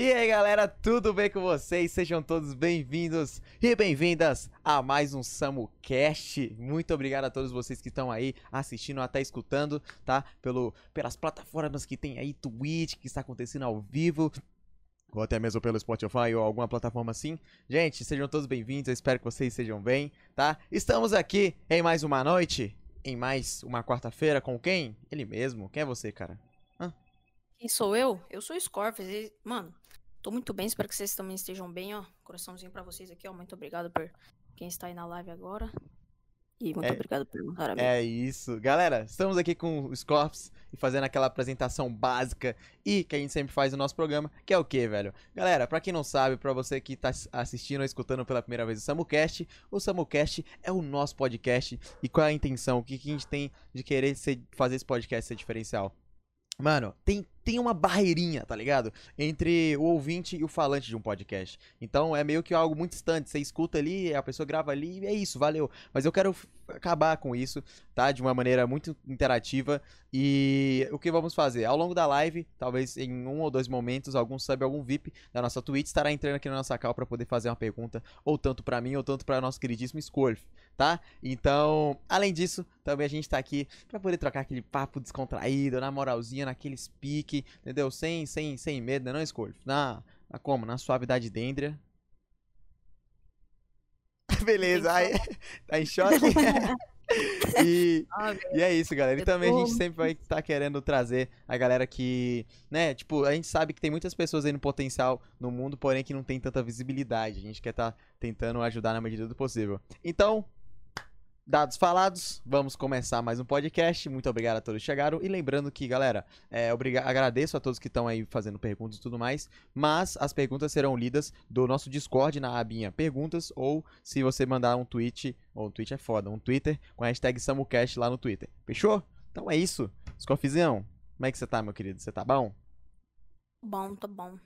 E aí galera, tudo bem com vocês? Sejam todos bem-vindos e bem-vindas a mais um SamuCast. Muito obrigado a todos vocês que estão aí assistindo, até escutando, tá? Pelo, pelas plataformas que tem aí, Twitch, que está acontecendo ao vivo, ou até mesmo pelo Spotify ou alguma plataforma assim. Gente, sejam todos bem-vindos, eu espero que vocês sejam bem, tá? Estamos aqui em mais uma noite, em mais uma quarta-feira com quem? Ele mesmo. Quem é você, cara? Quem sou eu? Eu sou o Scorpius. Mano, tô muito bem, espero que vocês também estejam bem, ó. Coraçãozinho pra vocês aqui, ó. Muito obrigado por quem está aí na live agora. E muito É- obrigado por perguntar a mim. É isso. Galera, estamos aqui com o Scorps e fazendo aquela apresentação básica e que a gente sempre faz no nosso programa, que é o que, velho? Galera, pra quem não sabe, pra você que tá assistindo ou escutando pela primeira vez o SamuCast, o SamuCast é o nosso podcast e qual é a intenção? O que, que a gente tem de querer ser- fazer esse podcast ser diferencial? Mano, tem, tem uma barreirinha, tá ligado? Entre o ouvinte e o falante de um podcast. Então é meio que algo muito distante. Você escuta ali, a pessoa grava ali e é isso, valeu. Mas eu quero acabar com isso, tá? De uma maneira muito interativa. E o que vamos fazer? Ao longo da live, talvez em um ou dois momentos, algum sub, algum VIP da nossa Twitch estará entrando aqui na nossa call pra poder fazer uma pergunta, ou tanto pra mim, ou tanto pra nosso queridíssimo Scorf, tá? Então, além disso, também a gente tá aqui pra poder trocar aquele papo descontraído, na moralzinha, naqueles entendeu? Sem, sem, sem medo, né, não, Scorf? Na, na como? Na suavidade dêndria. Beleza, aí, tá em choque? e, Ah, e é isso, galera. E também a gente sempre vai estar querendo trazer a galera que, né, tipo, a gente sabe que tem muitas pessoas aí no potencial no mundo, porém que não tem tanta visibilidade. A gente quer estar tentando ajudar na medida do possível. Então, dados falados, vamos começar mais um podcast. Muito obrigado a todos que chegaram. E lembrando que, galera, é, obriga- agradeço a todos que estão aí fazendo perguntas e tudo mais, mas as perguntas serão lidas do nosso Discord na abinha perguntas, ou se você mandar um tweet, ou um tweet é foda, um Twitter com a hashtag SamuCast lá no Twitter. Fechou? Então é isso. Scofizão, como é que você tá, meu querido? Você tá bom? bom, tô bom.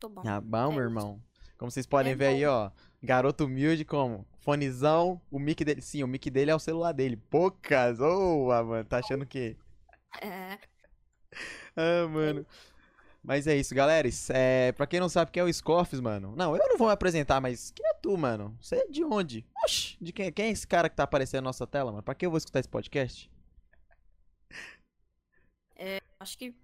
Tô bom. Tá bom, É meu irmão. Como vocês podem É ver aí, bom. ó. Garoto humilde como? Fonezão, o mic dele. Sim, o mic dele é o celular dele. Poucas! Boa, mano. Tá achando que. É, Ah, mano. Mas é isso, galera. É, pra quem não sabe quem é o Scorpius, mano. Não, eu não vou me apresentar, mas quem é tu, mano? Você é de onde? Oxi, de quem, quem é esse cara que tá aparecendo na nossa tela, mano? Pra que eu vou escutar esse podcast? acho que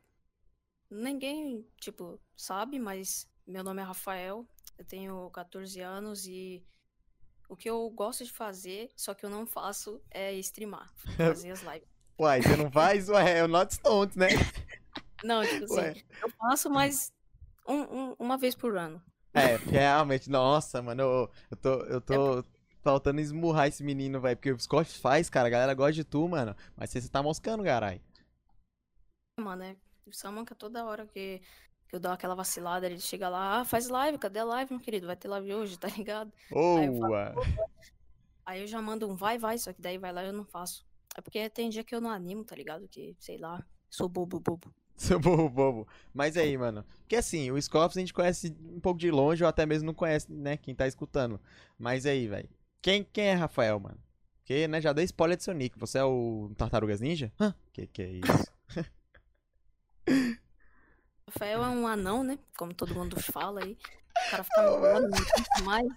ninguém, tipo, sabe, mas meu nome é Rafael, eu tenho 14 anos e o que eu gosto de fazer, só que eu não faço, é streamar, fazer as lives. Uai, você não faz? Ué, é o Not Stones, né? Não, tipo assim, Ué. eu faço, mas um- um- uma vez por ano. É, realmente, nossa, mano, eu, eu tô, eu tô faltando esmurrar esse menino, velho, porque o Scott faz, cara, a galera gosta de tu, mano, mas você, você tá moscando, carai. Mano, é, Samanca toda hora que eu dou aquela vacilada, ele chega lá, ah, faz live, cadê a live, meu querido? Vai ter live hoje, tá ligado? Aí eu falo, Boa! Aí eu já mando um vai, vai, só que daí vai lá eu não faço. É porque tem dia que eu não animo, tá ligado? Que, sei lá, sou bobo, bobo. Seu bobo bobo. Mas aí, mano, porque assim, o Scorpius a gente conhece um pouco de longe, ou até mesmo não conhece, né, quem tá escutando. Mas aí, velho, quem, quem é Rafael, mano? Porque, né, já dei spoiler do seu nick, você é o Tartarugas Ninja? Hã? Que que é isso? Rafael é um anão, né? Como todo mundo fala aí. O cara fica não aguento mais.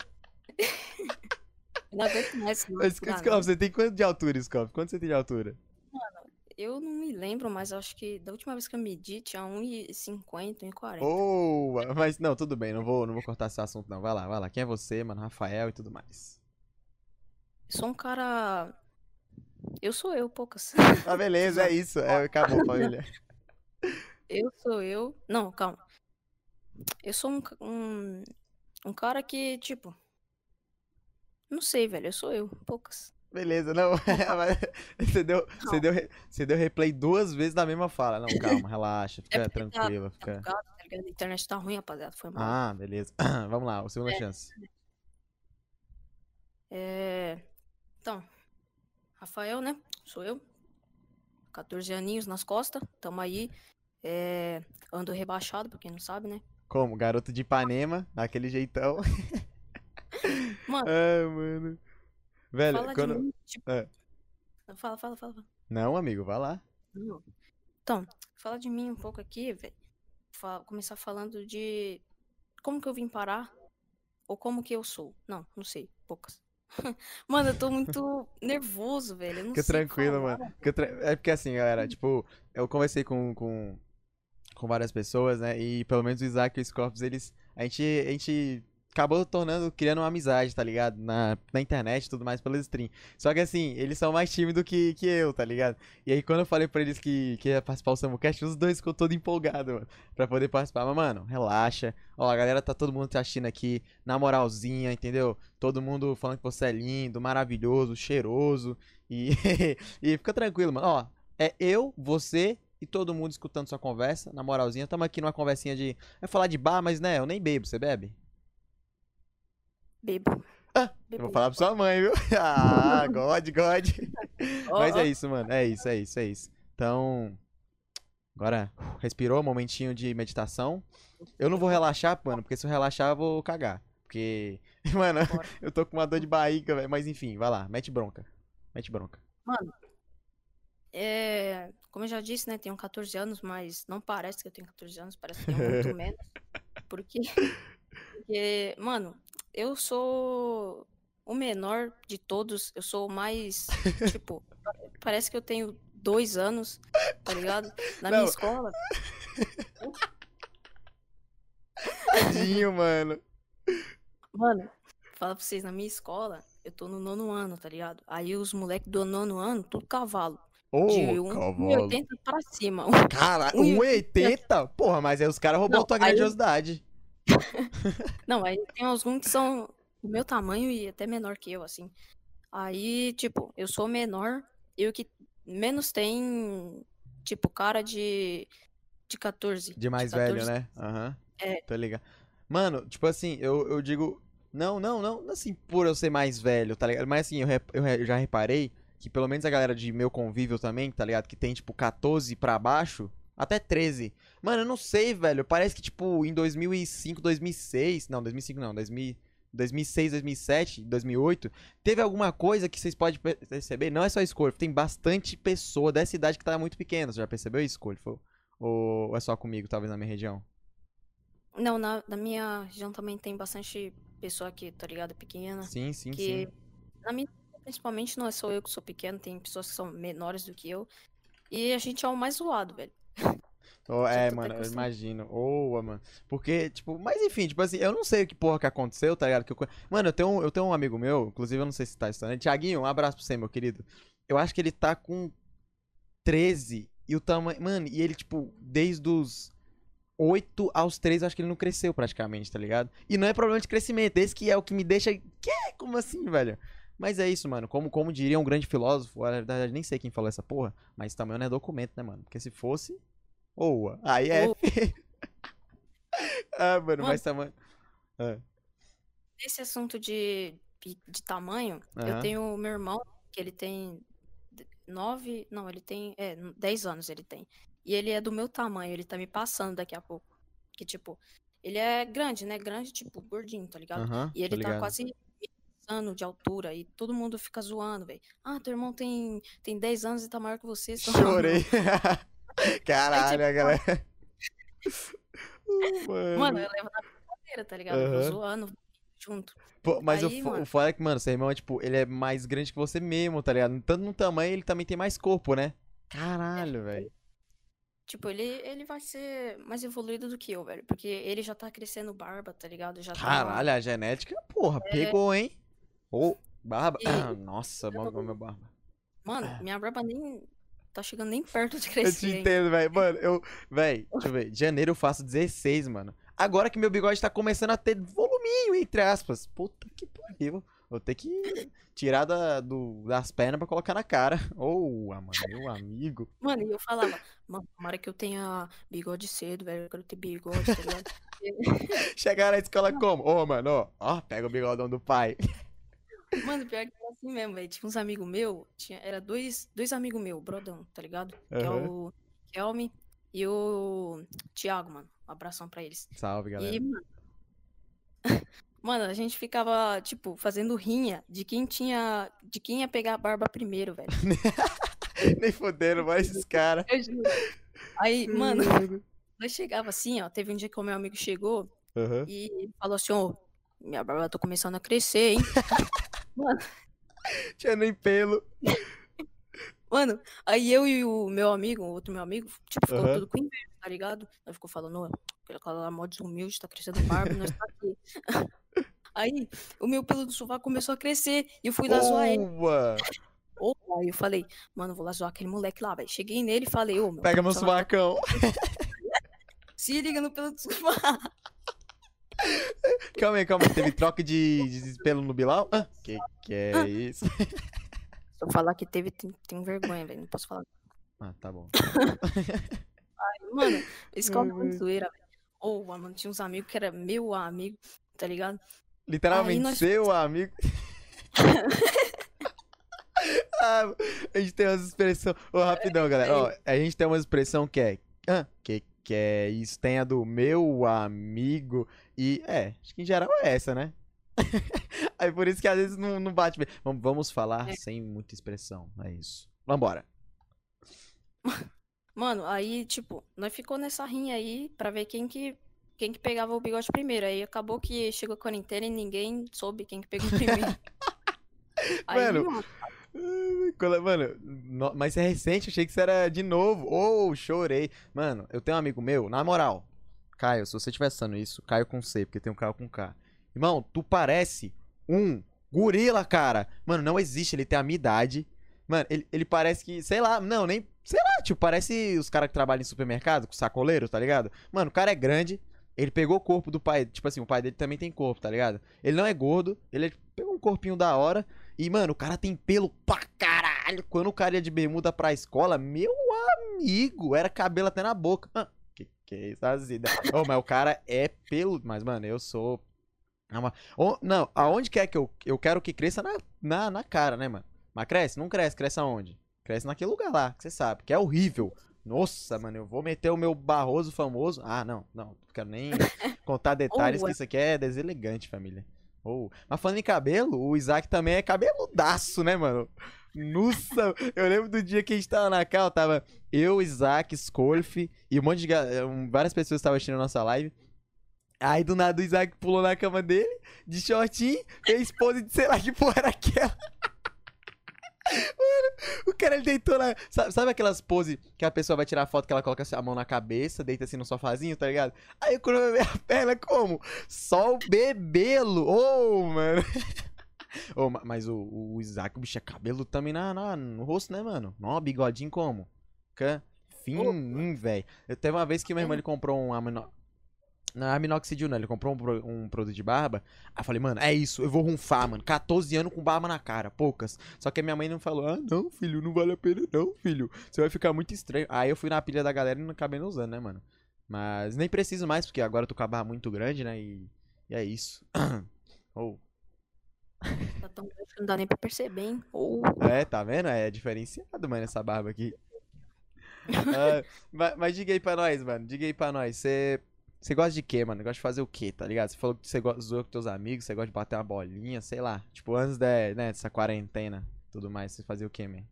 Não aguento mais esse Mas, você tem quanto de altura, Scorpius? Quanto você tem de altura? Eu não me lembro, mas acho que da última vez que eu medi tinha 1,50, 1,40. Boa! Mas não, tudo bem, não vou, não vou cortar esse assunto, não. Vai lá, vai lá. Quem é você, mano? Rafael e tudo mais. Sou um cara. Eu sou eu, poucas. Ah, beleza, é isso. É, acabou, família. Eu sou eu. Não, calma. Eu sou um, um, um cara que, tipo. Não sei, velho. Eu sou eu, poucas. Beleza, não. você, deu, você, Não. deu, re- você deu replay duas vezes na mesma fala. Não, calma, relaxa, fica porque tá- tranquilo. Tá Fica... tá? A internet tá ruim, rapaziada. Foi mal. Ah, beleza. Vamos lá, o segunda É. chance. É. Então. Rafael, né? Sou eu. 14 aninhos nas costas. Tamo aí. É, ando rebaixado, pra quem não sabe, né? Como? Garoto de Ipanema, daquele jeitão. Mano, Ai, mano. Velho, fala quando. mim, tipo. É. Fala, fala, fala. fala. Não, amigo, vai lá. Então, fala de mim um pouco aqui, velho. Fa- Começar falando de como que eu vim parar? Ou como que eu sou? Não, não sei. Poucas. Mano, eu tô muito nervoso, velho. Eu não Fica sei tranquilo, falar. mano. Fica tra- É porque assim, galera, tipo, eu conversei com, com, com várias pessoas, né? E pelo menos o Isaac e o Scorpius, eles. A gente, a gente acabou tornando, criando uma amizade, tá ligado? Na, na internet e tudo mais pelo stream. Só que assim, eles são mais tímidos que, que eu, tá ligado? E aí quando eu falei pra eles que, que ia participar do Samucast, os dois ficou todo empolgado, mano, pra poder participar. Mas, mano, relaxa. Ó, a galera tá todo mundo te assistindo aqui, na moralzinha, entendeu? Todo mundo falando que você é lindo, maravilhoso, cheiroso. E, e fica tranquilo, mano. Ó, é eu, você e todo mundo escutando sua conversa, na moralzinha. Tamo aqui numa conversinha de. Vai falar de bar, mas né, eu nem bebo. Você bebe? Bebo. Ah, Eu vou falar pra sua mãe, viu? Ah, God, God. Ó, Mas é isso, mano. É isso, é isso, é isso. Então. Agora, respirou, momentinho de meditação. Eu não vou relaxar, mano, porque se eu relaxar eu vou cagar. Porque, mano, eu tô com uma dor de barriga, velho. Mas enfim, vai lá, mete bronca. Mete bronca. Mano, é, como eu já disse, né, tenho 14 anos, mas não parece que eu tenho 14 anos, parece que eu tenho muito menos. Porque, porque, mano, eu sou o menor de todos, eu sou o mais, tipo, parece que eu tenho dois anos, tá ligado? Na minha Não. escola, Tadinho, mano. mano, fala pra vocês, na minha escola, eu tô no nono ano, tá ligado? Aí os moleques do nono ano, tudo cavalo, Ô, de cavalo. 1,80 pra cima. Cara, 1,80. 1,80? Porra, mas aí os caras roubou tua grandiosidade. Não, aí tem alguns que são do meu tamanho e até menor que eu, assim. Aí, tipo, eu sou menor e o que menos tem, tipo, cara de, de 14. De mais 14. velho, né? Aham. É. Tô ligado. Mano, tipo assim, eu, eu digo. Não, não, não, assim por eu ser mais velho, tá ligado? Mas assim, eu, eu já reparei que pelo menos a galera de meu convívio também, tá ligado? Que tem tipo 14 pra baixo, até 13. Mano, eu não sei, velho. Parece que tipo em 2005, 2006. Não, 2005 não, 2000, 2006, 2007, 2008. Teve alguma coisa que vocês podem pe- perceber? Não é só Scorpio, tem bastante pessoa dessa idade que tá muito pequena. Você já percebeu isso, Scorpio? Ou é só comigo, talvez na minha região? Não, na, na minha região também tem bastante pessoa que, tá ligado, pequena. Sim, sim, que sim. na minha, principalmente não é só eu que sou pequeno, tem pessoas que são menores do que eu. E a gente é o mais zoado, velho. Oh, é, mano, eu imagino. Ô, mano. Porque, tipo, mas enfim, tipo assim, eu não sei o que porra que aconteceu, tá ligado? Que eu... Mano, eu tenho, um, eu tenho um amigo meu, inclusive eu não sei se tá estudando. Tiaguinho, um abraço pra você, meu querido. Eu acho que ele tá com 13 e o tamanho. Mano, e ele, tipo, desde os 8 aos 13, eu acho que ele não cresceu praticamente, tá ligado? E não é problema de crescimento, esse que é o que me deixa. Que? Como assim, velho? Mas é isso, mano. Como, como diria um grande filósofo, na verdade, nem sei quem falou essa porra, mas tamanho não é documento, né, mano? Porque se fosse. Oa. Aí é. Ah, mano, Mano. mas tamanho. Ah, Esse assunto de, de tamanho, Aham. eu tenho o meu irmão, que ele tem nove, não, ele tem, é, dez anos ele tem. E ele é do meu tamanho, ele tá me passando daqui a pouco. Que, tipo, ele é grande, né? Grande, tipo, gordinho, tá ligado? Aham. E ele tá ligado. quase anos de altura e todo mundo fica zoando, velho. Ah, teu irmão tem, tem 10 anos e tá maior que você. tá Chorei. Caralho, a tipo, galera. Mano. Mano, eu levo na brincadeira, tá ligado? Eu Aham. zoando junto. Pô, mas o, Aí, mano. o foda é que, mano, seu irmão é tipo, ele é mais grande que você mesmo, tá ligado? Tanto no tamanho, ele também tem mais corpo, né? Caralho, velho. Tipo, ele, ele vai ser mais evoluído do que eu, velho. Porque ele já tá crescendo barba, tá ligado? Já tá. Caralho, a genética, porra, pegou, hein? Ô, barba. E- Ah, nossa, bom, bom, meu barba. Mano, minha barba nem. Tá chegando nem perto de Eu crescer. te ainda. entendo, velho. Mano, eu. Véi, deixa eu ver. Janeiro eu faço 16, mano. Agora que meu bigode tá começando a ter voluminho, entre aspas. Puta que pariu. Vou ter que tirar da, do- das pernas pra colocar na cara. Ô, mano, meu amigo. Mano, e eu falava, mano, tomara que eu tenha bigode cedo, velho. Eu quero ter bigode, tá ligado? Chegar na escola como? Ô, mano, ó, ó, pega o bigodão do pai. Mano, pior que era assim mesmo, velho. Tinha uns amigos meus, tinha, era dois, dois amigos meus, brodão, tá ligado? Que é o Kelme e o Thiago, mano. Um abração pra eles. Salve, galera. E, mano, mano, a gente ficava, tipo, fazendo rinha de quem tinha, de quem ia pegar a barba primeiro, velho. Nem fodendo, mais esses caras. Eu juro. Aí, mano, nós chegava assim, ó. Teve um dia que o meu amigo chegou Aham. E falou assim, ô, minha barba tá começando a crescer, hein? Mano, Tinha nem pelo. mano, aí eu e o meu amigo, o outro meu amigo, tipo, ficou Aham. tudo com inveja, tá ligado? Nós ficou falando, ô, aquele cara mó desumilde, tá crescendo barba, nós tá aqui. Aí, o meu pelo do sovaco começou a crescer e eu fui lá zoar ele. Opa, aí eu falei, mano, vou lá zoar aquele moleque lá, velho. Cheguei nele e falei, ô, meu Pega meu tá- sovacão. Se liga no pelo do sovaco. Calma aí, calma aí. Teve troca de, de pelo no Bilal? Ah, que que é Ah. isso? Se eu falar que teve, tem, tem vergonha, velho. Não posso falar. Ah, tá bom. Mano, escola Ai, é muito zoeira, velho. Ô, mano, tinha uns amigos que era meu amigo, tá ligado? Literalmente, nós- seu amigo. ah, a gente tem umas expressões. Ô, rapidão, galera. Ó, a gente tem uma expressão que é. Ah, que, que é isso? Tem a do meu amigo. E é, acho que em geral é essa, né? Aí por isso que às vezes não, não bate bem. Vamos, vamos falar É. sem muita expressão. É isso. Vambora. Mano, aí, tipo, nós ficou nessa rinha aí pra ver quem que, quem que pegava o bigode primeiro. Aí acabou que chegou a quarentena e ninguém soube quem que pegou primeiro. Aí, Mano, mano, Mano, no- mas é recente, achei que isso era de novo. Oh, chorei. Mano, eu tenho um amigo meu, na moral. Caio, se você estiver assistindo isso, Caio com C, porque tem um Caio com K. Irmão, tu parece um gorila, cara. Mano, não existe, ele tem a minha idade. Mano, ele, ele parece que, sei lá, não, nem, sei lá, tipo, parece os caras que trabalham em supermercado, com sacoleiro, tá ligado? Mano, o cara é grande, ele pegou o corpo do pai, tipo assim, o pai dele também tem corpo, tá ligado? Ele não é gordo, ele é- pegou um corpinho da hora, e, mano, o cara tem pelo pra caralho. Quando o cara ia de bermuda pra escola, meu amigo, era cabelo até na boca. Ah, que que é isso, Azida? Ô, mas o cara é pelo. Mas, mano, eu sou. Não, aonde quer que eu. Eu quero que cresça na, na, na cara, né, mano? Mas cresce? Não cresce. Cresce aonde? Cresce naquele lugar lá, que você sabe, que é horrível. Nossa, mano, eu vou meter o meu Barroso famoso. Ah, não, não, não quero nem contar detalhes, que isso aqui é deselegante, família. Oh. Mas falando em cabelo, o Isaac também é cabeludaço, né, mano? Nossa, eu lembro do dia que a gente tava na cal, tava eu, Isaac, Scolf e um monte de. várias pessoas estavam assistindo a nossa live. Aí do nada o Isaac pulou na cama dele, de shortinho, fez pose de sei lá que porra era aquela. Mano, o cara ele deitou na. Sabe, sabe aquelas poses que a pessoa vai tirar foto que ela coloca a mão na cabeça, deita assim no sofazinho, tá ligado? Aí quando eu ver a perna, como? Só o bebelo! Ô, mano! Ma- mas o, o Isaac, o bicho é cabelo também na, na- no rosto, né, mano? Não, bigodinho como? Cã? Fininho, velho. Teve uma vez que meu irmão ele comprou um amino... Não, aminoxidil, não. Ele comprou um, um produto de barba. Aí eu falei, mano, é isso, eu vou runfar, mano. 14 anos com barba na cara, poucas. Só que a minha mãe não falou, ah, não, filho, não vale a pena, não, filho. Você vai ficar muito estranho. Aí eu fui na pilha da galera e não acabei não usando, né, mano? Mas nem preciso mais, porque agora eu tô com a barba muito grande, né? E, e é isso. Ou. Tá tão grande que não dá nem pra perceber, hein? Ou, É, tá vendo? É diferenciado, mano, essa barba aqui. Ah, mas, mas diga aí pra nós, mano. Diga aí pra nós. Você gosta de quê, mano? Gosta de fazer o quê, tá ligado? Você falou que você zoou com teus amigos, você gosta de bater uma bolinha, sei lá. Tipo, antes né, dessa quarentena tudo mais, você fazia o quê, man?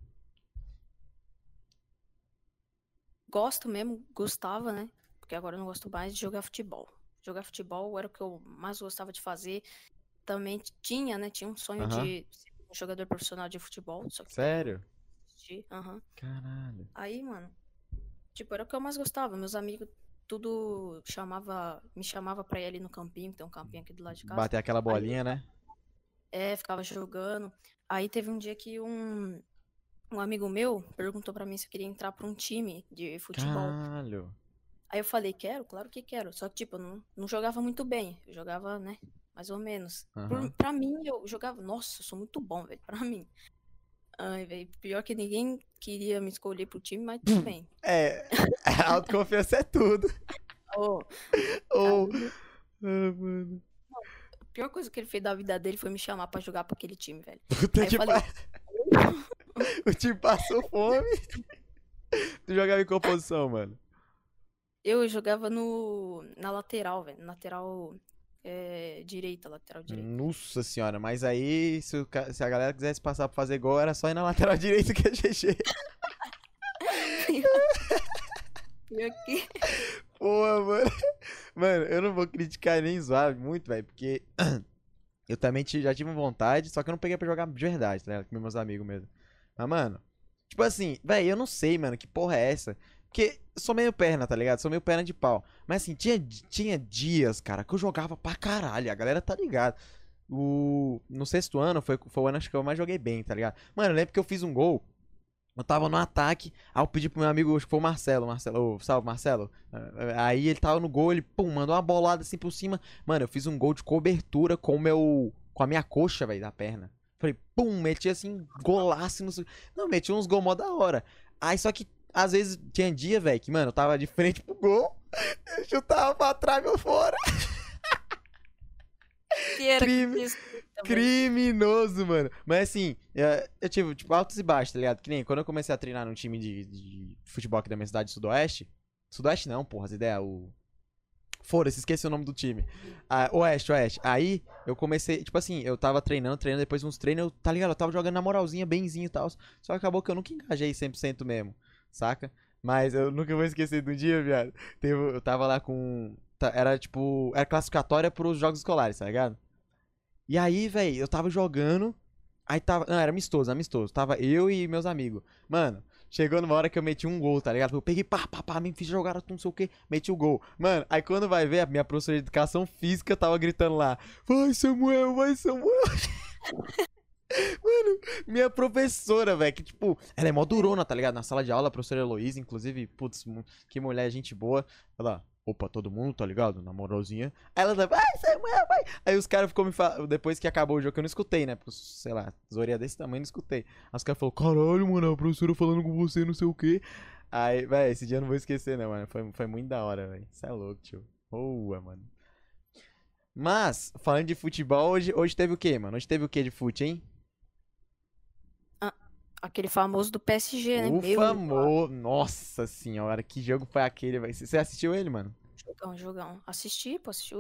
gosto mesmo, gostava, né? Porque agora eu não gosto mais de jogar futebol. Jogar futebol era o que eu mais gostava de fazer. Também tinha, né? Tinha um sonho de ser um jogador profissional de futebol, que Sério? Aham. Caralho. Aí, mano, tipo, era o que eu mais gostava. Meus amigos tudo chamava, me chamava pra ir ali no campinho, tem um campinho aqui do lado de casa. Bater aquela bolinha, né? É, ficava jogando. Aí teve um dia que um, um amigo meu perguntou pra mim se eu queria entrar pra um time de futebol. Caralho. Aí eu falei, quero, claro que quero. Só que, tipo, eu não, não jogava muito bem. Eu jogava, né, mais ou menos. Por, Aham. pra mim, eu jogava, nossa, eu sou muito bom, velho, pra mim. Ai, velho, pior que ninguém queria me escolher pro time, mas tudo bem. É, a autoconfiança é tudo. Ô, Ou. cara, Ah, mano. a pior coisa que ele fez da vida dele foi me chamar pra jogar pra aquele time, velho. Puta Aí que falei. O time passou fome. Tu jogava em qual posição, mano? eu jogava no, na lateral, velho, lateral é, direita, lateral direita. Nossa senhora, mas aí se, o se a galera quisesse passar pra fazer gol, era só ir na lateral direita que é GG. Pior que... Porra, mano. Mano, eu não vou criticar nem zoar muito, velho, porque eu também já tive vontade, só que eu não peguei pra jogar de verdade, tá ligado? Com meus amigos mesmo. Mas, mano, tipo assim, velho, eu não sei, mano, que porra é essa. Porque sou meio perna, tá ligado? Sou meio perna de pau. Mas assim, tinha, tinha dias, cara, que eu jogava pra caralho. A galera tá ligada. O... No sexto ano foi, foi o ano acho que eu mais joguei bem, tá ligado? Mano, eu lembro que eu fiz um gol. Eu tava no ataque, aí eu pedi pro meu amigo, acho que foi o Marcelo, Marcelo, ô, salve Marcelo. Aí ele tava no gol, ele, pum, mandou uma bolada assim por cima. Mano, eu fiz um gol de cobertura com o meu, com a minha coxa, velho, da perna. Falei, pum, meti assim, golaço, não. Não, meti uns gols mó da hora. Aí só que, às vezes, tinha dia, velho, que, mano, eu tava de frente pro gol, eu chutava pra trás ou fora. Que era Crime-. Criminoso, mano. Mas assim, é, eu tive, tipo, altos e baixos, tá ligado? Que nem quando eu comecei a treinar num time de, de futebol aqui da minha cidade, Sudoeste. Sudoeste não, porra, as ideias, o. Foda-se, esqueci o nome do time. Ah, oeste, Oeste. Aí eu comecei, tipo assim, eu tava treinando, treinando, depois uns treinos, eu, tá ligado? Eu tava jogando na moralzinha, benzinho e tal. Só que acabou que eu nunca engajei 100% mesmo, saca? Mas eu nunca vou esquecer um dia, viado. Teve, eu tava lá com. Era tipo. Era classificatória pros jogos escolares, tá ligado? E aí, velho, eu tava jogando. Aí tava. Não, era amistoso, amistoso. Tava eu e meus amigos. Mano, chegou numa hora que eu meti um gol, tá ligado? Eu peguei, pá, pá, pá, me fiz jogar, não sei o que, meti o gol. Mano, aí quando vai ver, a minha professora de educação física tava gritando lá: Vai, Samuel, vai, Samuel. Mano, minha professora, velho, que tipo, ela é mó durona, tá ligado? Na sala de aula, a professora Heloísa, inclusive, putz, que mulher, gente boa. Ela, opa, todo mundo, tá ligado? Na moralzinha. Aí ela, vai, Samuel, vai. Aí os caras ficou me falando, depois que acabou o jogo, que eu não escutei, né? Porque, sei lá, tesourinha desse tamanho, não escutei. Aí os caras falaram, caralho, mano, a professora falando com você, não sei o quê. Aí, velho, esse dia eu não vou esquecer, né, mano? Foi, foi muito da hora, velho. Isso é louco, tio. Boa, mano. Mas, falando de futebol, hoje, hoje teve o quê, mano? Hoje teve o quê de fute, hein? Aquele famoso do PSG, né? O Meu, famoso. Nossa senhora, que jogo foi aquele, velho? Você assistiu ele, mano? Jogão, jogão. Assisti, pô, assisti,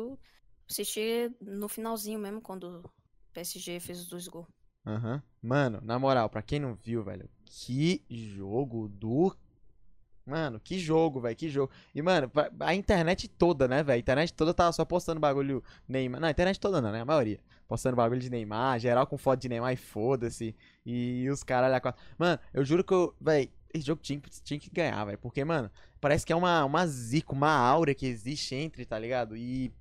assisti no finalzinho mesmo, quando o PSG fez os dois gols. Aham. Mano, na moral, pra quem não viu, velho, que jogo do. Mano, que jogo, velho, que jogo. E, mano, a internet toda, né, velho? A internet toda tava só postando bagulho Neymar. Não, a internet toda não, né? A maioria. Postando bagulho de Neymar, geral com foto de Neymar e foda-se. E os caralho a quatro. Mano, eu juro que eu. Velho, esse jogo tinha, tinha que ganhar, velho. Porque, mano, parece que é uma, uma zica, uma aura que existe entre, tá ligado? E.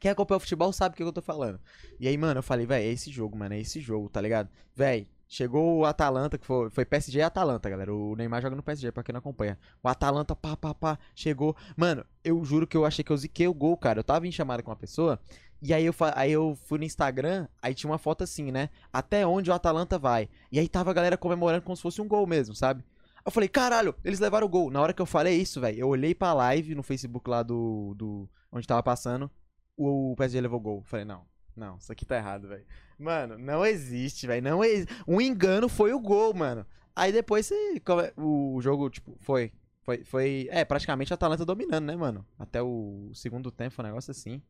Quem acompanha o futebol sabe o que eu tô falando. E aí, mano, eu falei, velho, é esse jogo, mano, é esse jogo, tá ligado? Véi, chegou o Atalanta, que foi, foi PSG e Atalanta, galera. O Neymar joga no PSG, pra quem não acompanha. O Atalanta, pá, pá, pá, chegou. Mano, eu juro que eu achei que eu ziquei o gol, cara. Eu tava em chamada com uma pessoa, e aí eu, aí eu fui no Instagram, aí tinha uma foto assim, né? Até onde o Atalanta vai. E aí tava a galera comemorando como se fosse um gol mesmo, sabe? Eu falei, caralho, eles levaram o gol. Na hora que eu falei isso, velho, eu olhei pra live no Facebook lá do. do onde tava passando, o PSG levou gol. Eu falei, não, não, isso aqui tá errado, velho. Mano, não existe, velho. Não existe. Um engano foi o gol, mano. Aí depois você. O jogo, tipo, foi. Foi, foi. É, praticamente a Atalanta dominando, né, mano? Até o segundo tempo, um negócio assim.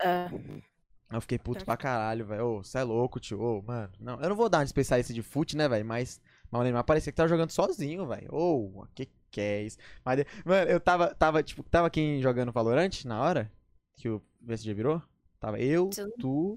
É, Aí eu fiquei puto pra caralho, velho. Ô, cê é louco, tio. Ô, mano. Não, eu não vou dar uma especialista de fute, né, velho? Mas, mas o Neymar parecia que tava jogando sozinho, velho. Ô, que que é isso? Mas, mano, eu tava, tava, tipo, tava quem jogando Valorant na hora que o PSG virou? Tava eu, tu,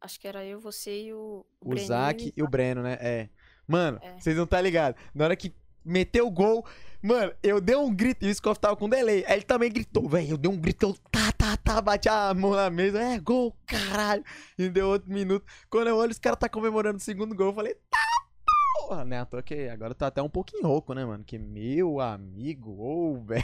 acho que era eu, você e o, o Zac e o Breno, né? É. Mano, É. vocês não tá ligado. Na hora que meteu o gol, mano, eu dei um grito e o Scoff tava com delay. Aí ele também gritou, velho. Eu dei um grito, eu tá, tá, tá, bati a mão na mesa. É, gol, caralho. E deu outro minuto. Quando eu olho, os caras tá comemorando o segundo gol. Eu falei, tá, porra, né? À toa que agora eu tô até um pouquinho rouco, né, mano? Que meu amigo, ô, velho.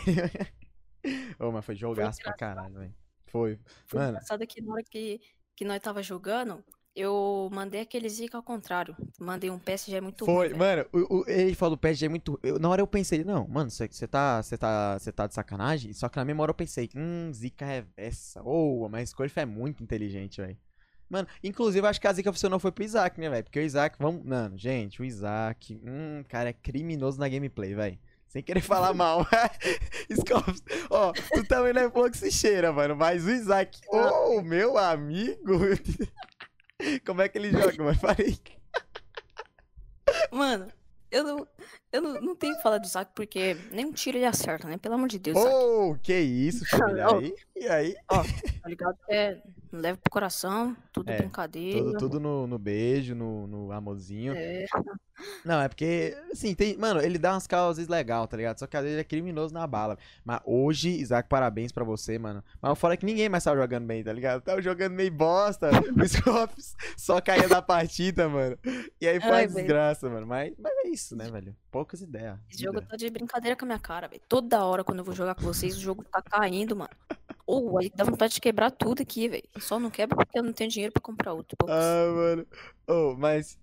Ô, mas foi jogaço pra caralho, velho. Foi. Foi Mano, engraçado que na hora que, que nós tava jogando, eu mandei aquele zica ao contrário. Mandei um PSG muito ruim, Foi, velho. mano, o, o- ele falou PSG é muito. eu- na hora eu pensei, não, mano, você tá, tá, tá de sacanagem? Só que na mesma hora eu pensei, hum, Zica reversa. Ô, mas o Scorff é muito inteligente, velho. Mano, inclusive eu acho que a Zica funcionou foi pro Isaac, né, velho? Porque o Isaac, vamos. Mano, gente, o Isaac, hum, cara, é criminoso na gameplay, velho. Sem querer falar mal. Scorff, ó, tu também não é pouco que se cheira, mano. Mas o Isaac, ô, meu amigo. Como é que ele joga? Mas falei. Mano, Eu não, eu não, não tenho que falar do Isaac porque nem um tiro ele acerta, né? Pelo amor de Deus. Oh, que isso, família. Ô. Aí, e aí? Ó, tá ligado? É, não leva pro coração, tudo É, brincadeira. Tudo, tudo no, no beijo, no, no amorzinho. É, Não, é porque, assim, tem. Mano, ele dá umas causas legal, tá ligado? Só que às vezes ele é criminoso na bala. Mas hoje, Isaac, parabéns pra você, mano. Mas fora é que ninguém mais tava jogando bem, tá ligado? Tava jogando meio bosta. O Scorpius só caía da partida, mano. E aí foi Ai, uma velho. desgraça, mano. Mas, mas é isso, né, velho? Poucas ideias. esse jogo tá de brincadeira com a minha cara, velho. Toda hora quando eu vou jogar com vocês, o jogo tá caindo, mano. Ou aí dá vontade de quebrar tudo aqui, velho. Só não quebra porque eu não tenho dinheiro pra comprar outro. Pô. Ah, mano. Ô, mas.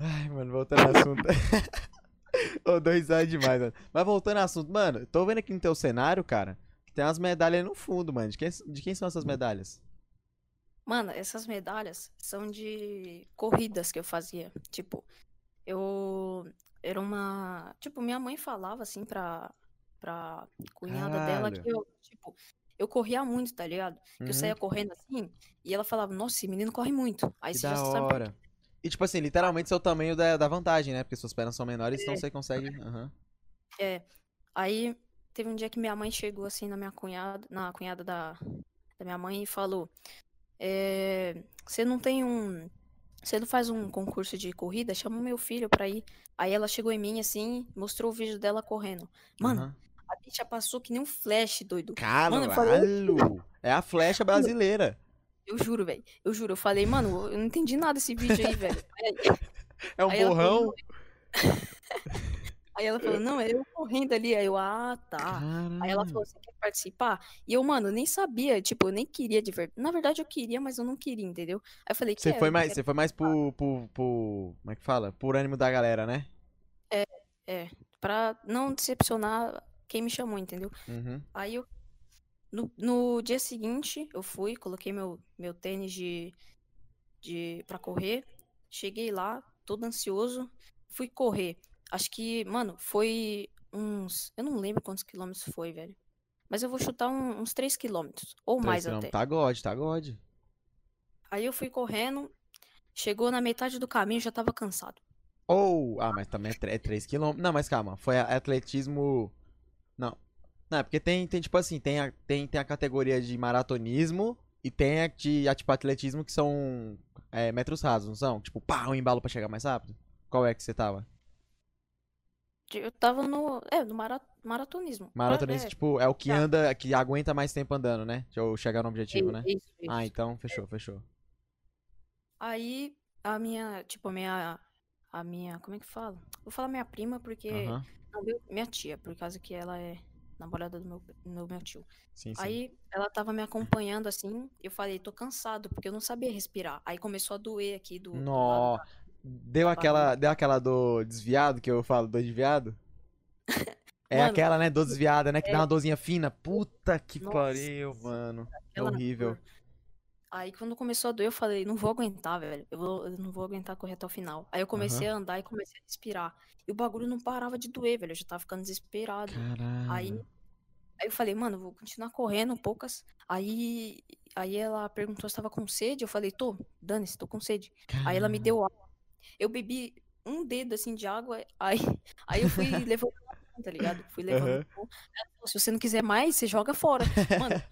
Ai, mano, voltando ao assunto. Ô, dois anos demais, mano. Mas voltando ao assunto, mano, tô vendo aqui no teu cenário, cara, que tem umas medalhas no fundo, mano. De quem, de quem são essas medalhas? Mano, essas medalhas são de corridas que eu fazia. Tipo, eu era uma. Tipo, minha mãe falava assim pra, pra cunhada dela Caralho. que eu, tipo, eu corria muito, tá ligado? Que eu Uhum. saía correndo assim, e ela falava, nossa, esse menino corre muito. Aí Que você da já sabe. hora. E, tipo assim, literalmente seu tamanho da, da vantagem, né? Porque suas pernas são menores, então você consegue. aham. É. Aí teve um dia que minha mãe chegou assim na minha cunhada, na cunhada da, da minha mãe e falou: é, Você não tem um. Você não faz um concurso de corrida? Chama o meu filho pra ir. Aí ela chegou em mim assim, mostrou o vídeo dela correndo. Mano, aham. a bicha passou que nem um flash, doido. Caralho! eu falei- É a flecha brasileira. Eu juro, velho. Eu juro. Eu falei, mano, eu não entendi nada desse vídeo aí, velho. É um Aí ela borrão. Aí ela falou, não, é eu correndo ali. Aí eu, ah, tá. Aí ela falou, você quer participar? E eu, mano, nem sabia, tipo, eu nem queria de verdade. Na verdade, eu queria, mas eu não queria, entendeu? Aí eu falei, Você foi mais, você foi mais por, por, por. Como é que fala? Por ânimo da galera, né? É, pra não decepcionar quem me chamou, entendeu? Uhum. Aí eu, no, no dia seguinte, eu fui, coloquei meu, meu tênis de, de, pra correr. Cheguei lá, todo ansioso, fui correr. Acho que, mano, foi uns. Eu não lembro quantos quilômetros foi, velho. Mas eu vou chutar um- uns 3 quilômetros, ou Três mais quilômetros. até. Tá God, tá God. Aí eu fui correndo, chegou na metade do caminho, já tava cansado. Ou. ah, mas também é 3 km. Não, mas calma. Foi atletismo. Não. Não, é porque tem, tem tipo assim, tem a, tem, tem a categoria de maratonismo e tem a de a, tipo, atletismo que são é, metros rasos, não são? Tipo, pá, um embalo pra chegar mais rápido. Qual é que você tava? Eu tava no. É, no mara- maratonismo. Maratonismo, É, tipo, é o que tá. anda, que aguenta mais tempo andando, né? Eu chegar no objetivo, é, né? isso, isso. Ah, então fechou, fechou. Aí a minha, tipo, a minha. A minha. Como é que fala? Vou falar minha prima porque. Não, minha tia, por causa que ela é namorada do meu, do meu tio. Sim, sim. Aí ela tava me acompanhando assim, eu falei, tô cansado, porque eu não sabia respirar. Aí começou a doer aqui do, do Nó. da- Deu aquela, deu aquela do desviado que eu falo, do desviado? É Mano, aquela, né, do desviada, né, que dá uma dorzinha fina. Puta que Nossa, pariu, mano. É horrível. dor. Aí quando começou a doer, eu falei, não vou aguentar, velho. Eu, vou- eu não vou aguentar correr até o final. Aí eu comecei a andar e comecei a respirar. E o bagulho não parava de doer, velho. Eu já tava ficando desesperado. Aí, Caralho. aí eu falei, mano, vou continuar correndo poucas. Aí, aí ela perguntou se tava com sede. Eu falei, tô, dane-se, tô com sede. Aí ela me Caralho. deu água. Eu bebi um dedo assim de água. Aí, aí eu fui levando, tá ligado? Fui levando. Falou, se você não quiser mais, você joga fora. Mano,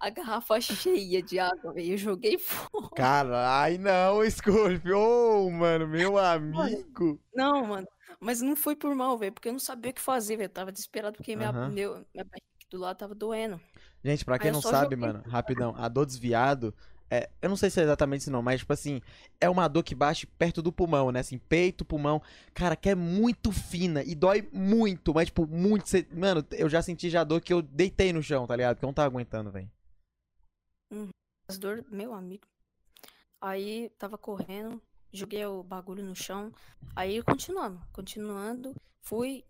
a garrafa cheia de água, velho. Eu joguei fora. Caralho, não, Scorpio. Ô, mano, meu amigo. Não, mano. Mas não foi por mal, velho. Porque eu não sabia o que fazer, velho. Eu tava desesperado porque minha, Aham. meu, minha barriga do lado tava doendo. Gente, pra quem não sabe, joguei mano, rapidão, a dor desviado, é, eu não sei se é exatamente isso não, mas tipo assim, é uma dor que bate perto do pulmão, né? Assim, peito, pulmão, cara, que é muito fina e dói muito, mas tipo, muito, mano, eu já senti já dor que eu deitei no chão, tá ligado? Que eu não tava aguentando, velho. As dor, meu amigo. Aí tava correndo, joguei o bagulho no chão. Aí continuando, continuando, fui,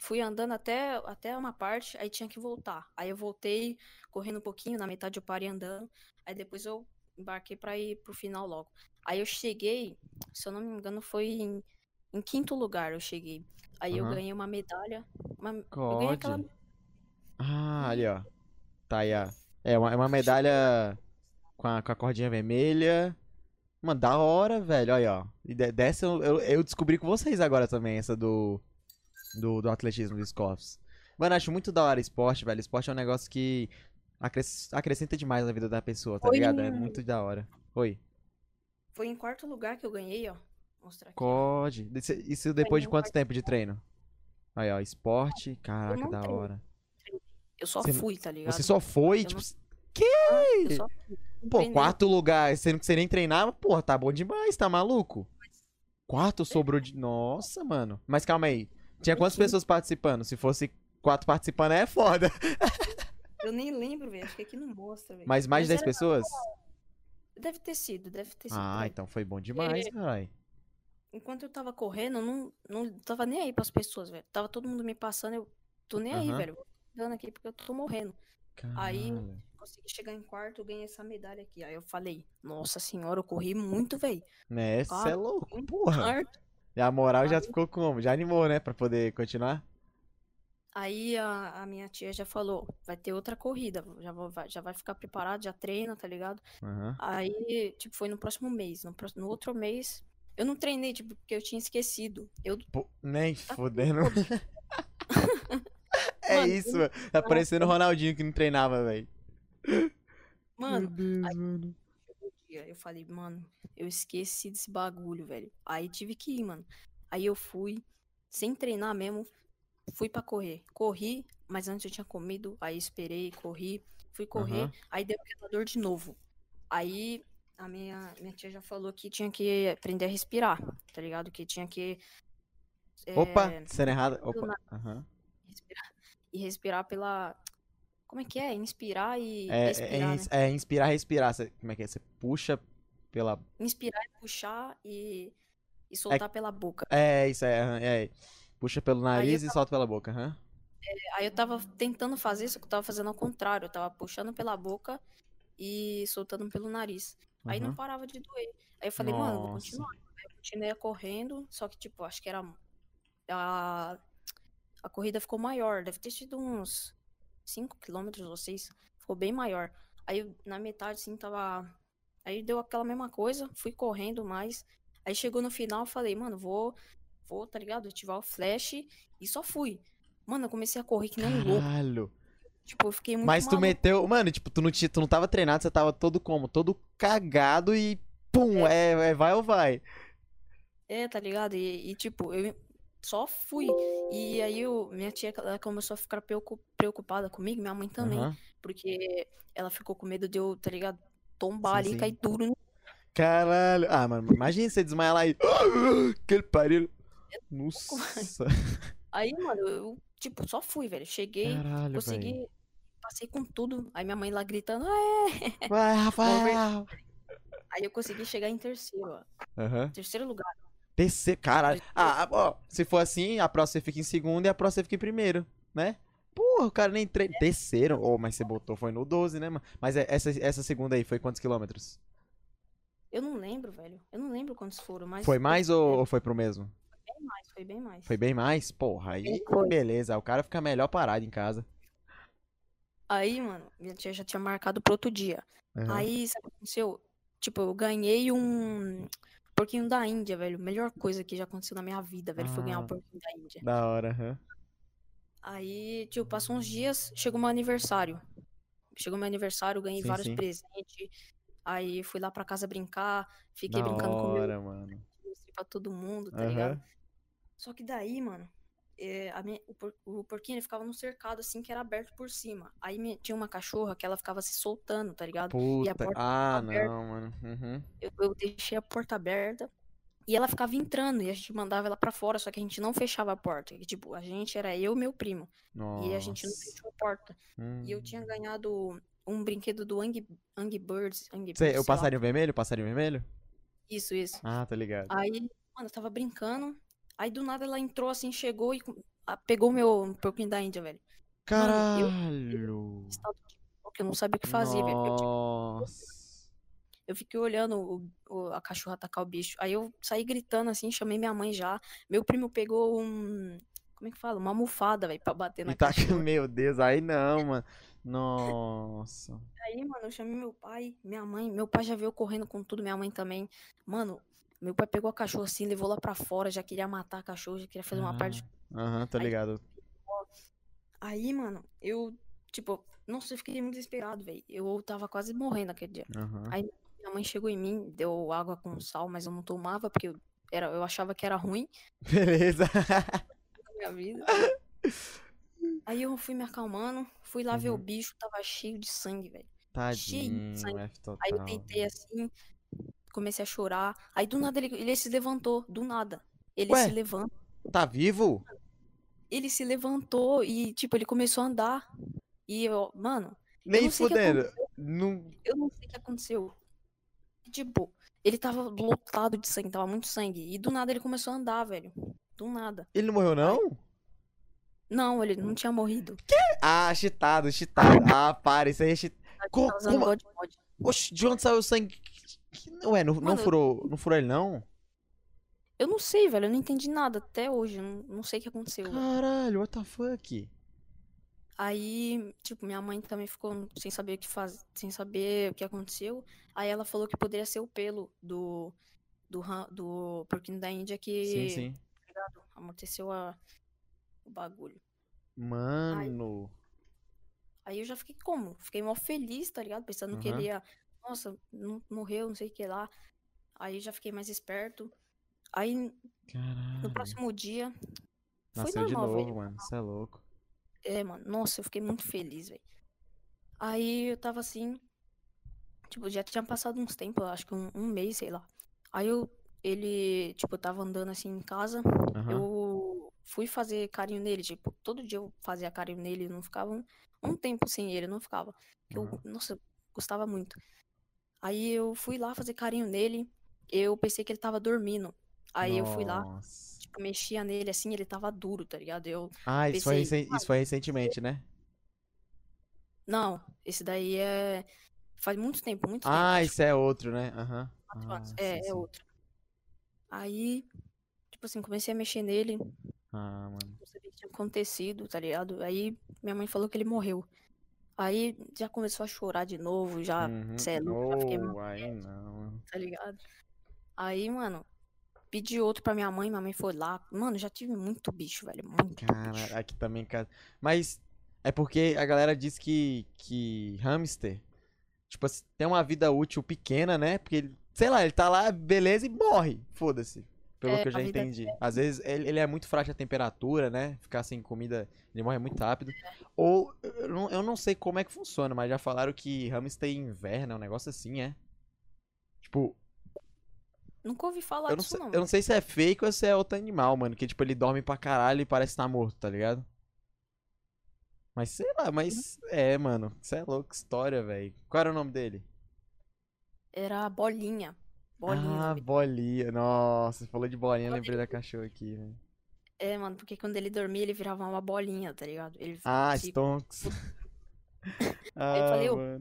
fui andando até, até uma parte, aí tinha que voltar. Aí eu voltei correndo um pouquinho, na metade eu parei andando. Aí depois eu embarquei pra ir pro final logo. Aí eu cheguei, se eu não me engano, foi em, em quinto lugar eu cheguei. Aí eu Aham. ganhei uma medalha. uma- eu ganhei aquela. Ah, ali, ó. Tá aí, ó. É uma, é uma medalha com a, com a cordinha vermelha. Mano, da hora, velho. Olha, ó. E de- dessa eu, eu, eu descobri com vocês agora também, essa do. Do, do atletismo dos Scoffs. Mano, acho muito da hora esporte, velho. Esporte é um negócio que acres- acrescenta demais na vida da pessoa, tá Foi ligado? É muito da hora. Oi. Foi em quarto lugar que eu ganhei, ó. Mostrar aqui. ó. Pode. Isso- depois de quanto tempo de treino? Aí, ó, esporte. Caraca, não da hora. Eu só Você não- fui, tá ligado? Você só foi, Eu tipo. Eu só fui. Não Pô, treinei. quarto lugar, sendo que você nem treinava, porra, tá bom demais, tá maluco? Quarto sobrou de. Nossa, mano. Mas calma aí. Tinha quantas Sim. pessoas participando? Se fosse quatro participando, é foda. Eu nem lembro, velho. Acho que aqui não mostra, velho. Mas mais de 10 era- pessoas? Deve ter sido, deve ter sido. Ah, aí. então foi bom demais, É. caralho. Enquanto eu tava correndo, eu não, não tava nem aí pras pessoas, velho. Tava todo mundo me passando, eu tô nem aí, velho. Dando aqui porque eu tô morrendo. Aí- Caralho. Consegui chegar em quarto, eu ganhei essa medalha aqui. Aí eu falei, nossa senhora, eu corri muito, velho. Né, cê é louco, porra. Certo. E a moral já Aí- ficou como? Já animou, né? Pra poder continuar? Aí a, a minha tia já falou, vai ter outra corrida, já, vou- vai, já vai ficar preparado, já treina, tá ligado? Aham. Aí, tipo, foi no próximo mês. No, próximo- no outro mês, eu não treinei, tipo, porque eu tinha esquecido. Eu, Pô, nem Tá fodendo. é Mano, isso, mano. Tá parecendo o Ronaldinho que não treinava, velho. mano, Deus, mano. Dia. Eu falei, mano, eu esqueci desse bagulho, velho. Aí tive que ir, mano. Aí eu fui, sem treinar mesmo, fui pra correr. Corri, mas antes eu tinha comido, aí esperei, corri, fui correr, Aham. aí deu aquela dor de novo. Aí a minha, minha tia já falou que tinha que aprender a respirar, tá ligado? Que tinha que. Opa, é, cena errada. do Opa. nada. Aham. respirar, e respirar pela. Como é que é? Inspirar e É, é, respirar, né? ins- é inspirar, respirar. Cê- como é que é? Você puxa pela. Inspirar e puxar e, e soltar pela boca. É, isso é, é. Puxa pelo nariz eu e solta pela boca, aham. Aí eu tava tentando fazer isso, que eu tava fazendo ao contrário. Eu tava puxando pela boca e soltando pelo nariz. Aí não parava de doer. Aí eu falei, mano, eu vou Nossa. continuar. Aí eu continuei correndo, só que, tipo, acho que era. A, a corrida ficou maior. Deve ter sido uns 5 quilômetros ou 6. Ficou bem maior. Aí na metade, assim, tava. Aí deu aquela mesma coisa, fui correndo mais. Aí chegou no final, falei, mano, vou, vou, tá ligado? Ativar o flash e só fui. Mano, eu comecei a correr que nem um louco. Caralho. Tipo, eu fiquei muito Mas tu maluco. meteu. Mano, tipo, tu não, tinha, tu não tava treinado, você tava todo como? Todo cagado e. Pum, é, é vai ou vai. É, tá ligado? E, e, tipo, eu só fui. E aí eu, minha tia ela começou a ficar preocu- preocupada comigo, minha mãe também. Aham. Porque ela ficou com medo de eu, tá ligado? Tombar Sim, ali e cair duro. Caralho. Ah, mano, imagina você desmaiar lá e. Aquele pariu. Nossa. Aí, mano, eu, tipo, só fui, velho. Cheguei, Caralho, consegui, passei com tudo. Aí minha mãe lá gritando, ah, é. Vai, Rafael. Aí eu consegui chegar em terceiro, ó. Aham. Terceiro lugar. Descer, caralho. Ah, ó, se for assim, a próxima você fica em segundo e a próxima você fica em primeiro, né? Porra, o cara nem treina. Desceram. Oh, mas você botou, foi no 12, né, mano? Mas é- essa, essa segunda aí foi quantos quilômetros? Eu não lembro, velho. Eu não lembro quantos foram, mas. Foi mais é, ou, ou foi pro mesmo? bem mais, foi bem mais. Foi bem mais? Porra, aí Foi. beleza. O cara fica melhor parado em casa. Aí, mano, minha tia já tinha marcado pro outro dia. Aham. Aí, sabe o que aconteceu? Tipo, eu ganhei um porquinho da Índia, velho. Melhor coisa que já aconteceu na minha vida, velho, foi ganhar Ah. um porquinho da Índia. Da hora, aham. Aí, tipo, passou uns dias, chegou meu aniversário. Chegou meu aniversário, ganhei Sim, vários sim. presentes. Aí fui lá pra casa brincar, fiquei Da brincando com meu hora, mano. pra todo mundo, tá ligado? Aham. Só que daí, mano, é, minha- o, por- o porquinho ficava num cercado assim que era aberto por cima. Aí me- tinha uma cachorra que ela ficava se soltando, tá ligado? E a Puta. porta Ah, aberta. não, mano. Uhum. Eu, eu deixei a porta aberta e ela ficava entrando e a gente mandava ela pra fora, só que a gente não fechava a porta. E, tipo, a gente era eu e meu primo e a gente não Nossa. fechou a porta. E eu Hum. tinha ganhado um brinquedo do Angry, Angry Birds, Angry Sei, Birds, o sei lá. passarinho vermelho? O passarinho vermelho? Isso, isso. Ah, tá ligado. Aí, mano, eu tava brincando. Aí do nada ela entrou assim, chegou e pegou meu porquinho da Índia, velho. Mano, eu- Caralho. Estado de choque, eu não sabia o que fazer, velho. Eu, tipo, Nossa. eu fiquei olhando o- o- a cachorra atacar o bicho. Aí eu saí gritando assim, chamei minha mãe já. Meu primo pegou um. Como é que fala? Uma almofada, velho, pra bater na E tá cachorra. Meu Deus, aí não, mano. Nossa. Aí, mano, eu chamei meu pai, minha mãe. Meu pai já veio correndo com tudo, minha mãe também. Mano, meu pai pegou a cachorra assim, levou lá pra fora, já queria matar a cachorra, já queria fazer uma parte. Ah, Aham, tô Aí- ligado. Aí, mano, eu, tipo, nossa, eu fiquei muito desesperado, velho. Eu tava quase morrendo aquele dia. Aham. Aí minha mãe chegou em mim, deu água com sal, mas eu não tomava porque eu, era, eu achava que era ruim Beleza. minha vida. Aí eu fui me acalmando, fui lá ver o Uhum. bicho, tava cheio de sangue, velho. Tadinho, sangue. F total. Aí eu deitei assim, comecei a chorar. Aí do nada ele, ele se levantou, do nada. Ele Ué? se levanta, Tá vivo? ele se levantou e, tipo, ele começou a andar. E eu, mano, Nem que fudendo. Não... eu não sei o que aconteceu. Tipo, ele tava lotado de sangue, tava muito sangue. E do nada ele começou a andar, velho. Do nada. Ele não morreu, não? Não, ele não tinha morrido. Ah, cheatado, cheatado. Ah, para, isso aí é cheatado. Usando como-. Oxe, de onde saiu o sangue? Que- Ué, não, não Mano, eu- furou, não furou ele, não? Eu não sei, velho. Eu não entendi nada até hoje. Não, não sei o que aconteceu. velho. Caralho, what the fuck? Aí, tipo, minha mãe também ficou sem saber o que faz, sem saber o que aconteceu. Aí ela falou que poderia ser o pelo do do do porquinho da Índia que Sim, sim. ligado? amorteceu a, o bagulho. Mano. Aí eu já fiquei como? Fiquei mó feliz, tá ligado? Pensando que Aham. ele ia, nossa, não morreu, não sei o que lá. Aí já fiquei mais esperto. Aí no Caralho. próximo dia foi Nasceu de normal, novo, velho. mano. Você é louco. É, mano, nossa, eu fiquei muito feliz, velho. Aí eu tava assim, tipo, já tinha passado uns tempos, acho que um, um mês, sei lá. Aí eu, ele, tipo, eu tava andando assim em casa, Aham. eu fui fazer carinho nele, tipo, todo dia eu fazia carinho nele, não ficava um, um tempo sem ele, não ficava. Que eu, nossa, eu gostava muito. Aí eu fui lá fazer carinho nele, eu pensei que ele tava dormindo. Aí eu fui lá, Nossa. tipo, mexia nele assim, ele tava duro, tá ligado? Eu, Ah, isso foi, pensei, recen- isso foi recentemente, né? Não, esse daí é. Faz muito tempo, muito tempo. Ah, isso é outro, né? Aham. quatro Ah, anos. sim, É, é sim. outro. Aí, tipo assim, comecei a mexer nele, Ah, mano. não sabia o que tinha acontecido, tá ligado? Aí minha mãe falou que ele morreu. Aí já começou a chorar de novo, já, Uhum. cê é louco, já fiquei, Oh, aí não. tá ligado? Aí, mano, pedi outro pra minha mãe, minha mãe foi lá. Mano, já tive muito bicho, velho, muito Cara, bicho. aqui também, cara. Mas é porque a galera diz que, que hamster, tipo assim, tem uma vida útil pequena, né? Porque, ele, sei lá, ele tá lá, beleza, e morre. Foda-se. Pelo É, que eu já a entendi. Às vezes ele, ele é muito frágil à temperatura, né? Ficar sem comida, ele morre muito rápido. Ou, eu não, eu não sei como é que funciona, mas já falaram que hamster inverna, um negócio assim, é? Tipo, Nunca ouvi falar eu não, disso, sei, não. eu não sei se é fake ou se é outro animal, mano. Que, tipo, ele dorme pra caralho e parece estar morto, tá ligado? Mas sei lá, mas é, mano. Isso é louco, história, velho. Qual era o nome dele? Era bolinha. Bolinha. Ah, bolinha. Nossa, você falou de bolinha, lembrei da cachorra aqui, velho. É, mano, porque quando ele dormia, ele virava uma bolinha, tá ligado? Ele Ah, se Stonks. Aí eu falei, Ah, ô,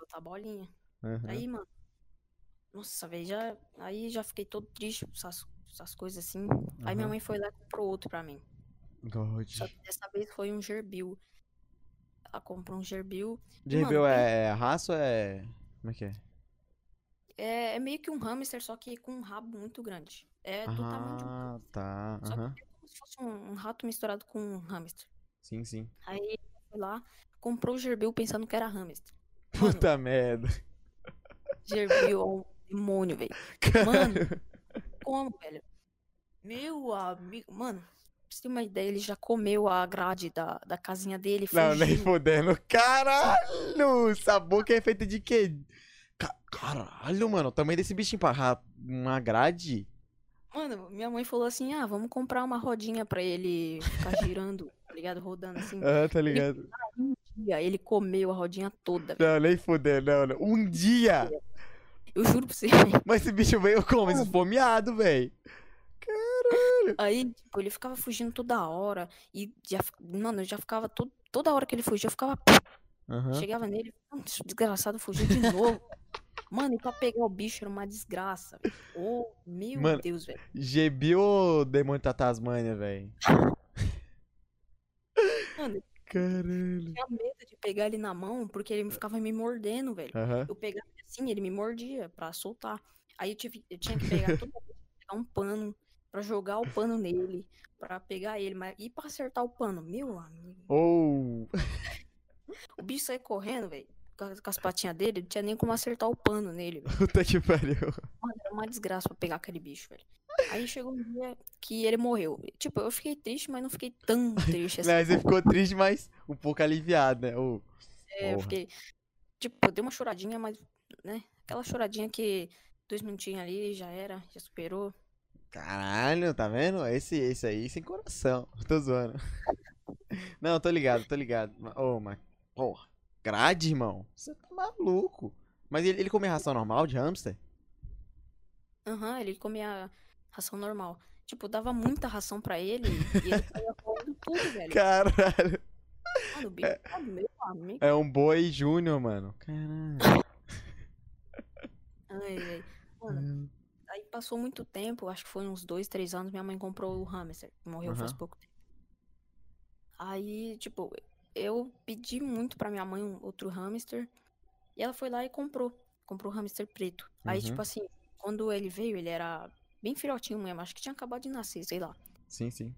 botar bolinha. Aham. Aí, mano. Nossa, velho, já. Aí já fiquei todo triste com essas, essas coisas assim. Aí minha mãe foi lá e comprou outro pra mim. God. Só que dessa vez foi um gerbil. Ela comprou um gerbil. Gerbil mano, é, é raça ou é. Como é que é? É, é meio que um hamster, só que com um rabo muito grande. É do tamanho de um Ah, hamster. tá. Só que Aham. é como se fosse um, um rato misturado com um hamster. Sim, sim. Aí foi lá, comprou o gerbil pensando que era hamster. Mano, Puta merda. gerbil é um demônio, velho. Mano, como, velho? Meu amigo. Mano, pra você ter uma ideia, ele já comeu a grade da, da casinha dele, Não, nem fugiu. fodendo. Caralho! Essa boca é feita de quê? Ca- Caralho, mano. O tamanho desse pra ra- uma grade. Mano, minha mãe falou assim: ah, vamos comprar uma rodinha pra ele ficar girando, tá ligado? Rodando assim. Ah, tá ligado? E aí ele comeu a rodinha toda, velho. Não, nem fodendo, não, não. Um dia! Eu juro pra você. Mas esse bicho veio como? Esfomeado, velho. Aí, tipo, ele ficava fugindo toda hora. E já, mano, eu já ficava. To, toda hora que ele fugia, eu ficava. Aham. Chegava nele, "Hum, esse desgraçado fugiu de novo. Mano, e pra pegar o bicho era uma desgraça. Oh, meu Mano, Deus, velho. Gibi ou Demônio da Tasmânia, velho? Mano, Caralho. tinha medo de pegar ele na mão, porque ele ficava me mordendo, velho. Eu pegava assim, ele me mordia pra soltar. Aí eu, tive, eu tinha que pegar toda vez, pegar um pano pra jogar o pano nele, pra pegar ele, mas e pra acertar o pano? Meu amigo, Ou. o bicho saía correndo, velho, com as- patinhas dele, não tinha nem como acertar o pano nele. Puta que pariu. Mano, era uma desgraça pra pegar aquele bicho, velho. Aí chegou um dia que ele morreu. Tipo, eu fiquei triste, mas não fiquei tão triste assim. Né, você ficou triste, mas um pouco aliviado, né? Ou. É, eu fiquei. Tipo, eu dei uma choradinha, mas, né? Aquela choradinha que dois minutinhos ali já era, já superou. Caralho, tá vendo? Esse, esse aí sem coração. Tô zoando. Não, tô ligado, tô ligado. Ô, mas. Porra. Grade, irmão? Você tá maluco. Mas ele, ele come ração normal de hamster? Aham, ele comia ração normal. Tipo, dava muita ração pra ele e ele saía comendo tudo, velho. Caralho. Mano, o bicho tá meu amigo. É um boi júnior, mano. Caralho. Ai, ai. Mano, aí passou muito tempo, acho que foi uns dois, três anos, minha mãe comprou o hamster. Morreu faz Aham. pouco tempo. Aí, tipo, eu pedi muito pra minha mãe um outro hamster. E ela foi lá e comprou. Comprou o hamster preto. Aí, Uhum. tipo assim, quando ele veio, ele era bem filhotinho mesmo. Acho que tinha acabado de nascer, sei lá. Sim, sim.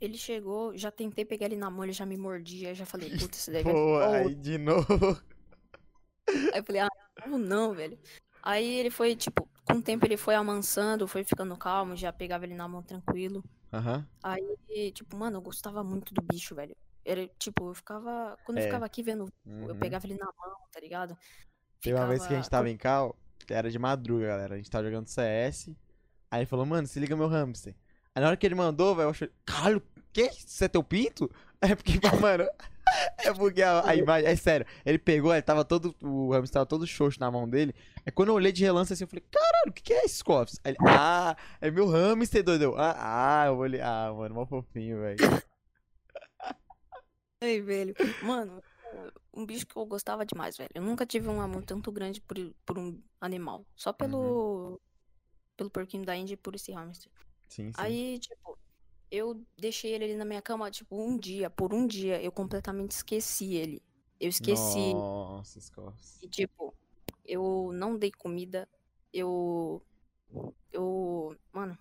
Ele chegou, já tentei pegar ele na mão, ele já me mordia. Já falei, putz, esse daí Pô, aí de novo. Aí eu falei, ah, não, não, velho. Aí ele foi, tipo, com o tempo ele foi amansando, foi ficando calmo, já pegava ele na mão tranquilo. Aham. Aí, tipo, mano, eu gostava muito do bicho, velho. Era, tipo, eu ficava. Quando eu É. ficava aqui vendo, eu Uhum. pegava ele na mão, tá ligado? Teve uma vez que a gente Ficava- tava em cal, era de madruga, galera. A gente tava jogando CS. Aí ele falou, mano, se liga meu hamster. Aí na hora que ele mandou, velho, eu achei, caralho, que? Isso é teu pinto? É porque, mano, é porque a, a imagem, é sério, ele pegou, ele tava todo, o hamster tava todo xoxo na mão dele. Aí quando eu olhei de relance assim, eu falei, caralho, o que que é esses cofres? Aí ele, ah, é meu hamster, doido. Eu, Ah, ah, eu olhei, ah, mano, mó fofinho, velho. Ai, velho. Mano, um bicho que eu gostava demais, velho. Eu nunca tive um amor tanto grande por, por um animal. Só pelo. Pelo porquinho da Índia e por esse hamster. Sim, sim. Aí, tipo, eu deixei ele ali na minha cama, tipo, um dia, por um dia, eu completamente esqueci ele. Eu esqueci. Nossa, cofres. E, tipo, eu não dei comida. Eu. Eu. Mano.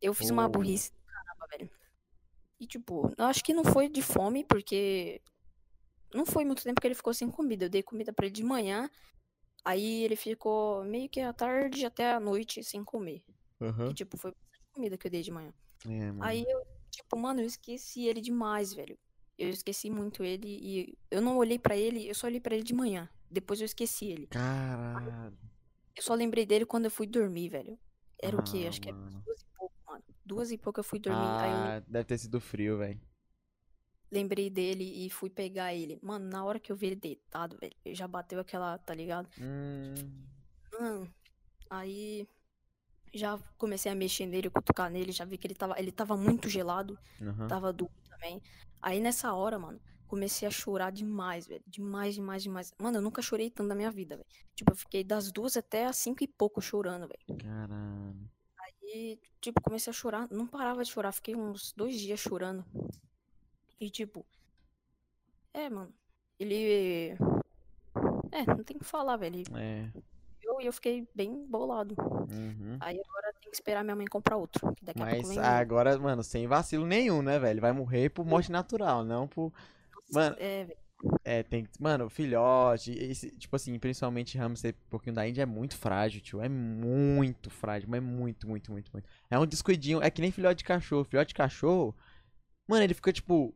Eu fiz uma Oh. burrice do caramba, velho. E, tipo, eu acho que não foi de fome, porque. Não foi muito tempo que ele ficou sem comida. Eu dei comida pra ele de manhã. Aí ele ficou meio que à tarde até à noite sem comer. Aham. E, tipo, foi comida que eu dei de manhã. É, mano. Aí eu, tipo, mano, eu esqueci ele demais, velho. Eu esqueci muito ele e eu não olhei pra ele, eu só olhei pra ele de manhã. Depois eu esqueci ele. Caralho. Eu só lembrei dele quando eu fui dormir, velho. Era o quê? Ah, Acho que era mano. duas mano. Duas e pouco eu fui dormir. Eu Ah, deve ter sido frio, velho. lembrei dele e fui pegar ele. Mano, na hora que eu vi ele deitado, velho, já bateu aquela, tá ligado? Hum. Mano, aí já comecei a mexer nele, cutucar nele, já vi que ele tava, ele tava muito gelado. Aham. Tava duro também. Aí nessa hora, mano, comecei a chorar demais, velho. Demais, demais, demais. Mano, eu nunca chorei tanto na minha vida, velho. Tipo, eu fiquei das duas até as cinco e pouco chorando, velho. Caralho. E, tipo, comecei a chorar. Não parava de chorar. Fiquei uns dois dias chorando. E, tipo. É, mano. Ele. É, não tem o que falar, velho. É. eu, e eu fiquei bem bolado. Uhum. Aí agora tem que esperar minha mãe comprar outro. Mas agora, mano, sem vacilo nenhum, né, velho? Vai morrer por morte natural, não por. Mano, É, velho. É, tem. Mano, filhote, esse, tipo assim, principalmente hamster, pouquinho da Índia é muito frágil, tio. É muito frágil, mas é muito, muito, muito, muito. É um descuidinho, é que nem filhote de cachorro. Filhote de cachorro, mano, ele fica, tipo,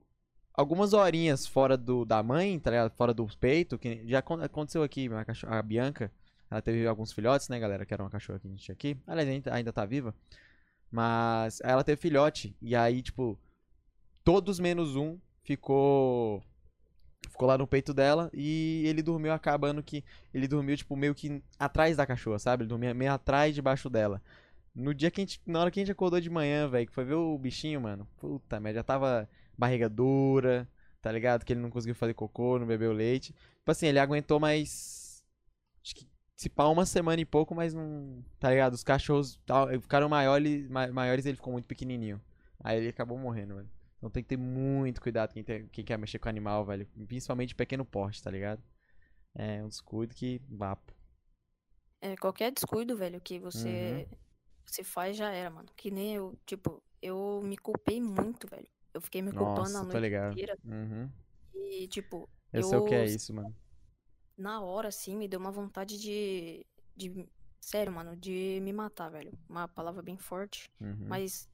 algumas horinhas fora do, da mãe, tá ligado? Fora do peito, que já acon- aconteceu aqui, a, cachorro, a Bianca, ela teve alguns filhotes, né, galera, que era uma cachorra que a gente tinha aqui. Aliás, ainda, ainda tá viva. Mas ela teve filhote, e aí, tipo, todos menos um ficou ficou lá no peito dela e ele dormiu acabando que ele dormiu tipo meio que atrás da cachorra, sabe? Ele dormia meio atrás debaixo dela. No dia que a gente, na hora que a gente acordou de manhã, velho, que foi ver o bichinho, mano. Puta, merda, já tava barriga dura, tá ligado? Que ele não conseguiu fazer cocô, não bebeu leite. Tipo assim, ele aguentou mais acho que se pá uma semana e pouco, mas não, tá ligado? Os cachorros ficaram maiores, ma- maiores, ele ficou muito pequenininho. Aí ele acabou morrendo, velho. Então tem que ter muito cuidado quem, tem- quem quer mexer com animal, velho. Principalmente pequeno porte, tá ligado? É um descuido que vapo. É, qualquer descuido, velho, que Uhum. você, você faz já era, mano. Que nem eu, tipo, eu me culpei muito, velho. Eu fiquei me culpando a Nossa, tô noite ligado. inteira. Uhum. E, tipo, Eu sei o que é eu, isso, mano. na hora, assim, me deu uma vontade de, de, sério, mano, de me matar, velho. Uma palavra bem forte. Uhum. Mas,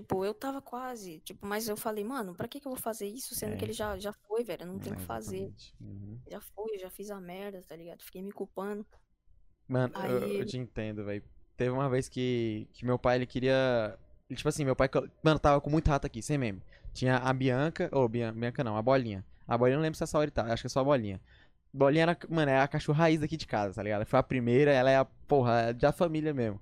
tipo, eu tava quase, tipo, mas eu falei, mano, pra que que eu vou fazer isso, sendo que É, ele já, já foi, velho, eu não tenho o é, que fazer. Uhum. Já foi, eu já fiz a merda, tá ligado? Fiquei me culpando. Mano, eu, eu Aí, te entendo, velho. Teve uma vez que, que meu pai, ele queria. ele, tipo assim, meu pai. Mano, tava com muito rato aqui, sem meme. Tinha a Bianca. Ou, Bian- Bianca não, a bolinha. A bolinha eu não lembro se essa hora tá, acho que é só a bolinha. Bolinha era, mano, é a cachorra raiz daqui de casa, tá ligado? Foi a primeira, ela é a, porra, é da família mesmo.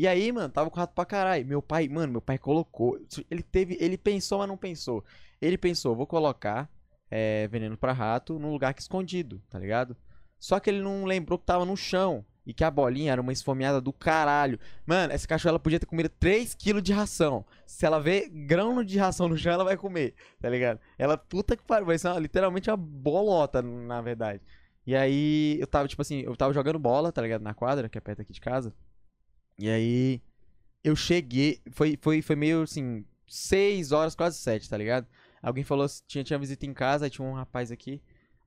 E aí, mano, tava com rato pra caralho. Meu pai, mano, meu pai colocou. Ele teve. Ele pensou, mas não pensou. Ele pensou, vou colocar é, veneno pra rato num lugar que é escondido, tá ligado? Só que ele não lembrou que tava no chão. E que a bolinha era uma esfomeada do caralho. Mano, essa cachorra ela podia ter comido 3kg de ração. Se ela vê grão de ração no chão, ela vai comer, tá ligado? Ela, puta que pariu, vai ser literalmente uma bolota, na verdade. E aí, eu tava, tipo assim, eu tava jogando bola, tá ligado? Na quadra, que é perto aqui de casa. E aí, eu cheguei, foi, foi, foi meio assim, 6 horas, quase 7, tá ligado? Alguém falou, tinha, tinha visita em casa, aí tinha um rapaz aqui.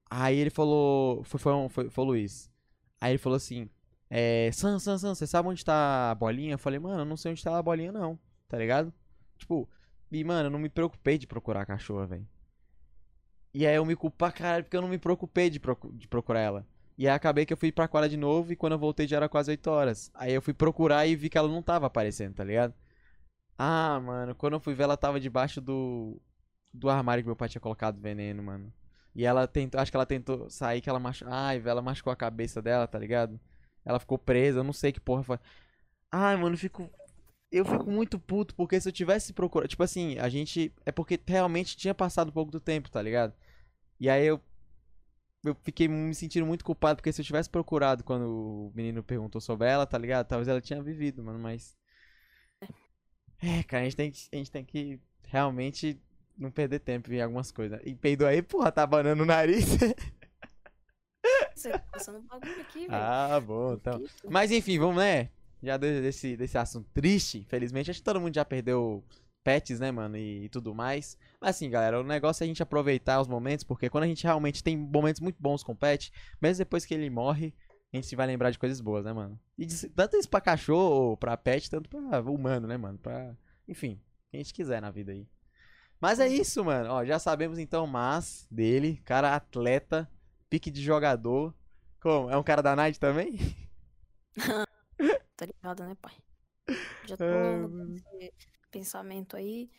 Aí ele falou, foi, foi, foi, foi o Luiz. Aí ele falou assim, é, Sam, Sam, Sam, você sabe onde tá a bolinha? Eu falei, mano, eu não sei onde tá a bolinha não, tá ligado? Tipo, e mano, eu não me preocupei de procurar a cachorra, velho. E aí eu me culpo pra caralho porque eu não me preocupei de, procu- de procurar ela. E aí acabei que eu fui pra quadra de novo e quando eu voltei já era quase 8 horas. Aí eu fui procurar e vi que ela não tava aparecendo, tá ligado? Ah, mano, quando eu fui ver ela tava debaixo do do armário que meu pai tinha colocado veneno, mano. E ela tentou, acho que ela tentou sair que ela machucou, ai, velho, ela machucou a cabeça dela, tá ligado? Ela ficou presa, eu não sei que porra foi. Ai, mano, eu fico eu fico muito puto porque se eu tivesse procurado, tipo assim, a gente é porque realmente tinha passado pouco do tempo, tá ligado? E aí eu eu fiquei me sentindo muito culpado porque se eu tivesse procurado quando o menino perguntou sobre ela, tá ligado? Talvez ela tinha vivido, mano, mas é, cara, a gente tem que, a gente tem que realmente não perder tempo em algumas coisas. E peidou aí, porra, tá banando o nariz. você tá passando bagulho aqui, velho. ah, bom, então. Mas enfim, vamos, né? Já de- desse, desse assunto triste, infelizmente, acho que todo mundo já perdeu pets, né, mano, e, e tudo mais. Mas assim, galera, o negócio é a gente aproveitar os momentos, porque quando a gente realmente tem momentos muito bons com o pet, mesmo depois que ele morre, a gente se vai lembrar de coisas boas, né, mano? E de- tanto isso pra cachorro, pra pet, tanto pra humano, né, mano? Pra, enfim, quem a gente quiser na vida aí. Mas é isso, mano. Ó, já sabemos então mas dele, cara atleta, pique de jogador. Como? É um cara da Night também? Tá ligado, né, pai? Já tô esse pensamento aí.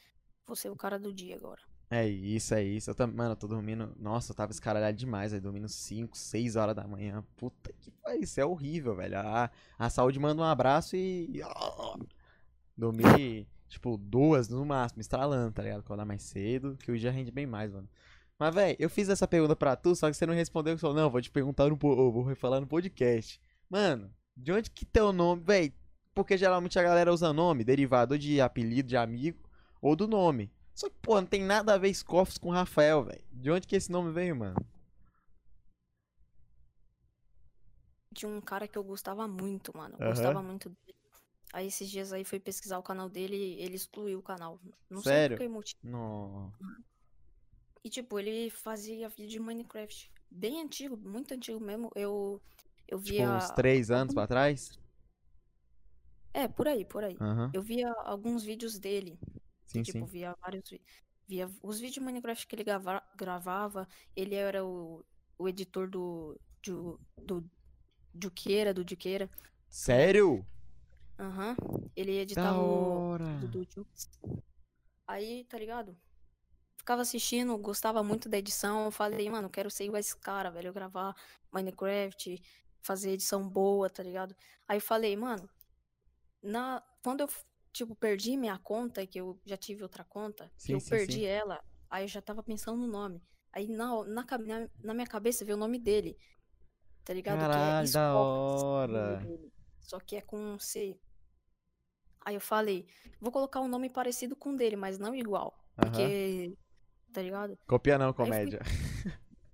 Vou ser o cara do dia agora. É isso, é isso. Eu tam... Mano, eu tô dormindo. Nossa, eu tava escaralhado demais, aí dormindo 5, 6 horas da manhã. Puta que pariu, isso é horrível, velho. A, a saúde manda um abraço e. Dormi, tipo, duas no máximo, estralando, tá ligado? Acordar mais cedo, que o dia rende bem mais, mano. Mas, velho, eu fiz essa pergunta pra tu, só que você não respondeu. Você falou, não, vou te perguntar no. eu Vou falar no podcast. Mano, de onde que teu nome, velho? Porque geralmente a galera usa nome derivado de apelido de amigo ou do nome. Só que, pô, não tem nada a ver Scoffs com Rafael, velho. De onde que esse nome veio, mano? De um cara que eu gostava muito, mano. Eu Aham. Gostava muito dele. Aí esses dias aí fui pesquisar o canal dele e ele excluiu o canal. Não sei Sério? por que motivo. Não. E tipo, ele fazia vídeo de Minecraft. Bem antigo, muito antigo mesmo. Eu, eu Tipo, via. uns três anos pra trás? É, por aí, por aí. Aham. Eu via alguns vídeos dele. Sim, tipo, sim. via vários. vi- Via os vídeos de Minecraft que ele grava- gravava. Ele era o, o editor do. Do. Do Juqueira, do Juqueira. Sério? Aham. Ele Da editava o do Jukes. Aí, tá ligado? Ficava assistindo, gostava muito da edição. eu Falei, mano, quero ser igual esse cara, velho. Eu gravar Minecraft, fazer edição boa, tá ligado? Aí falei, mano, na... quando eu, tipo, perdi minha conta, que eu já tive outra conta, que Sim, eu sim, perdi sim. ela, aí eu já tava pensando no nome. Aí na, na, na, minha cabeça veio o nome dele, tá ligado? Que é Caralho, da hora. dele. Só que é com um C. Aí eu falei, vou colocar um nome parecido com o dele, mas não igual. Aham. Porque, tá ligado? Copia não, Aí eu fui, comédia.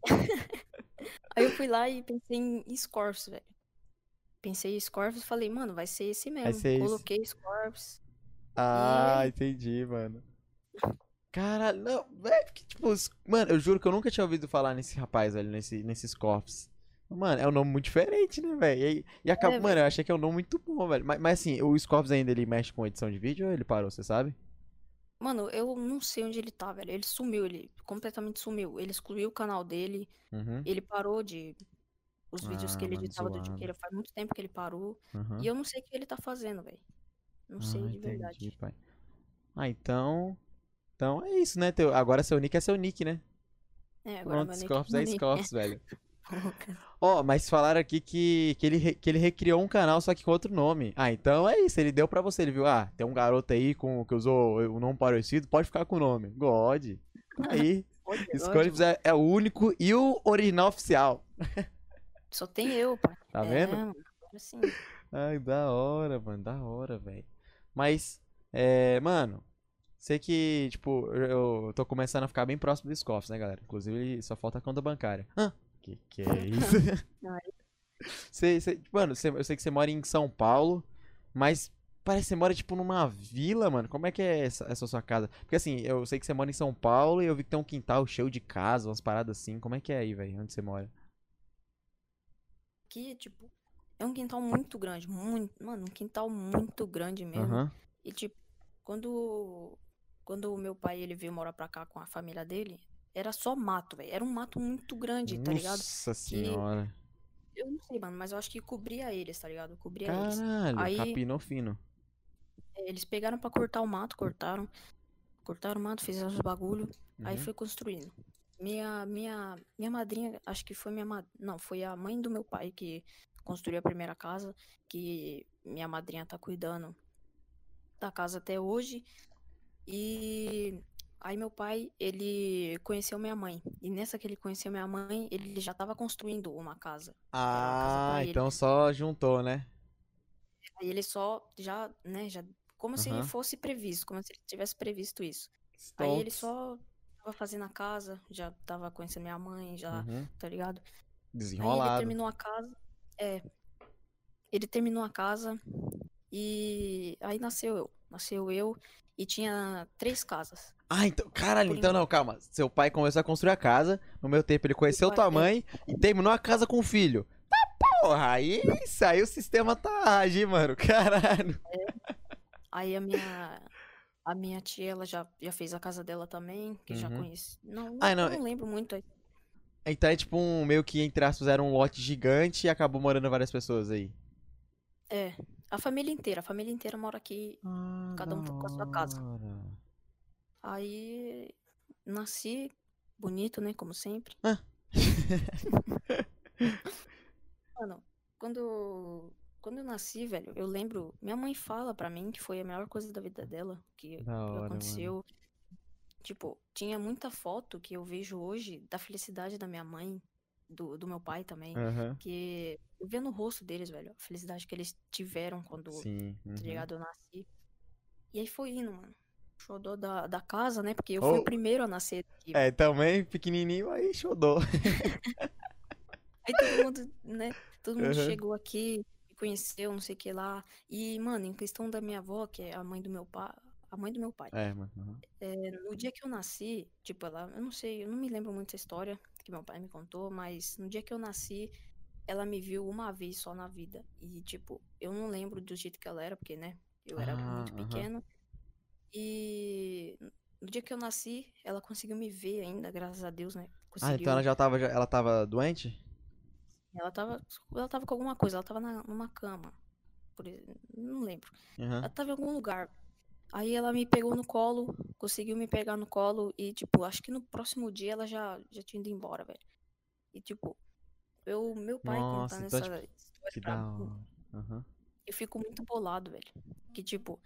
aí eu fui lá e pensei em Scorpius, velho. Pensei em Scorpius e falei, mano, vai ser esse Vai mesmo. ser. Coloquei Scorpius. E Ah, aí, entendi, mano. Caralho, não, velho, porque, tipo, os- mano, eu juro que eu nunca tinha ouvido falar nesse rapaz, velho, nesse, nesses corpos. Mano, é um nome muito diferente, né, velho? E, e acaba, é, mano, eu achei que é um nome muito bom, velho. Mas, mas assim, o Scorpius ainda ele mexe com edição de vídeo ou ele parou, você sabe? Mano, eu não sei onde ele tá, velho. Ele sumiu, ele completamente sumiu. Ele excluiu o canal dele, Uhum. ele parou de. Os vídeos que Ah, ele mano, editava do zoado. inteiro. Faz muito tempo que ele parou. E Uhum. eu não sei o que ele tá fazendo, velho. Não sei Ah, de entendi, verdade. pai. Ah, então. Então é isso, né? Teu, agora seu nick é seu nick, né? É, agora Pronto, Scorpius é Mani. Scorpius, velho. Ó, mas falaram aqui que, que, ele, que ele recriou um canal, só que com outro nome. Ah, então é isso, ele deu pra você, ele viu, ah, tem um garoto aí com, que usou o nome parecido, pode ficar com o nome. God. Aí, Scorpius é, é o único e o original oficial. Só tem eu, pai. Tá É, vendo? mano. Agora sim. Ai, da hora, mano, da hora, velho. Mas, é, mano, sei que, tipo, eu, eu tô começando a ficar bem próximo do Scorpius, né, galera? Inclusive, só falta a conta bancária. Hã? Que que é isso? Você, você- mano, você- eu sei que você mora em São Paulo, mas parece que você mora, tipo, numa vila, mano. Como é que é essa, essa sua casa? Porque, assim, eu sei que você mora em São Paulo e eu vi que tem um quintal cheio de casa, umas paradas assim. Como é que é aí, velho? Onde você mora? Aqui, tipo, é um quintal muito grande. Muito. Mano, um quintal muito grande mesmo. Aham. E, tipo, quando. Quando o meu pai ele veio morar pra cá com a família dele, era só mato, velho. Era um mato muito grande, tá ligado? Nossa Que senhora. eu não sei, mano, mas eu acho que cobria eles, tá ligado? Cobria eles. Caralho, Aí capinou fino. eh, eles pegaram pra cortar o mato, cortaram. Cortaram o mato, fizeram os bagulho. Aí Uhum. foi construindo. Minha, minha, minha madrinha, acho que foi minha Não, foi a mãe do meu pai que construiu a primeira casa, que minha madrinha tá cuidando da casa até hoje. E aí meu pai, ele conheceu minha mãe. E nessa que ele conheceu minha mãe, ele já tava construindo uma casa. Era uma casa Ah, ele. então só juntou, né? Aí ele só já, né, já como se Aham. fosse previsto, como se ele tivesse previsto isso. Aí ele só tava fazendo a casa, já tava conhecendo minha mãe, já, Uhum. tá ligado? Aí ele Desenrolado. terminou a casa, é, ele terminou a casa e aí nasceu eu, nasceu eu e tinha três casas. Ah, então, caralho, então não, calma. Seu pai começou a construir a casa, no meu tempo ele conheceu tua é, mãe e terminou a casa com o filho. Tá porra, aí, isso aí o sistema tá agindo, mano, caralho. aí a minha a minha tia, ela já, já fez a casa dela também, que já Uhum. conheci. Não, Ah, não, não lembro muito. então é tipo um, meio que, entre aspas, era um lote gigante e acabou morando várias pessoas aí. É, a família inteira, a família inteira mora aqui, Ah, cada um da com a sua casa. hora. Aí nasci bonito, né, como sempre. Ah. Mano, quando quando eu nasci, velho, eu lembro, minha mãe fala pra mim que foi a melhor coisa da vida dela, que, Da mano. aconteceu. Tipo, tinha muita foto que eu vejo hoje da felicidade da minha mãe, do, do meu pai também, Aham. que eu via no rosto deles, velho, a felicidade que eles tiveram quando, Sim. tá Uhum. ligado, eu nasci. E aí foi indo, mano. Xodó da, da casa, né? Porque eu fui o Oh, primeiro a nascer aqui. é, também pequenininho aí xodou. Aí todo mundo, né? Todo mundo Aham. chegou aqui, conheceu, não sei o que lá. E, mano, em questão da minha avó, que é a mãe do meu pai, a mãe do meu pai. É, uhum. é, no dia que eu nasci, tipo, ela, eu não sei, eu não me lembro muito essa história que meu pai me contou, mas no dia que eu nasci, ela me viu uma vez só na vida. E, tipo, eu não lembro do jeito que ela era, porque, né? Eu era Ah, muito aham. pequeno. E no dia que eu nasci, ela conseguiu me ver ainda, graças a Deus, né? Ah, então ela Conseguiu. já tava, ela tava doente? Ela tava, ela tava com alguma coisa, ela tava na- numa cama. Por, não lembro. Ela Aham. tava em algum lugar. Aí ela me pegou no colo, conseguiu me pegar no colo e, tipo, acho que no próximo dia ela já, já tinha ido embora, velho. E, tipo, eu, meu pai Nossa, contando então, essa tipo, história pra hora. Aham. eu fico muito bolado, velho. Que, tipo,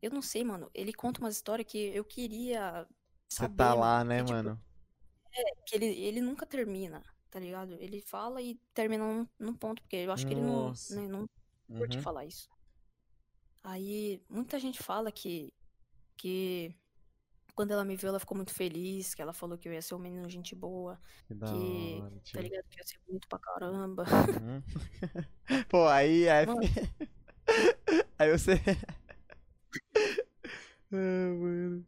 eu não sei, mano. Ele conta umas histórias que eu queria Você saber, tá mano. lá, né, Que, tipo, mano? que ele, ele nunca termina, tá ligado? Ele fala e termina num, num ponto, porque eu acho que ele não, Nossa. né, não curte Uhum. falar isso. Aí, muita gente fala que, que quando ela me viu, ela ficou muito feliz, que ela falou que eu ia ser um menino gente boa, Que que, hora, tá ligado? Que eu ia ser bonito pra caramba. Uhum. Pô, aí é. Mano, Aí você. Ah, mano.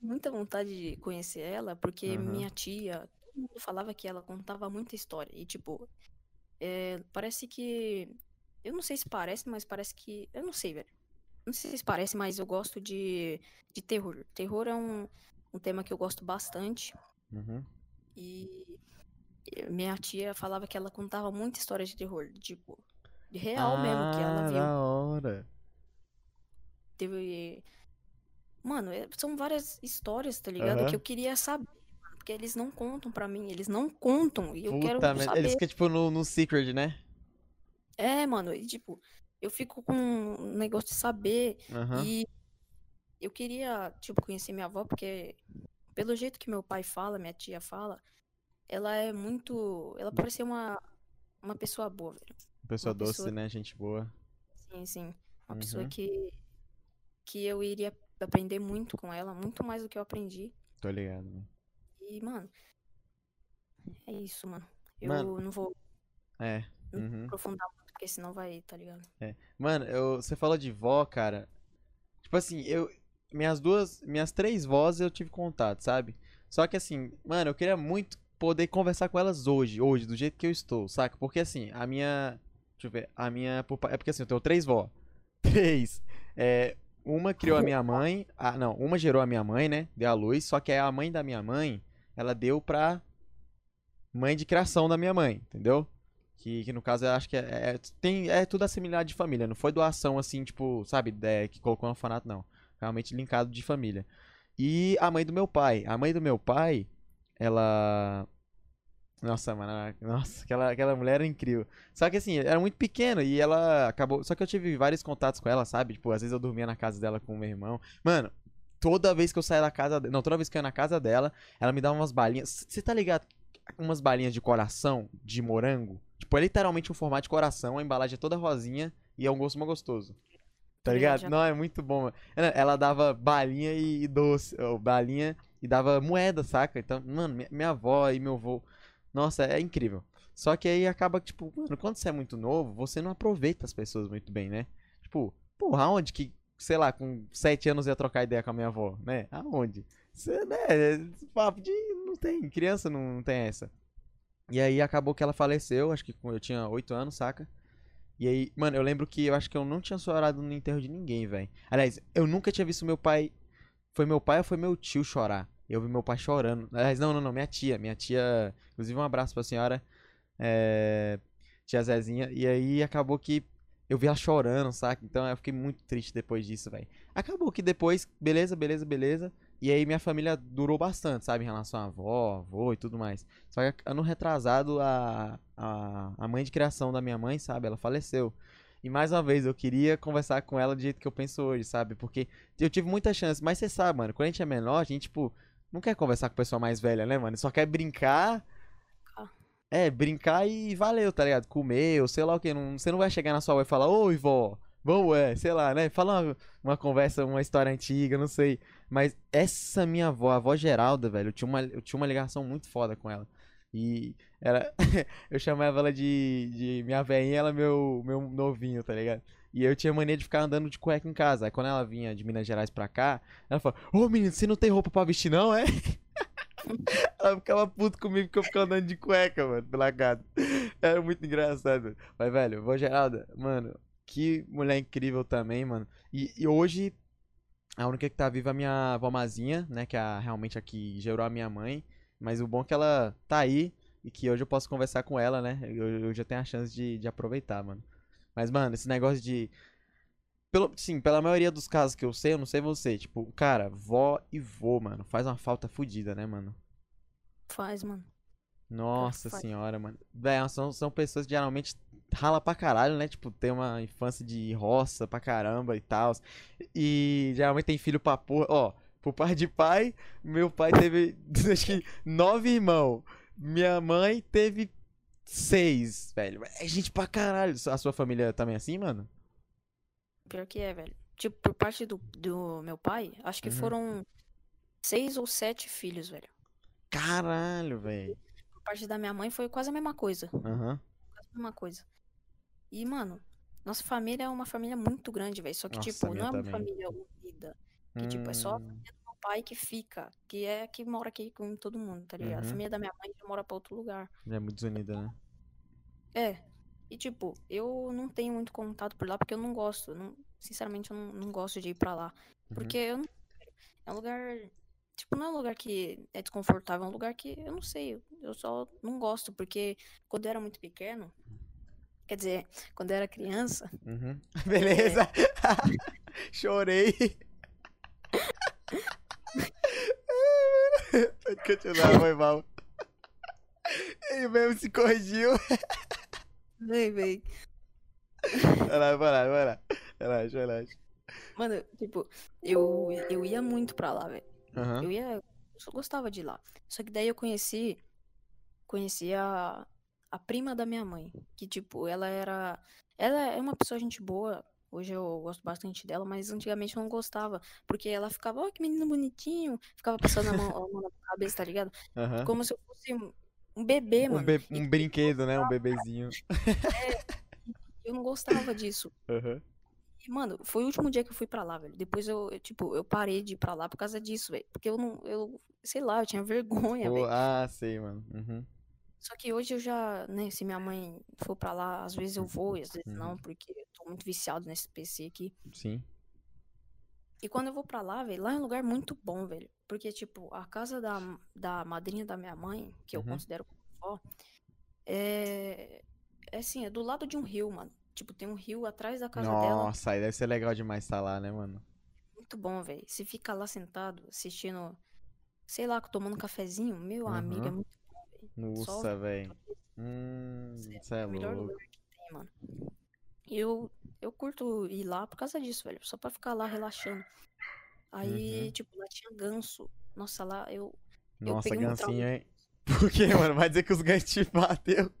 com muita vontade de conhecer ela, porque Aham. minha tia, mundo falava que ela contava muita história. E, tipo, é, parece que. Eu não sei se parece, mas parece que. Eu não sei, velho. Não sei se parece, mas eu gosto de, de terror. Terror é um, um tema que eu gosto bastante. Uhum. E minha tia falava que ela contava muita história de terror. Tipo, de real mesmo, que ela Ah, viu. da hora. Teve. Mano, é- são várias histórias, tá ligado? Que Aham. eu queria saber, porque eles não contam pra mim, eles não contam, e eu Puta quero merda. Eles saber. ficam, tipo, no, no Secret, né? É, mano, e tipo, eu fico com um negócio de saber, Aham. e eu queria, tipo, conhecer minha avó, porque pelo jeito que meu pai fala, minha tia fala, ela é muito. Ela parece uma, uma pessoa boa, velho. Pessoa Uma doce, pessoa, né? Gente boa. sim, sim, uma pessoa Uhum. que, que eu iria aprender muito com ela, muito mais do que eu aprendi. Tô ligado, mano. E, mano, é isso, mano. Mano, Eu não vou, é. não Uhum. aprofundar muito, porque senão vai, tá ligado? É. Mano, eu, você falou de vó, cara. Tipo assim, eu. Minhas duas. Minhas três vós eu tive contato, sabe? Só que assim, mano, eu queria muito poder conversar com elas hoje, hoje, do jeito que eu estou, saca? Porque assim, a minha. Deixa eu ver. A minha. É porque assim, eu tenho três vó. Três. É. Uma criou a minha mãe. Ah, não, uma gerou a minha mãe, né? Deu a luz. Só que a mãe da minha mãe, ela deu pra mãe de criação da minha mãe, entendeu? Que, que no caso eu acho que é, é- tem, é tudo assimilado de família, não foi doação assim, tipo, sabe, é, que colocou no orfanato, não. Realmente linkado de família. E a mãe do meu pai. A mãe do meu pai, ela. Nossa, mano, nossa, aquela, aquela mulher era incrível. Só que assim, era muito pequena e ela acabou. Só que eu tive vários contatos com ela, sabe? Tipo, às vezes eu dormia na casa dela com o meu irmão. Mano, toda vez que eu saía da casa. de- Não, toda vez que eu ia na casa dela, ela me dava umas balinhas. Você tá ligado? Umas balinhas de coração, de morango. Tipo, é literalmente um formato de coração, a embalagem é toda rosinha e é um gosto mó gostoso. Tá ligado já. Não, é muito bom, mano. Ela dava balinha e e doce, ou balinha e dava moeda, saca? Então, mano, minha, minha avó e meu avô, nossa, é incrível. Só que aí acaba, que, tipo, mano, quando você é muito novo, você não aproveita as pessoas muito bem, né? Tipo, porra, aonde que, sei lá, com sete anos ia trocar ideia com a minha avó, né? Aonde? Você, né, papo de, não tem, criança não, não tem essa. E aí acabou que ela faleceu, acho que eu tinha oito anos, saca? E aí, mano, eu lembro que eu acho que eu não tinha chorado no enterro de ninguém, velho. Aliás, eu nunca tinha visto meu pai. Foi meu pai ou foi meu tio chorar? Eu vi meu pai chorando. Aliás, não, não, não, minha tia. Minha tia. Inclusive, um abraço pra senhora. É... Tia Zezinha. E aí acabou que eu vi ela chorando, saca? Então eu fiquei muito triste depois disso, velho. Acabou que depois, beleza, beleza, beleza. E aí minha família durou bastante, sabe? Em relação à avó, avô e tudo mais. Só que ano retrasado, a, a, a mãe de criação da minha mãe, sabe? Ela faleceu. E mais uma vez, eu queria conversar com ela do jeito que eu penso hoje, sabe? Porque eu tive muita chance. Mas você sabe, mano, quando a gente é menor, a gente, tipo, não quer conversar com pessoa mais velha, né, mano? Só quer brincar. É, brincar e valeu, tá ligado? Comer, ou sei lá o que. Não, você não vai chegar na sua avó e falar, oi, vó, vamos, é, sei lá, né? Fala uma, uma conversa, uma história antiga, não sei. Mas essa minha avó, a avó Geralda, velho, eu tinha uma, eu tinha uma ligação muito foda com ela. E era. eu chamava ela de, de minha velhinha, ela meu, meu novinho, tá ligado? E eu tinha mania de ficar andando de cueca em casa. Aí quando ela vinha de Minas Gerais pra cá, ela falava, ô menino, você não tem roupa pra vestir, não, é? Ela ficava puto comigo porque eu ficava andando de cueca, mano, pela casa. Era muito engraçado. Mas, velho, vó Geralda, mano, que mulher incrível também, mano. E, e hoje, a única que tá viva é a minha avó Mazinha, né? Que é realmente a que gerou a minha mãe. Mas o bom é que ela tá aí e que hoje eu posso conversar com ela, né? Eu, eu já tenho a chance de, de aproveitar, mano. Mas, mano, esse negócio de. Pelo, sim, pela maioria dos casos que eu sei, eu não sei você. Tipo, cara, vó e vô, mano, faz uma falta fodida, né, mano? faz, mano. Nossa faz. senhora, mano. Véi, são, são pessoas que geralmente rala pra caralho, né? Tipo, tem uma infância de roça pra caramba e tal. E geralmente tem filho pra porra. Ó, por pai de pai, meu pai teve, acho que, nove irmãos. Minha mãe teve seis, velho. É gente pra caralho. A sua família também é assim, mano? Pior que é, velho. Tipo, por parte do, do meu pai, acho que Uhum. foram seis ou sete filhos, velho. Caralho, velho. Por parte da minha mãe foi quase a mesma coisa. Aham. Quase a mesma coisa. E, mano, nossa família é uma família muito grande, velho. Só que, Nossa, a tipo, não é uma também. família unida. Que, tipo, é só a Hum, família do meu pai que fica. Que é que mora aqui com todo mundo, tá ligado? A Uhum. família da minha mãe já mora pra outro lugar. É muito desunida, né? É. E, tipo, eu não tenho muito contato por lá porque eu não gosto. Não, sinceramente, eu não, não gosto de ir pra lá. Uhum. Porque eu não. É um lugar. Tipo, não é um lugar que é desconfortável, é um lugar que eu não sei. eu- só não gosto. Porque quando eu era muito pequeno. Quer dizer, quando eu era criança. Uhum. Beleza. Chorei. Pode continuar, foi mal. Ele mesmo se corrigiu. Vem, vem. Vai lá, vai lá, vai lá. Relaxa, relaxa. Mano, tipo, eu, eu ia muito pra lá, velho. Aham. Eu ia. Eu só gostava de ir lá. Só que daí eu conheci. Conheci a, a prima da minha mãe. Que, tipo, ela era. Ela é uma pessoa gente boa. Hoje eu gosto bastante dela, mas antigamente eu não gostava. Porque ela ficava, ó, que menino bonitinho. Ficava passando a mão, a mão na cabeça, tá ligado? Aham. Como se eu fosse um, um bebê, Um, mano. be- E um brinquedo, né? Um bebezinho. eu não gostava disso. Aham. E, mano, foi o último dia que eu fui pra lá, velho. Depois eu, eu, tipo, eu parei de ir pra lá por causa disso, velho. Porque eu não, eu, sei lá, eu tinha vergonha, velho. ah, sei, mano. Uhum. Só que hoje eu já, né, se minha mãe for pra lá, às vezes eu vou e às vezes Uhum. não, porque eu tô muito viciado nesse PC aqui. Sim. E quando eu vou pra lá, velho, lá é um lugar muito bom, velho. Porque, tipo, a casa da, da madrinha da minha mãe, que eu Uhum. considero como avó, é, é assim, é do lado de um rio, mano. Tipo, tem um rio atrás da casa dela. Nossa, aí deve ser legal demais estar lá, né, mano? Muito bom, velho. Você fica lá sentado, assistindo, sei lá, tomando um cafezinho, meu amigo, é Uhum. muito bom, velho. Nossa, velho. Hum, isso é o melhor louco. lugar que tem, mano. Eu, eu curto ir lá por causa disso, velho. Só pra ficar lá relaxando. Aí, Uhum. tipo, lá tinha ganso. Nossa, lá eu. Nossa, peguei um gansinho, hein? Por quê, mano? Vai dizer que os gansos te bateu?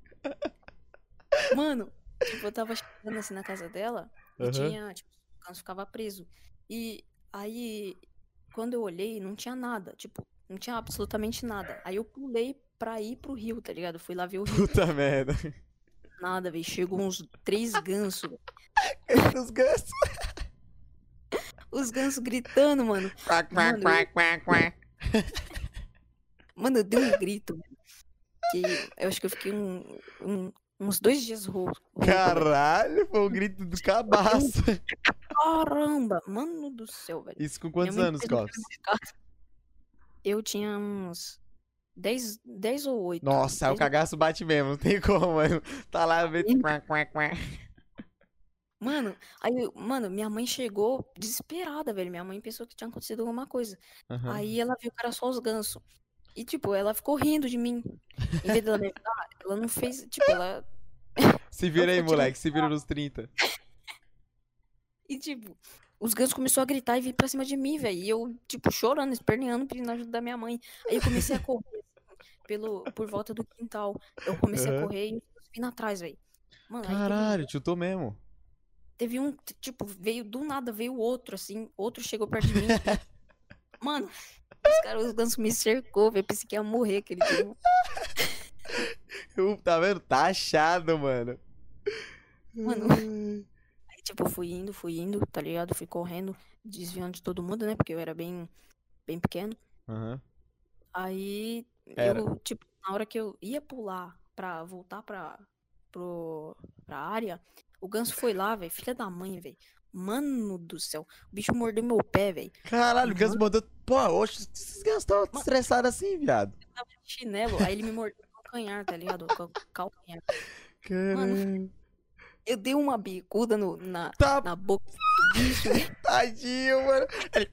Mano, tipo, eu tava chegando assim na casa dela e Aham. tinha, tipo, o ganso ficava preso. E aí, quando eu olhei, não tinha nada. Tipo, não tinha absolutamente nada. Aí eu pulei pra ir pro rio, tá ligado? Fui lá ver o rio. Puta merda. Nada, velho. Chegou uns três gansos. Os gansos. Os gansos gritando, mano. Quack, Mano, quack, quack, quack, quack. Mano, eu dei um grito, que eu acho que eu fiquei um, um- uns dois dias rouco. Caralho, foi um grito do cabaço. Caramba, mano do céu, velho. Isso com quantos anos, casa. Eu tinha uns 10, 10 ou 8. Nossa, aí o 10 cagaço bate mesmo, não tem como, mano. Tá lá, quack. Mano, aí, mano, minha mãe chegou desesperada, velho. Minha mãe pensou que tinha acontecido alguma coisa. Aham. Aí ela viu que era só os gansos. E, tipo, ela ficou rindo de mim. Em vez dela me ajudar, ela não fez. Tipo, ela. Se vira aí, moleque, se vira nos 30. E, tipo, os gansos começaram a gritar e vir pra cima de mim, velho. E eu, tipo, chorando, esperneando, pedindo ajuda da minha mãe. Aí eu comecei a correr pelo, por volta do quintal. Eu comecei a Aham. correr e vindo atrás, velho. Aí teve, Caralho, chutou mesmo. teve um, tipo, veio do nada, veio outro, assim. Outro chegou perto de mim. e- Mano, os caras, os gansos me cercou, velho. Pensei que ia morrer aquele dia. Eu, tá vendo? Tá achado, mano. Mano. Aí, tipo, eu fui indo, fui indo, tá ligado? Fui correndo, desviando de todo mundo, né? Porque eu era bem, bem pequeno. Aham. Aí, Era. eu, tipo, na hora que eu ia pular pra voltar pra, pro, pra área, o ganso foi lá, velho. Filha da mãe, velho. Mano do céu. O bicho mordeu meu pé, velho. Caralho, o Ganso mandou. Pô, oxe, esses Gansos tão estressados assim, viado. Tava de chinelo. Aí ele me mordeu no calcanhar, tá ligado? O cal- calcanhar. Caralho. Eu dei uma bicuda no, na, Tá na boca do bicho. tadinho, mano. Ele.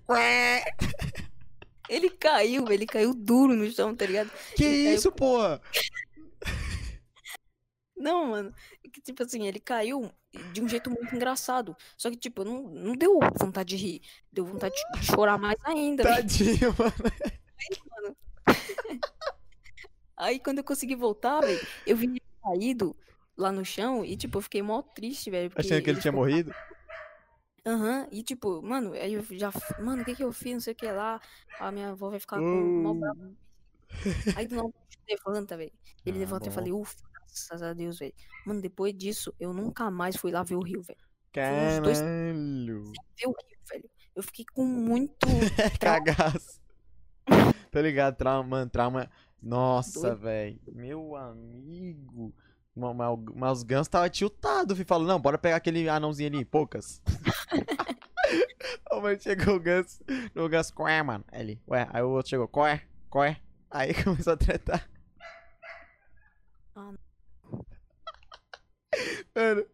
Ele caiu. Ele caiu duro no chão, tá ligado? Que Ele caiu isso, porra? Não, mano. tipo assim, ele caiu de um jeito muito engraçado. Só que, tipo, não, não deu vontade de rir. Deu vontade de chorar mais ainda. Tadinho, mano. Aí, quando eu consegui voltar, velho, eu vi ele caído lá no chão e, tipo, eu fiquei mó triste, velho. Achando que ele tinha ficou- morrido? Aham, e tipo, mano, aí eu já. Mano, o que que eu fiz? Não sei o que lá. A minha avó vai ficar com mal brava. Uh. Aí do nada levanta, velho. Ele Ah, levanta e eu bom. falei, ufa, graças a Deus, velho. Mano, depois disso, eu nunca mais fui lá ver o rio, velho. dois- Caralho. Ver o rio, velho. Eu fiquei com muito. Cagaço. Tá ligado? Trauma, mano, trauma. Nossa, velho. Meu amigo. Ma- ma- Mas os gansos tava tiltado, fi. Falou, não, bora pegar aquele anãozinho ali, poucas. Mas chegou o ganso, o ganso, qual é, mano? Ele, ué, aí o outro chegou, qual é? Qual é? Aí começou a tretar. Ah, Mano,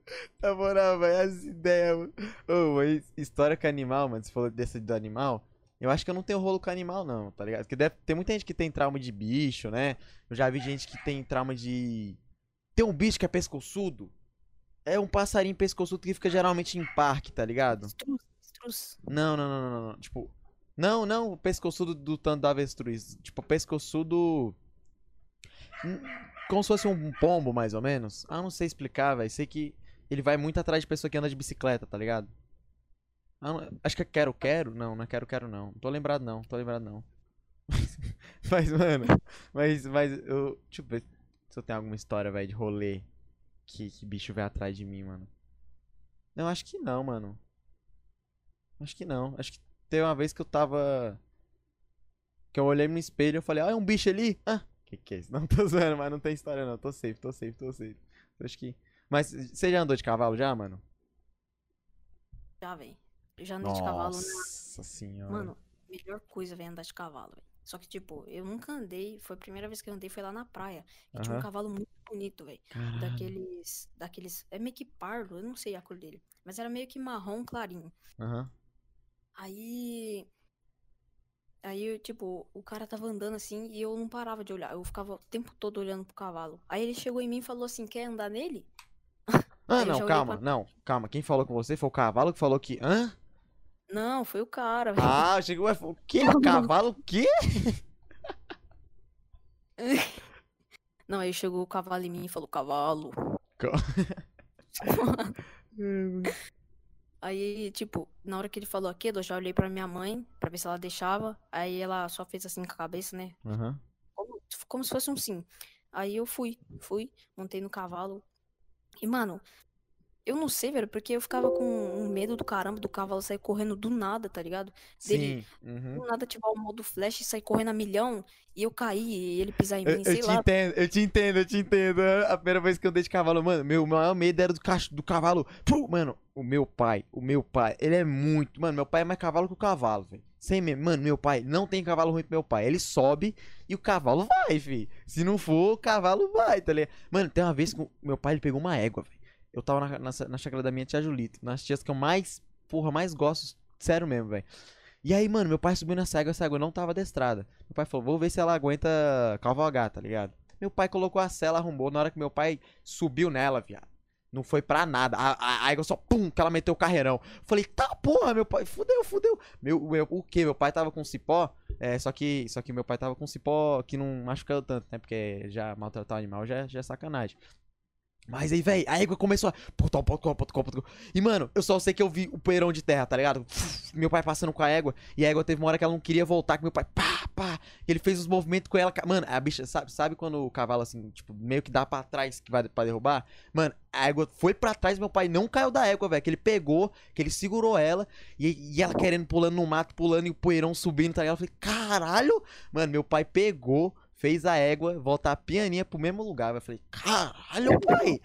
na moral, velho, as ideias, mano. Ô, mas história com animal, mano, você falou desse do animal. Eu acho que eu não tenho rolo com animal, não, tá ligado? Porque deve ter muita gente que tem trauma de bicho, né? Eu já vi gente que tem trauma de. Tem um bicho que é pescoçudo. É um passarinho pescoçudo que fica geralmente em parque, tá ligado? Estruz, estruz. Não, não, não, não, não. Tipo. Não, não, o pescoçudo do tanto da avestruz. Tipo, pescoçudo. Hum, Como se fosse um pombo, mais ou menos. Ah, não sei explicar, velho. Sei que ele vai muito atrás de pessoa que anda de bicicleta, tá ligado? Ah, não- acho que é quero, quero. Não, não é quero, quero, não. Não tô lembrado, não. Tô lembrado, não. mas, mano. Mas, mas eu. Deixa eu ver se eu tenho alguma história, velho, de rolê. Que, que bicho vai atrás de mim, mano. Não, acho que não, mano. Acho que não. Acho que teve uma vez que eu tava. Que eu olhei no espelho e eu falei, ah, é um bicho ali? Ah, que que é isso? Não tô zoando, mas não tem história não. Tô safe, tô safe, tô safe. Acho que. Mas você já andou de cavalo já, mano? Já, velho. Eu já andei de cavalo. Nossa senhora. Mano, melhor coisa, velho, andar de cavalo, velho. Só que, tipo, eu nunca andei. Foi a primeira vez que eu andei, foi lá na praia. E tinha um cavalo muito bonito, velho. Daqueles. Daqueles. É meio que pardo, eu não sei a cor dele. Mas era meio que marrom clarinho. Aham. Aí. Aí, tipo, o cara tava andando assim e eu não parava de olhar. Eu ficava o tempo todo olhando pro cavalo. Aí ele chegou em mim e falou assim: Quer andar nele? Ah, não, calma, pra- não, calma. Quem falou com você foi o cavalo que falou que. Hã? Não, foi o cara, velho. Ah, chegou. O quê? O cavalo o quê? Não, aí chegou o cavalo em mim e falou: Cavalo. Ca- Aí, tipo, na hora que ele falou aquilo, eu já olhei pra minha mãe pra ver se ela deixava. Aí ela só fez assim com a cabeça, né? Aham. Como, como se fosse um sim. Aí eu fui, fui, montei no cavalo. E, mano, eu não sei, velho, porque eu ficava com medo do caramba do cavalo sair correndo do nada, tá ligado? Dele- Sim. Uhum. Do nada ativar o modo flash e sair correndo a milhão e eu cair e ele pisar em Eu, mim, eu sei te lá. entendo, eu te entendo, eu te entendo. A primeira vez que eu andei de cavalo, mano, meu maior medo era do, cach... do cavalo. Pum, mano, o meu pai, o meu pai, ele é muito. Mano, meu pai é mais cavalo que o cavalo, velho. Sem mesmo. Mano, meu pai não tem cavalo ruim pro meu pai. Ele sobe e o cavalo vai, fi. Se não for, o cavalo vai, tá ligado? Mano, tem uma vez que meu pai ele pegou uma égua, velho. Eu tava na, na, na chácara da minha tia Julita, nas tias que eu mais, porra, mais gosto, sério mesmo, velho. E aí, mano, meu pai subiu nessa égua, essa égua não tava adestrada. Meu pai falou, vou ver se ela aguenta cavalgar, tá ligado? Meu pai colocou a sela, arrombou. Na hora que meu pai subiu nela, viado. Não foi pra nada. A, a, a égua só, pum, que ela meteu o carreirão. Falei, tá porra, meu pai, fudeu, fudeu. Meu, meu, o que? Meu pai tava com cipó. É, só que, só que meu pai tava com cipó que não machucou tanto, né? Porque já maltratar o animal já, já é sacanagem. Mas aí, velho, a égua começou a. E, mano, eu só sei que eu vi o poeirão de terra, tá ligado? Meu pai passando com a égua. E a égua teve uma hora que ela não queria voltar. Que meu pai, pá, pá. Ele fez os movimentos com ela. Mano, a bicha, sabe, sabe quando o cavalo, assim, tipo, meio que dá pra trás que vai pra derrubar? Mano, a égua foi pra trás. Meu pai não caiu da égua, velho. Que ele pegou, que ele segurou ela. E, e ela querendo, pulando no mato, pulando e o poeirão subindo, tá ligado? Eu falei, caralho. Mano, meu pai pegou, fez a égua voltar pianinha pro mesmo lugar. Eu falei, caralho, pai.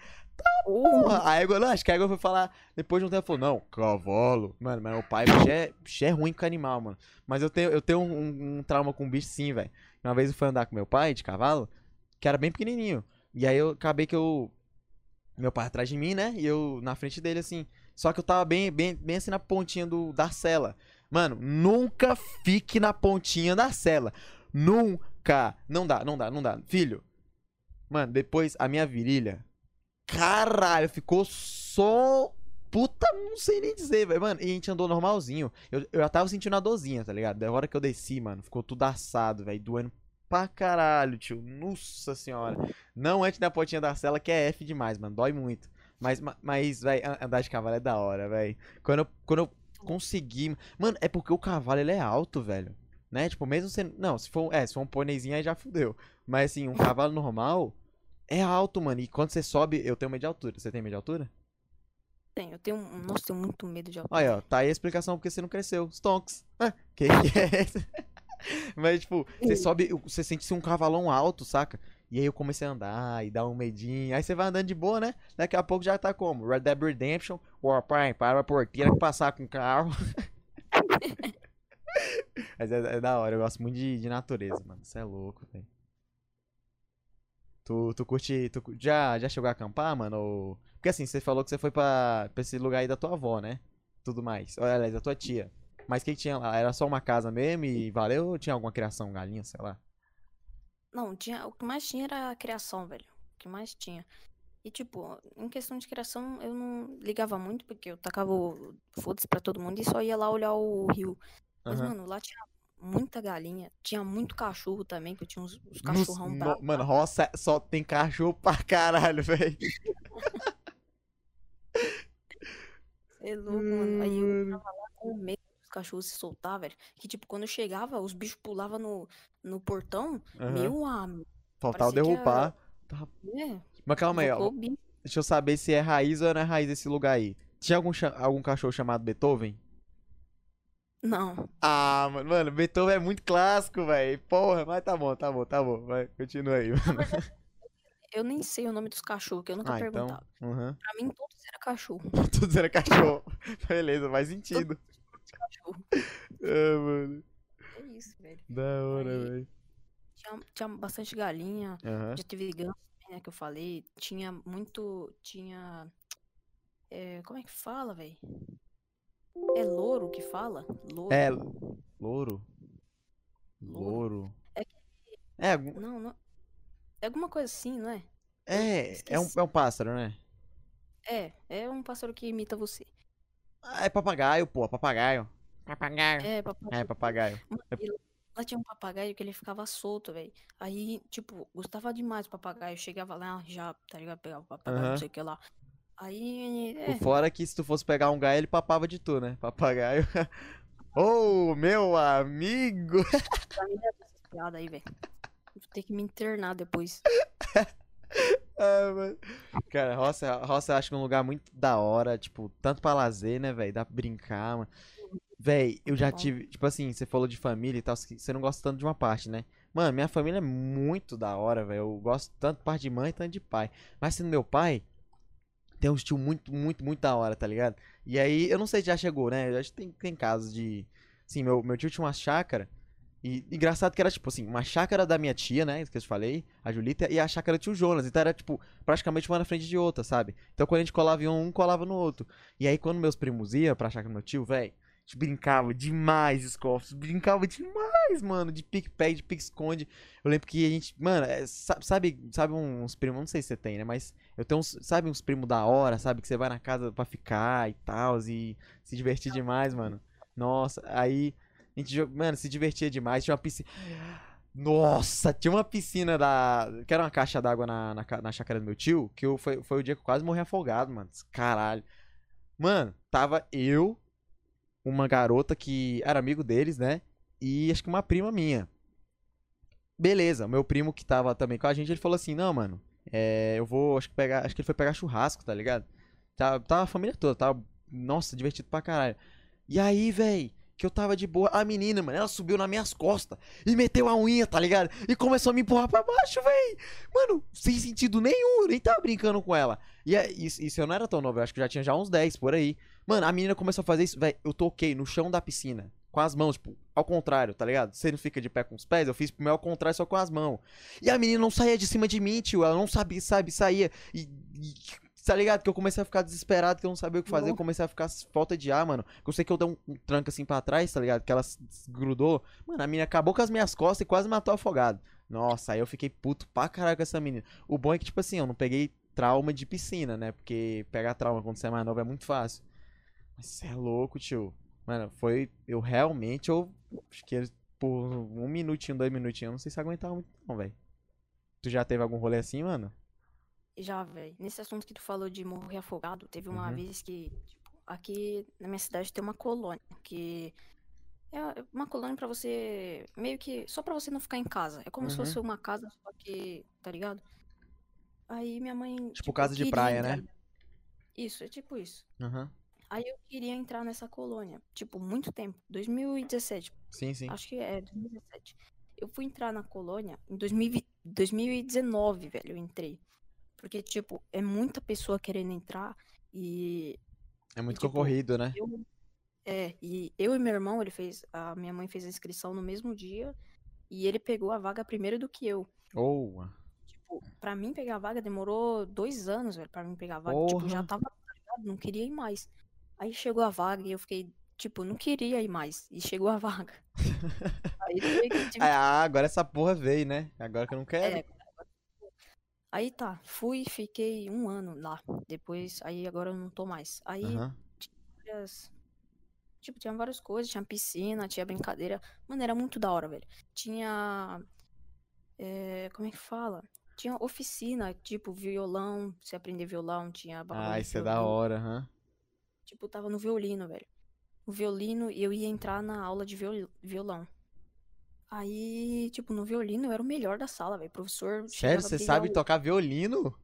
Porra, a égua, não, acho que a égua foi falar, depois de um tempo, falou, não, cavalo. Mano, mas o pai, bicho é, bicho é ruim com animal, mano. Mas eu tenho, eu tenho um, um- um trauma com bicho sim, velho. Uma vez eu fui andar com meu pai de cavalo, que era bem pequenininho. E aí eu acabei que eu, meu pai atrás de mim, né, e eu na frente dele, assim. Só que eu tava bem, bem, bem assim na pontinha do, da cela. Mano, nunca fique na pontinha da cela. Nunca. Não dá, não dá, não dá. Filho, mano, depois a minha virilha Caralho, ficou só. Puta, não sei nem dizer, velho. Mano, e a gente andou normalzinho. Eu, eu já tava sentindo a dorzinha, tá ligado? Da hora que eu desci, mano, ficou tudo assado, velho. Doendo pra caralho, tio. Nossa senhora. Não antes da pontinha da cela, que é F demais, mano. Dói muito. Mas, ma- mas, an- andar de cavalo é da hora, véi. Quando eu, quando eu consegui. Mano, é porque o cavalo ele é alto, velho. Né? Tipo, mesmo sendo. Não, se for, é, se for um pôneizinho aí já fudeu. Mas assim, um cavalo normal é alto, mano. E quando você sobe, eu tenho medo de altura. Você tem medo de altura? Tem, eu tenho. um- Nossa, tenho muito medo de altura. Aí, ó, tá aí a explicação porque você não cresceu. Stonks. Ah, que que é esse? Mas, tipo, você sobe, você sente-se um cavalão alto, saca? E aí eu comecei a andar e dá um medinho. Aí você vai andando de boa, né? Daqui a pouco já tá como? Red Dead Redemption, Warpath, para a porteira que passar com o carro. Mas é, é da hora, eu gosto muito de, de natureza, mano. Você é louco, velho. Tu, tu curte. Tu, já, já chegou a acampar, mano? Ou... Porque assim, você falou que você foi pra, pra esse lugar aí da tua avó, né? Tudo mais. Ou, Aliás, da tua tia. Mas o que, que tinha lá? Era só uma casa mesmo e valeu ou tinha alguma criação, galinha, sei lá? Não, tinha, o que mais tinha era a criação, velho. O que mais tinha. E, tipo, em questão de criação, eu não ligava muito, porque eu tacava foda-se pra todo mundo e só ia lá olhar o rio. Mas, Aham. mano, lá tinha muita galinha. Tinha muito cachorro também, que eu tinha uns, uns Nos- cachorrão no- bravo. Mano, roça só tem cachorro pra caralho, velho. É louco, mano. Aí eu tava lá com medo dos cachorros se soltar, velho. Que, tipo, quando eu chegava, os bichos pulavam no, no portão. Aham. Meu amigo. Faltava parecia que derrubar. É, Mas calma aí, ó. bicho. Deixa eu saber se é raiz ou não é raiz esse lugar aí. Tinha algum, algum cachorro chamado Beethoven? Não, Ah, mano, mano, Beethoven é muito clássico, velho. Porra, mas tá bom, tá bom, tá bom. Vai, continua aí, mano. eu nem sei o nome dos cachorros, que eu nunca Ah, então. perguntava. Uhum. Pra mim, todos eram cachorro. Todos eram cachorro. Beleza, faz sentido. cachorro. Ah, mano. É isso, velho. Da hora, velho. Tinha, tinha bastante galinha. Aham. Já teve ganso, né, que eu falei. Tinha muito. Tinha. é, como é que fala, velho? É louro que fala? Louro. É, louro. Louro. É É, algum- Não, não. É alguma coisa assim, não é? é, é um, é um pássaro, né? É, é um pássaro que imita você. Ah, é papagaio, pô, papagaio. Papagaio. É, papai. É, papagaio. Lá tinha um papagaio que ele ficava solto, velho. Aí, tipo, gostava demais do papagaio. Chegava lá, já, tá ligado? Pegava o papagaio, Aham. não sei o que lá. Aí, é, fora que se tu fosse pegar um gaio, ele papava de tu, né? Papagaio. Ô, meu amigo! piada aí, velho. Vou ter que me internar depois. Ah, mano. Cara, roça, roça eu acho que é um lugar muito da hora, tipo, tanto pra lazer, né, velho? Dá pra brincar, mano. Véi, eu já tive, tipo assim, você falou de família e tal, você não gosta tanto de uma parte, né? Mano, minha família é muito da hora, velho. Eu gosto tanto de parte de mãe, tanto de pai. Mas sendo meu pai, tem um estilo muito, muito, muito da hora, tá ligado? E aí, eu não sei se já chegou, né? Eu acho que tem, tem casos de. Assim, meu, meu tio tinha uma chácara. E engraçado que era, tipo assim, uma chácara da minha tia, né? Que eu te falei, a Julita, e a chácara do tio Jonas. Então era, tipo, praticamente uma na frente de outra, sabe? Então quando a gente colava em um, um colava no outro. E aí quando meus primos iam pra chácara do meu tio, velho, a gente brincava demais, Scoffs. Brincava demais, mano, de pique-pé, de pique-esconde. Eu lembro que a gente, mano, é, sa- sabe, sabe uns primos, não sei se você tem, né? Mas eu tenho uns, sabe uns primos da hora, sabe? Que você vai na casa pra ficar e tal, e se divertir demais, mano. Nossa, aí a gente, mano, se divertia demais. Tinha uma piscina. Nossa, tinha uma piscina da. Que era uma caixa d'água na, na, na chácara do meu tio. Que eu, foi, foi o dia que eu quase morri afogado, mano. Caralho. Mano, tava eu, uma garota que era amigo deles, né? E acho que uma prima minha. Beleza, meu primo que tava também com a gente, ele falou assim: Não, mano, é, eu vou, acho que pegar, acho que ele foi pegar churrasco, tá ligado? Tava, tava a família toda, tava, nossa, divertido pra caralho. E aí, véi, que eu tava de boa, a menina, mano, ela subiu nas minhas costas e meteu a unha, tá ligado? E começou a me empurrar pra baixo, véi. Mano, sem sentido nenhum, eu nem tava brincando com ela. E é, isso, isso eu não era tão novo, eu acho que já tinha já uns 10 por aí. Mano, a menina começou a fazer isso, véi, eu toquei no chão da piscina, com as mãos, tipo, ao contrário, tá ligado? Você não fica de pé com os pés, eu fiz pro meu ao contrário, só com as mãos. E a menina não saía de cima de mim, tio, ela não sabia, sabe, saía. E, e tá ligado? Que eu comecei a ficar desesperado, que eu não sabia o que fazer, eu comecei a ficar falta de ar, mano. Eu sei que eu dei um, um tranco assim pra trás, tá ligado? Que ela grudou. Mano, a menina acabou com as minhas costas e quase matou afogado. Nossa, aí eu fiquei puto pra caralho com essa menina. O bom é que, tipo assim, eu não peguei trauma de piscina, né? Porque pegar trauma quando você é mais novo é muito fácil. Mas você é louco, tio. Mano, foi. Eu realmente, eu. Acho que por um minutinho, dois minutinhos, eu não sei se aguentava muito, não, velho. Tu já teve algum rolê assim, mano? Já, velho. Nesse assunto que tu falou de morrer afogado, teve uma Uhum. vez que, tipo, aqui na minha cidade tem uma colônia, que é uma colônia pra você, meio que, só pra você não ficar em casa. É como se Uhum. fosse uma casa, só que, tá ligado? Aí minha mãe, Tipo tipo, casa de praia, entrar. né? Isso, é tipo isso. Aham. Aí eu queria entrar nessa colônia, tipo, muito tempo, 2017, Sim, sim. acho que é 2017. Eu fui entrar na colônia em 2020 2019, velho, eu entrei. Porque, tipo, é muita pessoa querendo entrar e É muito tipo, concorrido, né? eu. É, e eu e meu irmão, ele fez. A minha mãe fez a inscrição no mesmo dia e ele pegou a vaga primeiro do que eu. Ou. Tipo, pra mim pegar a vaga demorou dois anos, velho, pra mim pegar a vaga. Tipo, já tava? Não queria ir mais. Aí chegou a vaga e eu fiquei, tipo, não queria ir mais. E chegou a vaga. Aí, eu tive que- Ah, agora essa porra veio, né? Agora que eu não quero. É, aí tá, fui, fiquei um ano lá. Depois, aí agora eu não tô mais. Aí Aham. várias. Tipo, tinha várias coisas, tinha piscina, tinha brincadeira. Mano, era muito da hora, velho. Tinha. é, como é que fala? Tinha oficina, tipo, violão, você aprender violão, tinha Ah, isso é da hora, aham. Tipo, tava no violino, velho. No violino, e eu ia entrar na aula de viol- violão. Aí, tipo, no violino eu era o melhor da sala, velho. O professor Sério, você sabe o- tocar violino?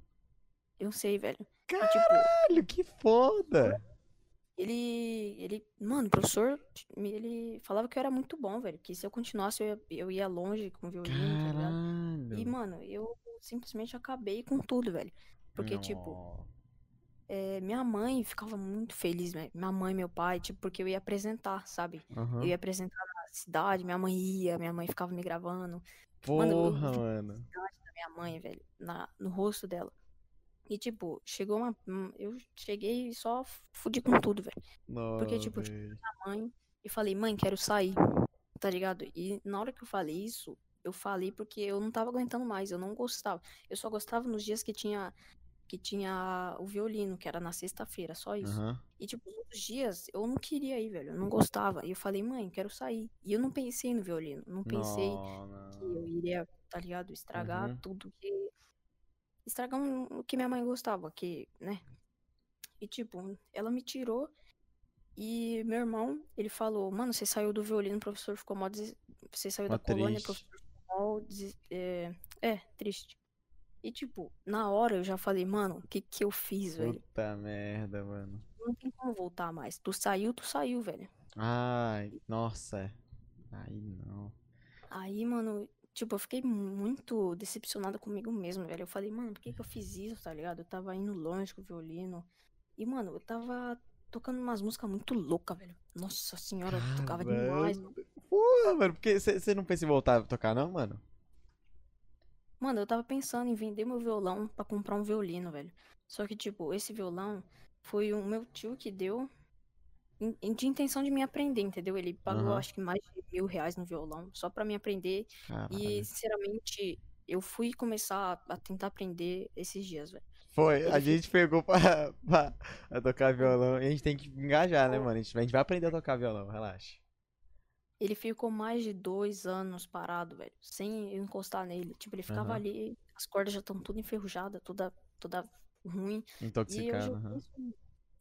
Eu sei, velho. Tipo, Caralho, que foda! Ele, ele, mano, o professor, ele falava que eu era muito bom, velho, que se eu continuasse eu ia, eu ia longe com o violino, tá ligado? E, Caralho. mano, eu simplesmente acabei com tudo, velho. Porque, tipo, Nó. É, minha mãe ficava muito feliz, velho. Minha mãe, meu pai, tipo, porque eu ia apresentar, sabe? Eu Aham. ia apresentar na cidade, minha mãe ia, minha mãe ficava me gravando. Mano, eu Porra, mano. da minha mãe, velho, na, no rosto dela. E, tipo, chegou uma. um- Eu cheguei e só fudi com tudo, velho. Porque, tipo, velho. mãe e falei, mãe, quero sair, tá ligado? E na hora que eu falei isso, eu falei porque eu não tava aguentando mais, eu não gostava. Eu só gostava nos dias que tinha que tinha o violino, que era na sexta-feira, só isso. Aham. E tipo, os dias eu não queria ir, velho, eu não gostava. E eu falei, mãe, quero sair. E eu não pensei no violino, não pensei Nó, que eu iria, tá ligado, estragar Uhum. tudo que estragar um- o que minha mãe gostava, que, né? E tipo, ela me tirou e meu irmão, ele falou, mano, você saiu do violino, o professor ficou mó des... você saiu Mó da colônia, o triste. professor ficou mó des... é... é, triste. E tipo, na hora eu já falei, mano, o que que eu fiz, velho? Puta merda, mano. Não tem como voltar mais. Tu saiu, tu saiu, velho. Ai, nossa. é. Aí não. Aí, mano, tipo, eu fiquei muito decepcionada comigo mesmo, velho. Eu falei, mano, por que que eu fiz isso, tá ligado? Eu tava indo longe com o violino. E, mano, eu tava tocando umas músicas muito loucas, velho. Nossa senhora, eu tocava demais, mano. Porra, mano, porque você não pensa em voltar a tocar, não, mano? Mano, eu tava pensando em vender meu violão pra comprar um violino, velho. Só que, tipo, esse violão foi o meu tio que deu de intenção de me aprender, entendeu? Ele pagou, Aham. acho que mais de mil reais no violão, só pra me aprender. E, Caralho. sinceramente, eu fui começar a tentar aprender esses dias, velho. Foi, a gente pegou pra, pra, pra tocar violão e a gente tem que engajar, né, mano? A gente, a gente vai aprender a tocar violão, relaxa. Ele ficou mais de dois anos parado, velho, sem eu encostar nele. Tipo, ele ficava Aham. ali, as cordas já estão tudo enferrujadas, toda, toda ruim. Hoje aham. penso,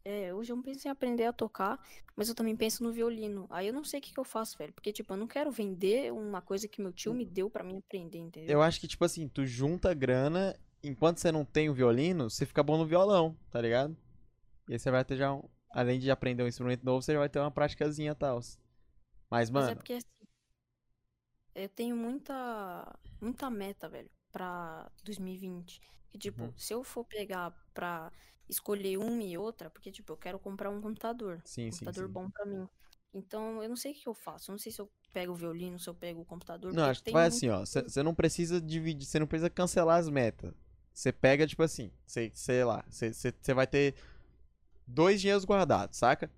é, hoje eu penso em aprender a tocar, mas eu também penso no violino. Aí eu não sei o que que eu faço, velho, porque, tipo, eu não quero vender uma coisa que meu tio me deu pra mim aprender, entendeu? Eu acho que, tipo assim, tu junta grana, enquanto você não tem o violino, você fica bom no violão, tá ligado? E aí você vai ter já um. Além de aprender um instrumento novo, você já vai ter uma praticazinha tal. Mas, Mas é mano, porque assim, eu tenho muita, muita meta, velho, pra 2020. Que, tipo, Uhum. se eu for pegar pra escolher uma e outra, porque, tipo, eu quero comprar um computador. sim, Um sim, computador sim. bom pra mim. Então, eu não sei o que eu faço. Eu não sei se eu pego o violino, se eu pego o computador. Não, acho que vai muito- assim, ó. Você não precisa dividir, você não precisa cancelar as metas. Você pega, tipo assim, cê, sei lá, você vai ter dois dinheiros guardados, saca?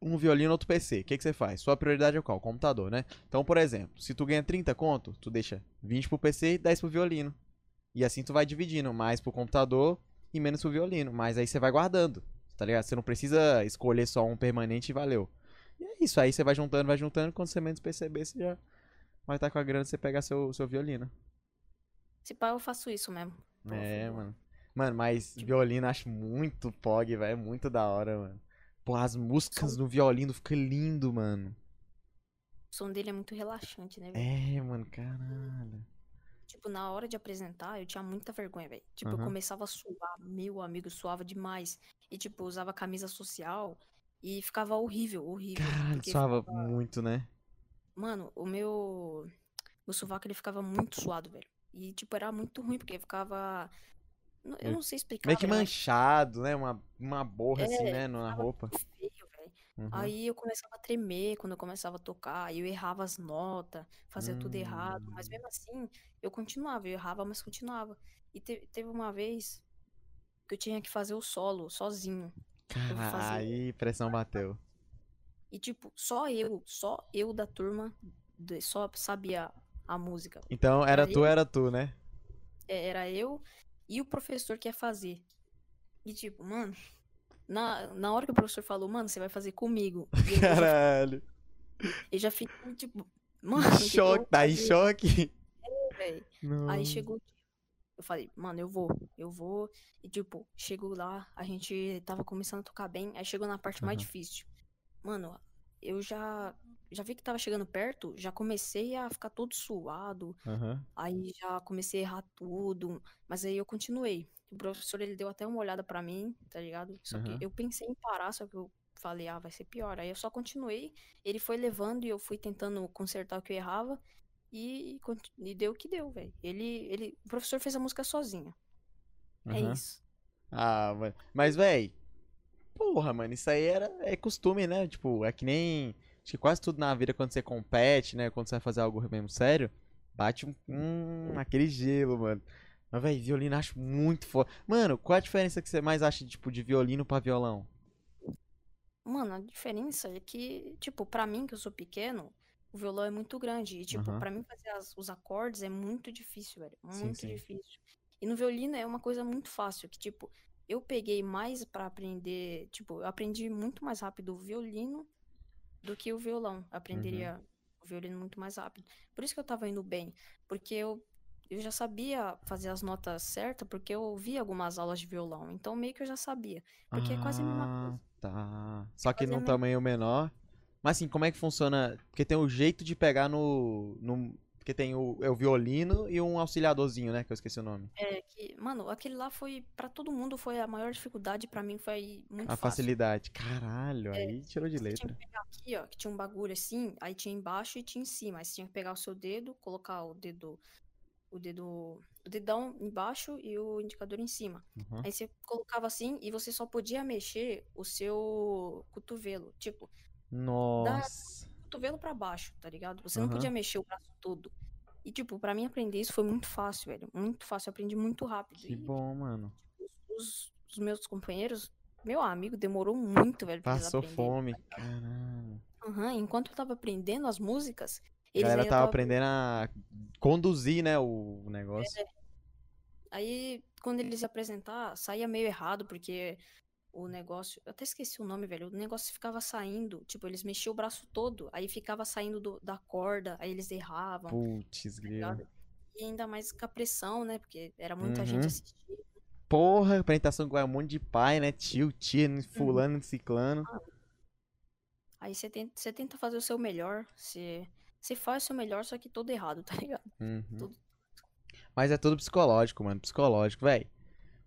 Um violino, outro PC. O que você faz? Sua prioridade é qual? Computador, né? Então, por exemplo, se tu ganha 30 conto, tu deixa 20 pro PC e 10 pro violino. E assim tu vai dividindo, mais pro computador e menos pro violino. Mas aí você vai guardando, tá ligado? Você não precisa escolher só um permanente e valeu. E é isso, aí você vai juntando, vai juntando, quando você menos perceber, você já vai estar com a grana você pegar seu, seu violino. Se pá, eu faço isso mesmo. É, mano. Mano, mas violino eu acho muito pog, velho. É muito da hora, mano. Pô, as músicas no violino ficam lindo, mano. O som dele é muito relaxante, né, velho? É, mano, caralho. Tipo, na hora de apresentar, eu tinha muita vergonha, velho. Tipo, eu Aham. começava a suar, meu amigo, suava demais. E, tipo, usava camisa social e ficava horrível, horrível. Caralho, suava ficava- muito, né? Mano, o meu. Meu sovaco ele ficava muito suado, velho. E, tipo, era muito ruim, porque ficava. Eu não sei explicar, Meio que manchado, né? Uma, uma borra assim, É, né? Na roupa. feio. Uhum. Aí eu começava a tremer quando eu começava a tocar, eu errava as notas, fazia tudo errado, mas Hum. mesmo assim eu continuava, eu errava, mas continuava. E te- teve uma vez que eu tinha que fazer o solo sozinho. Cara, aí pressão bateu. E tipo, só eu, só eu da turma só sabia a música. Então, era tu, era tu, né? é, era eu e o professor que ia fazer. E tipo, mano, na, na hora que o professor falou, mano, você vai fazer comigo. Eu, já, Caralho. eu já fiquei tipo, mano, choque, tá em choque. velho? Aí chegou. Eu falei, mano, eu vou, eu vou. E tipo, chegou lá, a gente tava começando a tocar bem. Aí chegou na parte mais Aham. difícil. Mano, eu já já vi que tava chegando perto, já comecei a ficar todo suado. Aham. Aí já comecei a errar tudo, mas aí eu continuei. O professor ele deu até uma olhada pra mim, tá ligado? Só que Aham. eu pensei em parar, só que eu falei, ah, vai ser pior. Aí eu só continuei, ele foi levando e eu fui tentando consertar o que eu errava e, e deu o que deu, velho. Ele, ele, o professor fez a música sozinho. É Aham. isso. Ah. Mas, véi, porra, mano, isso aí era, é costume, né? Tipo, é que nem. Acho que quase tudo na vida, quando você compete, né? Quando você vai fazer algo mesmo sério, bate um. Hum, aquele gelo, mano. Mas, véi, violino acho muito foda. Mano, qual a diferença que você mais acha, tipo, de violino pra violão? Mano, a diferença é que, tipo, pra mim, que eu sou pequeno, o violão é muito grande. E, tipo, Aham. pra mim fazer as- os acordes é muito difícil, velho. Sim, Muito sim. difícil. E no violino é uma coisa muito fácil, que, tipo, eu peguei mais pra aprender, tipo, eu aprendi muito mais rápido o violino do que o violão. Eu Uhum. aprenderia o violino muito mais rápido. Por isso que eu tava indo bem, porque eu, eu já sabia fazer as notas certas, porque eu ouvi algumas aulas de violão. Então, meio que eu já sabia. Porque é quase a mesma Ah, coisa. tá. Só que num tamanho menor. Mas assim, como é que funciona? Porque tem o jeito de pegar no. no... Porque tem o, é o violino e um auxiliadorzinho, né? Que eu esqueci o nome. É que, mano, aquele lá foi, pra todo mundo, foi a maior dificuldade, pra mim foi muito A fácil. facilidade. Caralho, É, aí tirou de você tinha letra. que pegar aqui, ó, que tinha um bagulho assim, aí tinha embaixo e tinha em cima. Aí você tinha que pegar o seu dedo, colocar o dedo, o dedo, o dedão embaixo e o indicador em cima. Uhum. Aí você colocava assim e você só podia mexer o seu cotovelo, tipo, da Nossa. Cotovelo pra baixo, tá ligado? Você não Aham. podia mexer o braço todo. E, tipo, pra mim aprender isso foi muito fácil, velho. Muito fácil, eu aprendi muito rápido. Que E bom, mano. os, os meus companheiros, meu amigo, demorou muito, velho, Passou fome. Caralho. Aham, enquanto eu tava aprendendo as músicas, A galera tava tava... aprendendo a conduzir, né? O negócio. Aí, quando eles apresentar, saía meio errado, porque o negócio. Eu até esqueci o nome, velho. O negócio ficava saindo. Tipo, eles mexiam o braço todo, aí ficava saindo do- da corda, aí eles erravam, Putz, tá grilo. E ainda mais com a pressão, né? Porque era muita gente Uhum. assistindo. Porra, apresentação com um monte de pai, né? Tio, tia, Uhum. fulano, ciclano. Aí você tenta, tenta fazer o seu melhor. Você, faz o seu melhor, só que todo errado, tá ligado? Uhum. Tudo. Mas é tudo psicológico, mano. Psicológico, véi.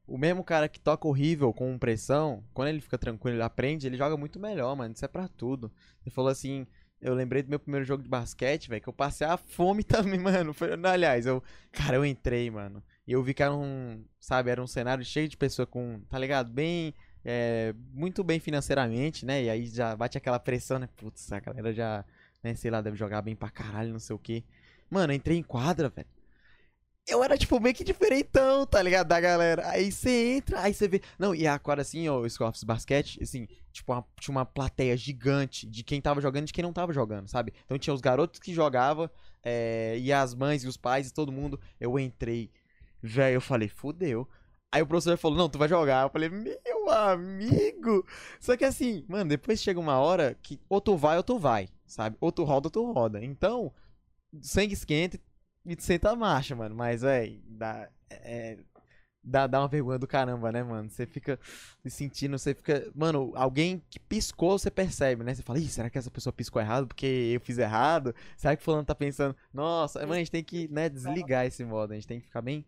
O mesmo cara que toca horrível com pressão, quando ele fica tranquilo, ele aprende, ele joga muito melhor, mano. Isso é pra tudo. Ele falou assim. Eu lembrei do meu primeiro jogo de basquete, velho, que eu passei a fome também, mano. Foi, aliás, eu. Cara, eu entrei, mano. E eu vi que era um. Sabe, era um cenário cheio de pessoa com. Tá ligado? Bem. é, muito bem financeiramente, né? E aí já bate aquela pressão, né? Putz, a galera já. Né, sei lá, deve jogar bem pra caralho, não sei o quê. Mano, entrei em quadra, velho eu era, tipo, meio que diferentão, tá ligado? Da galera. Aí você entra, aí você vê. Não, e a quadra, assim, o Scorpions Basquete, assim, tipo, uma, tinha uma plateia gigante de quem tava jogando e de quem não tava jogando, sabe? Então tinha os garotos que jogavam, é, e as mães e os pais e todo mundo. Eu entrei, velho, eu falei, fudeu. Aí o professor falou, não, tu vai jogar. Eu falei, meu amigo. Só que assim, mano, depois chega uma hora que ou tu vai ou tu vai, sabe? Ou tu roda ou tu roda. Então, sangue esquenta e senta a marcha, mano. Mas, véi, dá, é, dá, dá uma vergonha do caramba, né, mano? Você fica se sentindo, você fica. Mano, alguém que piscou, você percebe, né? Você fala, ih, será que essa pessoa piscou errado porque eu fiz errado? Será que o fulano tá pensando, nossa, mano, a gente tem que, né, desligar esse modo, a gente tem que ficar bem.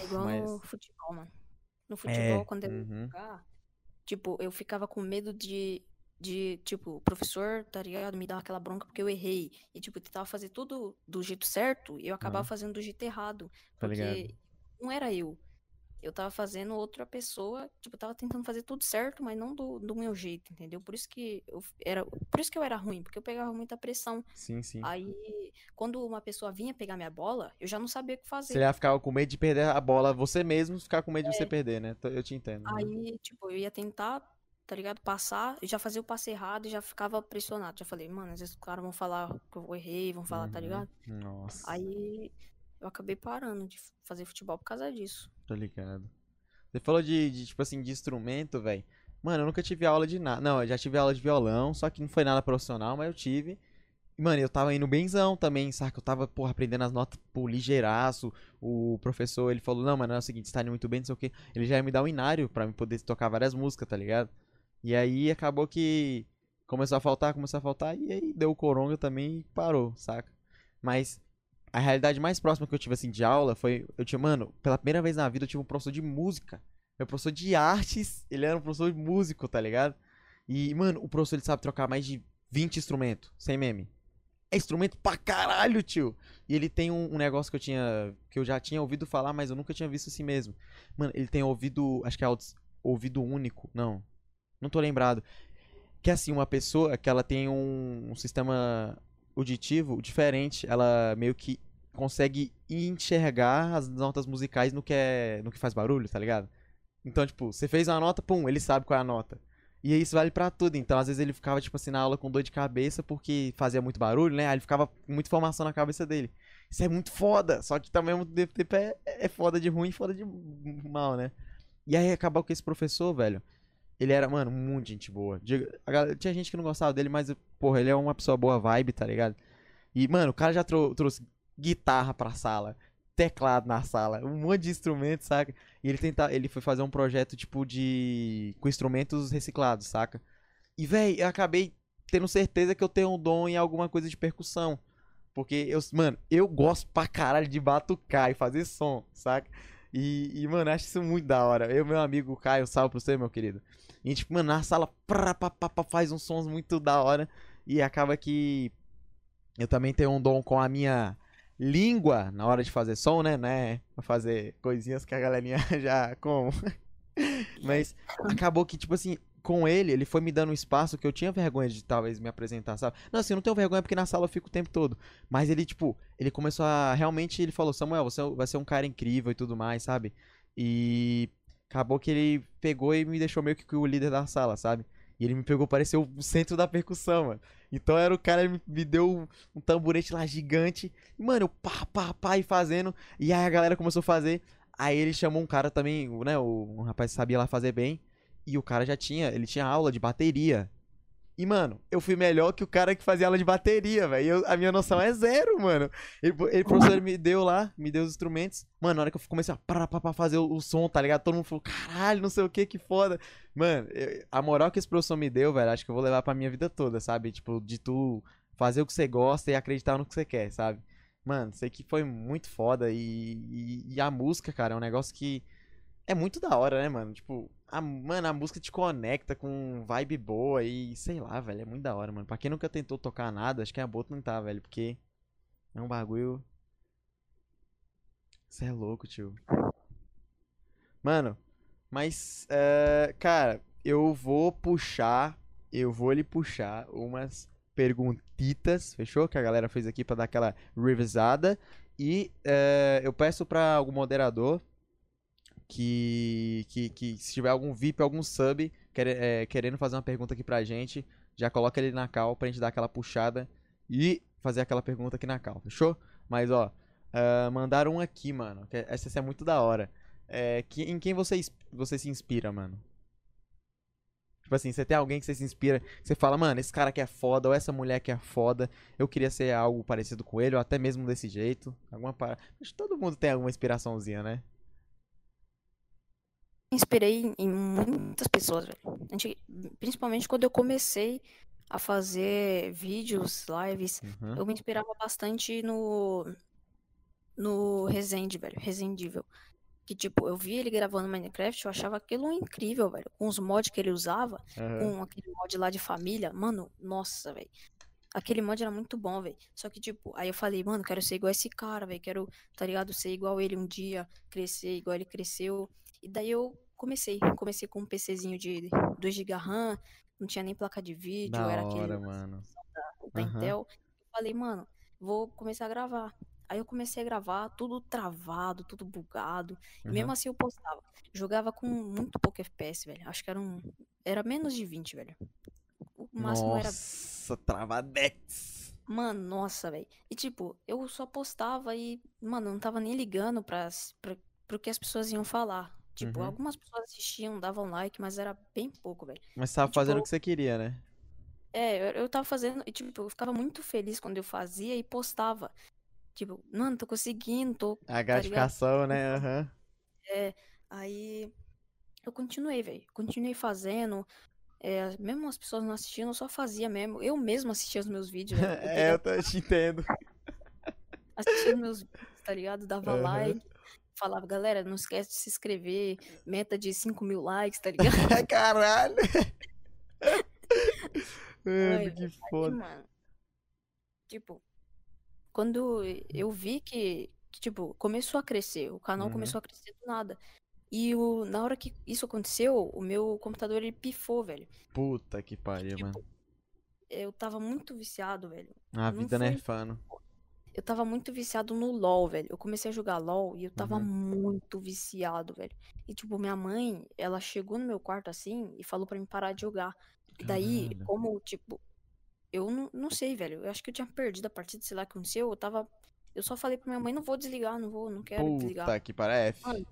É igual Mas- no futebol, mano. No futebol, É, quando eu uhum. jogar, tipo, eu ficava com medo de, de, tipo, o professor, tá ligado? Me dar aquela bronca porque eu errei. E, tipo, tentava fazer tudo do jeito certo e eu acabava fazendo do jeito errado. Tá ligado? Porque não era eu. Eu tava fazendo outra pessoa, tipo, tava tentando fazer tudo certo, mas não do, do meu jeito, entendeu? Por isso que eu era, por isso que eu era ruim, porque eu pegava muita pressão. Sim, sim. Aí, quando uma pessoa vinha pegar minha bola, eu já não sabia o que fazer. Você ia ficar com medo de perder a bola, você mesmo ficar com medo de você perder, né? Eu te entendo. uhum. Aí, tipo, eu ia tentar, tá ligado? Passar, e já fazia o passe errado e já ficava pressionado. Já falei, mano, às vezes os caras vão falar que eu errei, vão falar, tá Uhum. ligado? Nossa, Aí eu acabei parando de fazer futebol por causa disso. tô ligado. Você falou de, de, tipo assim, de instrumento, velho. Mano, eu nunca tive aula de nada. Não, eu já tive aula de violão, só que não foi nada profissional, mas eu tive. Mano, eu tava indo benzão também, saca? Eu tava, porra, aprendendo as notas por ligeiraço. O professor, ele falou, não, mano, é o seguinte, você tá indo muito bem, não sei o quê. Ele já ia me dar um inário pra me poder tocar várias músicas, tá ligado? E aí acabou que começou a faltar, começou a faltar, e aí deu o coronga também e parou, saca? Mas a realidade mais próxima que eu tive, assim, de aula foi, eu tinha, mano, pela primeira vez na vida eu tive um professor de música. Meu professor de artes, ele era um professor de músico, tá ligado? E, mano, o professor ele sabe trocar mais de 20 instrumentos, sem meme. É instrumento pra caralho, tio. E ele tem um, um negócio que eu tinha. que eu já tinha ouvido falar, mas eu nunca tinha visto assim mesmo. Mano, ele tem ouvido. Acho que é ouvido único. Não. Não tô lembrado. Que assim, uma pessoa que ela tem um, um sistema auditivo diferente. Ela meio que consegue enxergar as notas musicais no que é. no que faz barulho, tá ligado? Então, tipo, você fez uma nota, pum, ele sabe qual é a nota. E isso vale pra tudo. Então, às vezes ele ficava, tipo assim, na aula com dor de cabeça porque fazia muito barulho, né? Aí ele ficava com muita informação na cabeça dele. Isso é muito foda. Só que também ao mesmo tempo é, é foda de ruim e foda de mal, né? E aí acabou com esse professor, velho. Ele era, mano, muito gente boa. Galera- tinha gente que não gostava dele, mas, porra, ele é uma pessoa boa vibe, tá ligado? E, mano, o cara já trou- trouxe guitarra pra sala, teclado na sala, um monte de instrumentos, saca? E ele tenta, ele foi fazer um projeto tipo de com instrumentos reciclados, saca? E véi, eu acabei tendo certeza que eu tenho um dom em alguma coisa de percussão. Porque eu, mano, eu gosto pra caralho de batucar e fazer som, saca? E, e, mano, acho isso muito da hora. Eu meu amigo Caio, salve pra você, meu querido. E gente, mano, na sala, prá, pá, pá, pá, faz uns sons muito da hora. E acaba que eu também tenho um dom com a minha língua na hora de fazer som, né? né? Pra fazer coisinhas que a galerinha já como. Mas acabou que, tipo assim, com ele, ele foi me dando um espaço que eu tinha vergonha de talvez me apresentar, sabe? Não, assim, eu não tenho vergonha porque na sala eu fico o tempo todo. Mas ele, tipo, ele começou a. Realmente, ele falou: Samuel, você vai ser um cara incrível e tudo mais, sabe? E acabou que ele pegou e me deixou meio que o líder da sala, sabe? E ele me pegou, pareceu o centro da percussão, mano. Então era o cara, ele me- deu um, tamborete lá gigante. E, mano, eu pá, pá, pá, e fazendo. E aí a galera começou a fazer. Aí ele chamou um cara também, né? O, um rapaz sabia lá fazer bem. E o cara já tinha, ele tinha aula de bateria. E, mano, eu fui melhor que o cara que fazia aula de bateria, velho. A minha noção é zero, mano. Ele, ele professor, ele me deu lá, me deu os instrumentos. Mano, na hora que eu comecei a pá, pá, pá, fazer o, o som, tá ligado? Todo mundo falou, caralho, não sei o que, que foda. Mano, eu- a moral que esse professor me deu, velho, acho que eu vou levar pra minha vida toda, sabe? Tipo, de tu fazer o que você gosta e acreditar no que você quer, sabe? Mano, isso aqui foi muito foda. E, e, e a música, cara, é um negócio que é muito da hora, né, mano? Tipo, a, mano, a música te conecta com vibe boa e sei lá, velho, é muito da hora, mano. Pra quem nunca tentou tocar nada, acho que é bom tentar, velho, porque é um bagulho. Você é louco, tio. Mano, mas, é, cara, eu vou puxar, eu vou lhe puxar umas perguntitas, fechou? Que a galera fez aqui pra dar aquela revisada. E é, eu peço pra algum moderador que, que, que se tiver algum VIP, algum sub quer- é, querendo fazer uma pergunta aqui pra gente, já coloca ele na cal pra gente dar aquela puxada e fazer aquela pergunta aqui na cal, fechou? Mas ó, ah, mandaram um aqui, mano. que Essa, é muito da hora. É, que, em quem você, você se inspira, mano? Tipo assim, você tem alguém que você se inspira, você fala, mano, esse cara que é foda, ou essa mulher que é foda, eu queria ser algo parecido com ele, ou até mesmo desse jeito. Alguma para... Acho que todo mundo tem alguma inspiraçãozinha, né? Inspirei em muitas pessoas, velho. Principalmente quando eu comecei a fazer vídeos, lives, Uhum. eu me inspirava bastante no no Resende, velho, Resendível. Que tipo, eu via ele gravando Minecraft, eu achava aquilo incrível, velho. Com os mods que ele usava, Aham. com aquele mod lá de família, mano, nossa, velho. Aquele mod era muito bom, velho. Só que, tipo, aí eu falei, mano, quero ser igual esse cara, velho. Quero, tá ligado? Ser igual ele um dia, crescer igual ele cresceu. E daí eu comecei. Comecei com um PCzinho de 2 GB RAM, não tinha nem placa de vídeo, Da era aquele hora, mano. da Aham. Intel. Eu falei, mano, vou começar a gravar. Aí eu comecei a gravar, tudo travado, tudo bugado. E mesmo Aham. assim eu postava. Jogava com muito pouco FPS, velho. Acho que era um. Era menos de 20, velho. O máximo era. Nossa, travadex. Mano, nossa, velho. E tipo, eu só postava e, mano, não tava nem ligando pra, pra, pro que as pessoas iam falar. Tipo, Uhum. algumas pessoas assistiam, davam like, mas era bem pouco, velho. Mas você tava E, fazendo o tipo, que você queria, né? É, eu, eu tava fazendo, e tipo, eu ficava muito feliz quando eu fazia e postava. Tipo, mano, tô conseguindo, tô, A tá gratificação, né? Aham. É, aí eu continuei, velho. Continuei fazendo. É, mesmo as pessoas não assistindo, eu só fazia mesmo. Eu mesmo assistia os meus vídeos, velho. Eu É, eu tô- te entendo. assistia os meus vídeos, tá ligado? Dava Aham. like. Falava, galera, não esquece de se inscrever. Meta de 5 mil likes, tá ligado? Caralho. Mano, que foda. mano, tipo, quando eu vi que, que, tipo, começou a crescer, o canal Uhum. começou a crescer do nada. E o, na hora que isso aconteceu, o meu computador ele pifou, velho. Puta que pariu, mano. tipo, eu tava muito viciado, velho. A Não vida foi. nerfando. Eu tava muito viciado no LoL, velho. Eu comecei a jogar LoL e eu tava Uhum. muito viciado, velho. E, tipo, minha mãe, ela chegou no meu quarto assim e falou pra mim parar de jogar. E daí, Caralho. como, tipo, eu não, não sei, velho. Eu acho que eu tinha perdido a partida, sei lá o que aconteceu. Eu tava. Eu só falei pra minha mãe, não vou desligar, não vou, não quero desligar. Puta que pariu. É F. Mano,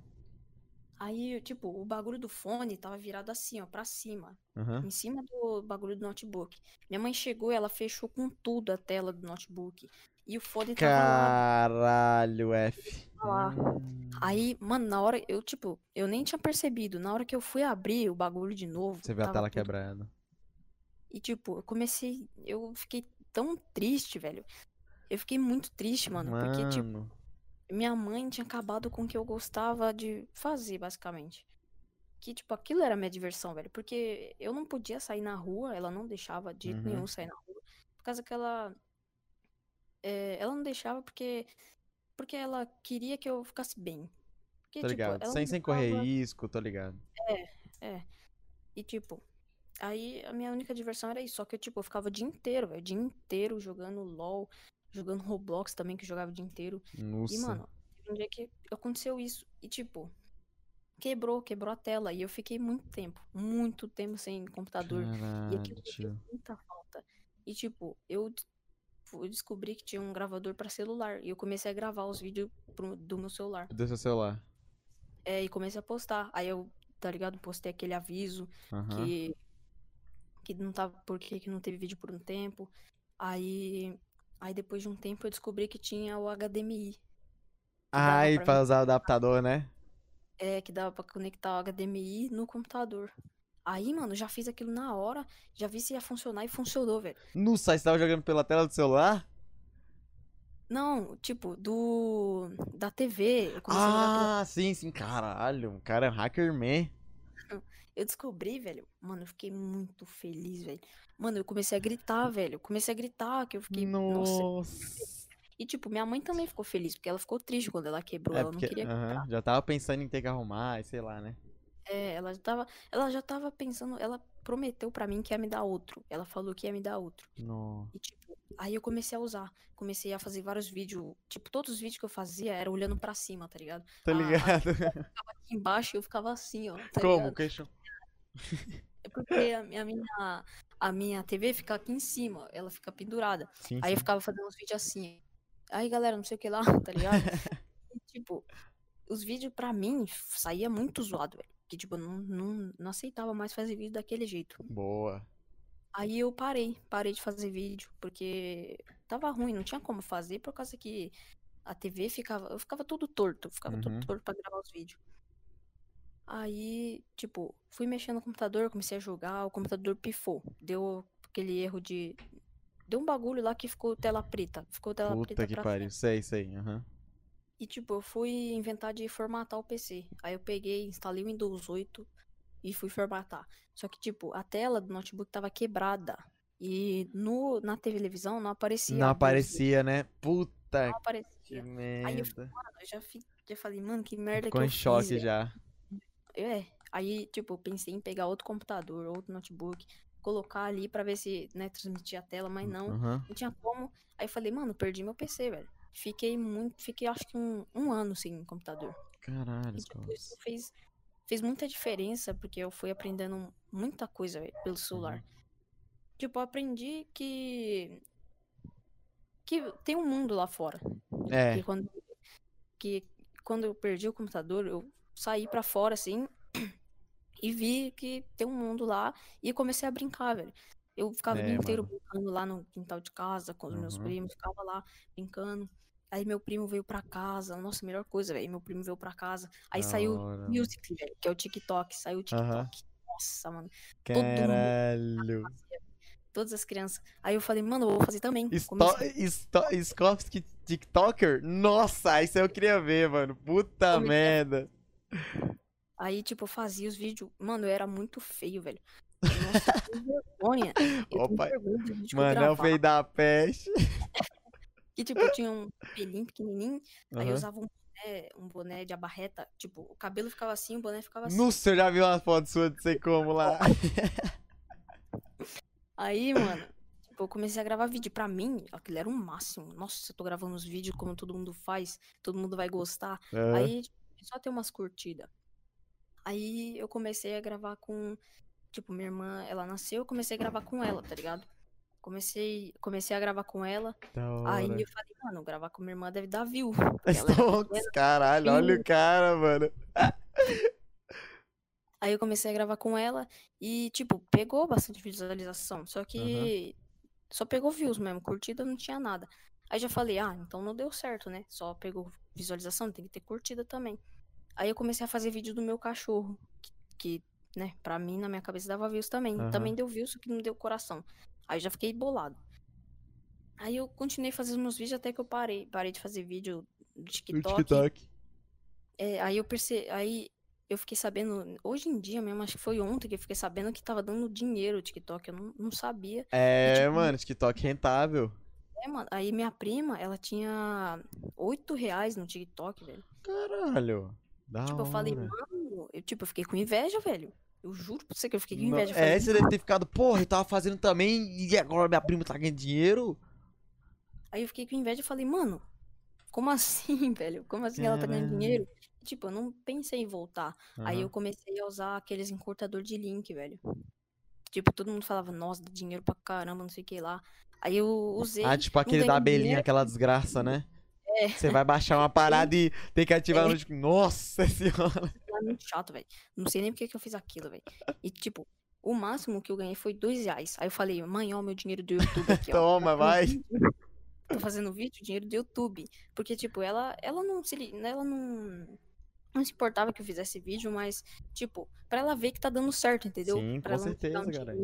aí, tipo, o bagulho do fone tava virado assim, ó, pra cima. Aham. Em cima do bagulho do notebook. Minha mãe chegou, ela fechou com tudo a tela do notebook. E o fone tava lá, Caralho, F. lá. Aí, mano, na hora, eu, tipo, eu nem tinha percebido. Na hora que eu fui abrir o bagulho de novo, Você viu a tela tudo. quebrada. E, tipo, eu comecei. Eu fiquei tão triste, velho. Eu fiquei muito triste, mano. Porque, tipo, Mano. Minha mãe tinha acabado com o que eu gostava de fazer, basicamente. Que, tipo, aquilo era minha diversão, velho. Porque eu não podia sair na rua, ela não deixava de Uhum. nenhum sair na rua. Por causa que ela. é, ela não deixava porque. Porque ela queria que eu ficasse bem. Porque, Tô tipo, ligado. ela Sem, sem correr risco, tô ligado. É. E, tipo, aí a minha única diversão era isso. Só que eu, tipo, eu ficava o dia inteiro, velho. O dia inteiro jogando LOL, jogando Roblox também, que eu jogava o dia inteiro. E, Nossa. mano, teve um dia que aconteceu isso. E, tipo, quebrou, quebrou a tela. E eu fiquei muito tempo, muito tempo sem computador. E Caralho, aquilo me fez muita falta. E, tipo, eu descobri que tinha um gravador pra celular. E eu comecei a gravar os vídeos pro- do meu celular. Do seu celular. É, e comecei a postar. Aí eu, tá ligado? Postei aquele aviso Aham. que, que não tava, porque que não teve vídeo por um tempo. Aí, aí depois de um tempo eu descobri que tinha o HDMI. Dava Ai, pra usar o adaptador, né? é, que dava pra conectar o HDMI no computador. Aí, mano, já fiz aquilo na hora, já vi se ia funcionar e funcionou, velho. Nossa, aí você tava jogando pela tela do celular? Não, tipo, do da TV, pela Ah, sim, sim. Caralho, o cara é um hacker man. Eu descobri, velho. Mano, eu fiquei muito feliz, velho. Mano, eu comecei a gritar, velho. Eu comecei a gritar, que eu fiquei, nossa. Nossa. E tipo, minha mãe também ficou feliz, porque ela ficou triste quando ela quebrou, É ela não porque, queria aham, quebrar. já tava pensando em ter que arrumar, sei lá, né? É, ela já tava, ela já tava pensando, ela prometeu pra mim que ia me dar outro. Ela falou que ia me dar outro. No... E tipo, aí eu comecei a usar, comecei a fazer vários vídeos, tipo, todos os vídeos que eu fazia era olhando pra cima, tá ligado? Tô A, a ligado. aqui embaixo eu ficava assim, ó, tá Como? ligado? Queixo. É porque a minha, a minha, a minha TV fica aqui em cima, ela fica pendurada. Sim, Aí eu sim. ficava fazendo uns vídeos assim. Aí, galera, não sei o que lá, tá ligado? E, tipo, os vídeos pra mim saía muito zoado, velho. Que, tipo, não, não, não aceitava mais fazer vídeo daquele jeito. Boa. Aí eu parei, parei de fazer vídeo, porque tava ruim, não tinha como fazer, por causa que a TV ficava, eu ficava tudo torto, ficava Uhum. todo torto pra gravar os vídeos. Aí, tipo, fui mexendo no computador, comecei a jogar, o computador pifou. Deu aquele erro de. Deu um bagulho lá que ficou tela preta. Ficou tela Puta preta que pra pariu. Sei, sei. Aham. E tipo, eu fui inventar de formatar o PC. Aí eu peguei, instalei o Windows 8 e fui formatar. Só que, tipo, a tela do notebook tava quebrada. E no, na televisão não aparecia. Não aparecia, né? Puta Não que aparecia. Aí eu, merda. mano, eu já, já falei, mano, que merda Ficou que em eu choque fiz, velho. já. É. Aí, tipo, eu pensei em pegar outro computador, outro notebook, colocar ali pra ver se, né, transmitia a tela, mas não. Aham. Não tinha como. Aí eu falei, mano, perdi meu PC, velho. Fiquei muito, fiquei acho que um, um ano sem computador. Caralho, Scopes. isso fez, fez muita diferença, porque eu fui aprendendo muita coisa, velho, pelo celular. Uhum. Tipo, eu aprendi que. que tem um mundo lá fora. É. Que quando, que quando eu perdi o computador, eu saí pra fora, assim, e vi que tem um mundo lá e comecei a brincar, velho. Eu ficava o É, dia inteiro mano. brincando lá no quintal de casa com os meus Uhum. primos, ficava lá brincando. Aí meu primo veio pra casa, nossa, melhor coisa, velho. Meu primo veio pra casa. Aí Da saiu hora, mano. Music, velho, que é o TikTok. Saiu o. TikTok. Nossa, mano. todo mundo Caralho. Todas as crianças. Aí eu falei, mano, eu vou fazer também. Que TikToker? Nossa, isso eu queria ver, mano. Puta comecei merda. Aí, tipo, eu fazia os vídeos. Mano, eu era muito feio, velho. Nossa, tenho vergonha. Eu Opa. que Mano, é o feio da peste. Que, tipo, eu tinha um pelinho pequenininho. Aí eu Aham. usava um boné, um boné de abarreta. Tipo, o cabelo ficava assim, o boné ficava assim. Nossa, eu já vi uma foto sua de sei como lá. Aí, mano, tipo, eu comecei a gravar vídeo. Pra mim, aquilo era o máximo. Nossa, eu tô gravando os vídeos como todo mundo faz. Todo mundo vai gostar. Aham. Aí, tipo, só ter umas curtidas. Aí eu comecei a gravar com. Tipo, minha irmã, ela nasceu, eu comecei a gravar com ela, tá ligado? Comecei, comecei a gravar com ela. Aí eu falei, mano, gravar com minha irmã deve dar view. Era Stonks, caralho, olha o cara, mano. Aí eu comecei a gravar com ela e, tipo, pegou bastante visualização. Só que só pegou views mesmo, curtida não tinha nada. Aí já falei, ah, então não deu certo, né? Só pegou visualização, tem que ter curtida também. Aí eu comecei a fazer vídeo do meu cachorro, que, que, né, pra mim, na minha cabeça dava views também. Também Aham. deu views, só que não deu coração. Aí eu já fiquei bolado. Aí eu continuei fazendo meus vídeos até que eu parei. Parei de fazer vídeo do TikTok. TikTok. É, aí eu percebi, aí eu fiquei sabendo, hoje em dia mesmo, acho que foi ontem que eu fiquei sabendo que tava dando dinheiro o TikTok, eu não, não sabia. E É, tipo, mano, TikTok rentável. é, mano, aí minha prima, ela tinha 8 reais no TikTok, velho. Caralho. Da Tipo, eu falei, hora. mano, eu, tipo, eu fiquei com inveja, velho. Eu juro pra você que eu fiquei com inveja. É, você deve ter ficado, porra, eu tava fazendo também e agora minha prima tá ganhando dinheiro? Aí eu fiquei com inveja e falei, mano, como assim, velho? Como assim ela tá ganhando dinheiro? Tipo, eu não pensei em voltar. Aí eu comecei a usar aqueles encurtador de link, velho. Tipo, todo mundo falava, nossa, dinheiro pra caramba, não sei o que lá. Aí eu usei, Ah, tipo aquele da abelhinha, dinheiro. aquela desgraça, né? É, Você vai baixar uma parada e tem que ativar é, no. Nossa senhora. É muito chato, velho. Não sei nem por que eu fiz aquilo, velho. E tipo, o máximo que eu ganhei foi dois reais. Aí eu falei, mãe, ó, meu dinheiro do YouTube aqui, ó. Toma, fazendo vai. tô fazendo vídeo, dinheiro do YouTube. Porque, tipo, ela, ela não se, ela não, não se importava que eu fizesse vídeo, mas, tipo, pra ela ver que tá dando certo, entendeu? Sim, Pra com ela não certeza, um cara.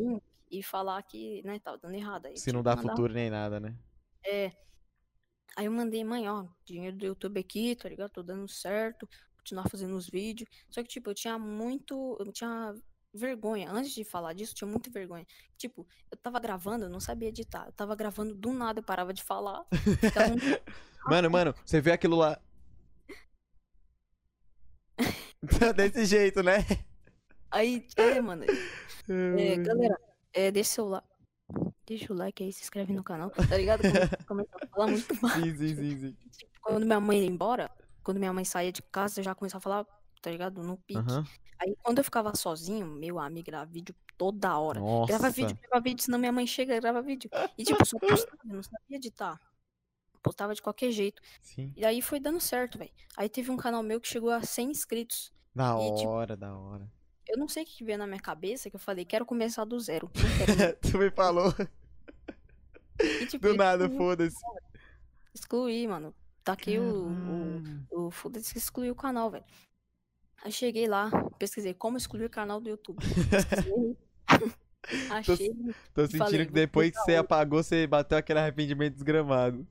e falar que, né, tava dando errado. Aí Se não tive que dá futuro nem nada, né? É. Aí eu mandei, mãe, ó, dinheiro do YouTube aqui, tá ligado? Tô dando certo, continuar fazendo os vídeos. Só que, tipo, eu tinha muito. Eu tinha vergonha. Antes de falar disso, eu tinha muita vergonha. Tipo, eu tava gravando, eu não sabia editar. Eu tava gravando do nada, eu parava de falar. Ficava um. Mano, mano, você vê aquilo lá. Desse jeito, né? Aí, é, mano. É, galera, é, deixa seu like. Deixa o like aí, se inscreve no canal, tá ligado? Come- Começa a falar muito mais. Sim, sim, sim, sim. Quando minha mãe ia embora, quando minha mãe saía de casa, eu já começava a falar, tá ligado? No pique. Aham. Aí quando eu ficava sozinho, meu amigo grava vídeo toda hora. Grava Nossa. vídeo, grava vídeo, senão minha mãe chega e grava vídeo. E tipo, eu só postava, eu não sabia editar. Postava de qualquer jeito. Sim. E aí foi dando certo, velho. Aí teve um canal meu que chegou a 100 inscritos. Da E, tipo, hora, da hora. eu não sei o que veio na minha cabeça, que eu falei, quero começar do zero. Tu me falou. E, tipo, Do nada, foda-se. excluí, mano. Taquei o, Caralho. o, o foda-se, excluí o canal, velho. Aí cheguei lá, pesquisei como excluir canal do YouTube. Achei. Tô e sentindo falei, que depois que você outro. apagou, você bateu aquele arrependimento desgramado.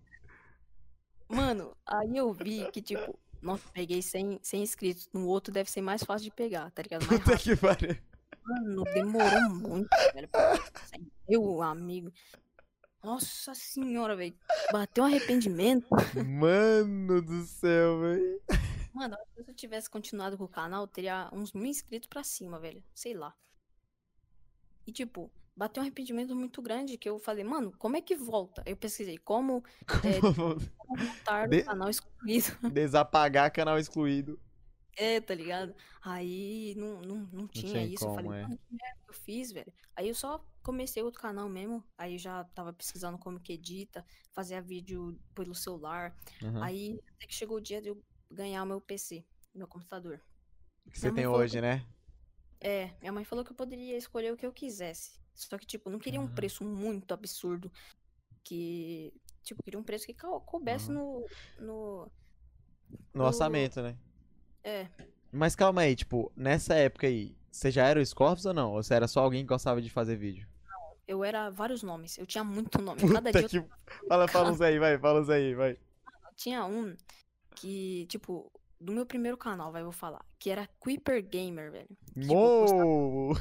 Mano, aí eu vi que, tipo, nossa, peguei 100, 100 inscritos. No outro deve ser mais fácil de pegar, tá ligado? Mais Puta rápido. que pariu. Mano, demorou muito, velho. pra pegar 100. Meu amigo. Nossa senhora, velho. Bateu um arrependimento. Mano do céu, velho. Mano, se eu tivesse continuado com o canal, eu teria uns mil inscritos pra cima, velho. Sei lá. E, tipo, bateu um arrependimento muito grande que eu falei, mano, como é que volta? Eu pesquisei como É, Como voltar De- canal excluído. desapagar canal excluído. É, tá ligado? Aí não, não, não tinha tinha isso. Eu como, falei, é. mano, que merda que eu fiz, velho? Aí eu só comecei outro canal mesmo. Aí já tava pesquisando como que edita, fazia vídeo pelo celular. Uhum. Aí até que chegou o dia de eu ganhar o meu PC, meu computador. que você tem hoje, né? É, minha mãe falou que eu poderia escolher o que eu quisesse. Só que, tipo, não queria um Aham. preço muito absurdo. Que. Tipo, queria um preço que coubesse no. No. No No- orçamento, né? É. Mas calma aí, tipo, nessa época aí, você já era o Scorpius ou não? Ou você era só alguém que gostava de fazer vídeo? Eu era vários nomes. Eu tinha muito nome. Cada Puta dia eu que... Fala, fala uns aí, vai, fala uns aí, vai. tinha um que, tipo, do meu primeiro canal, vai, eu vou falar. Que era Creeper Gamer, velho. Tipo, Mo!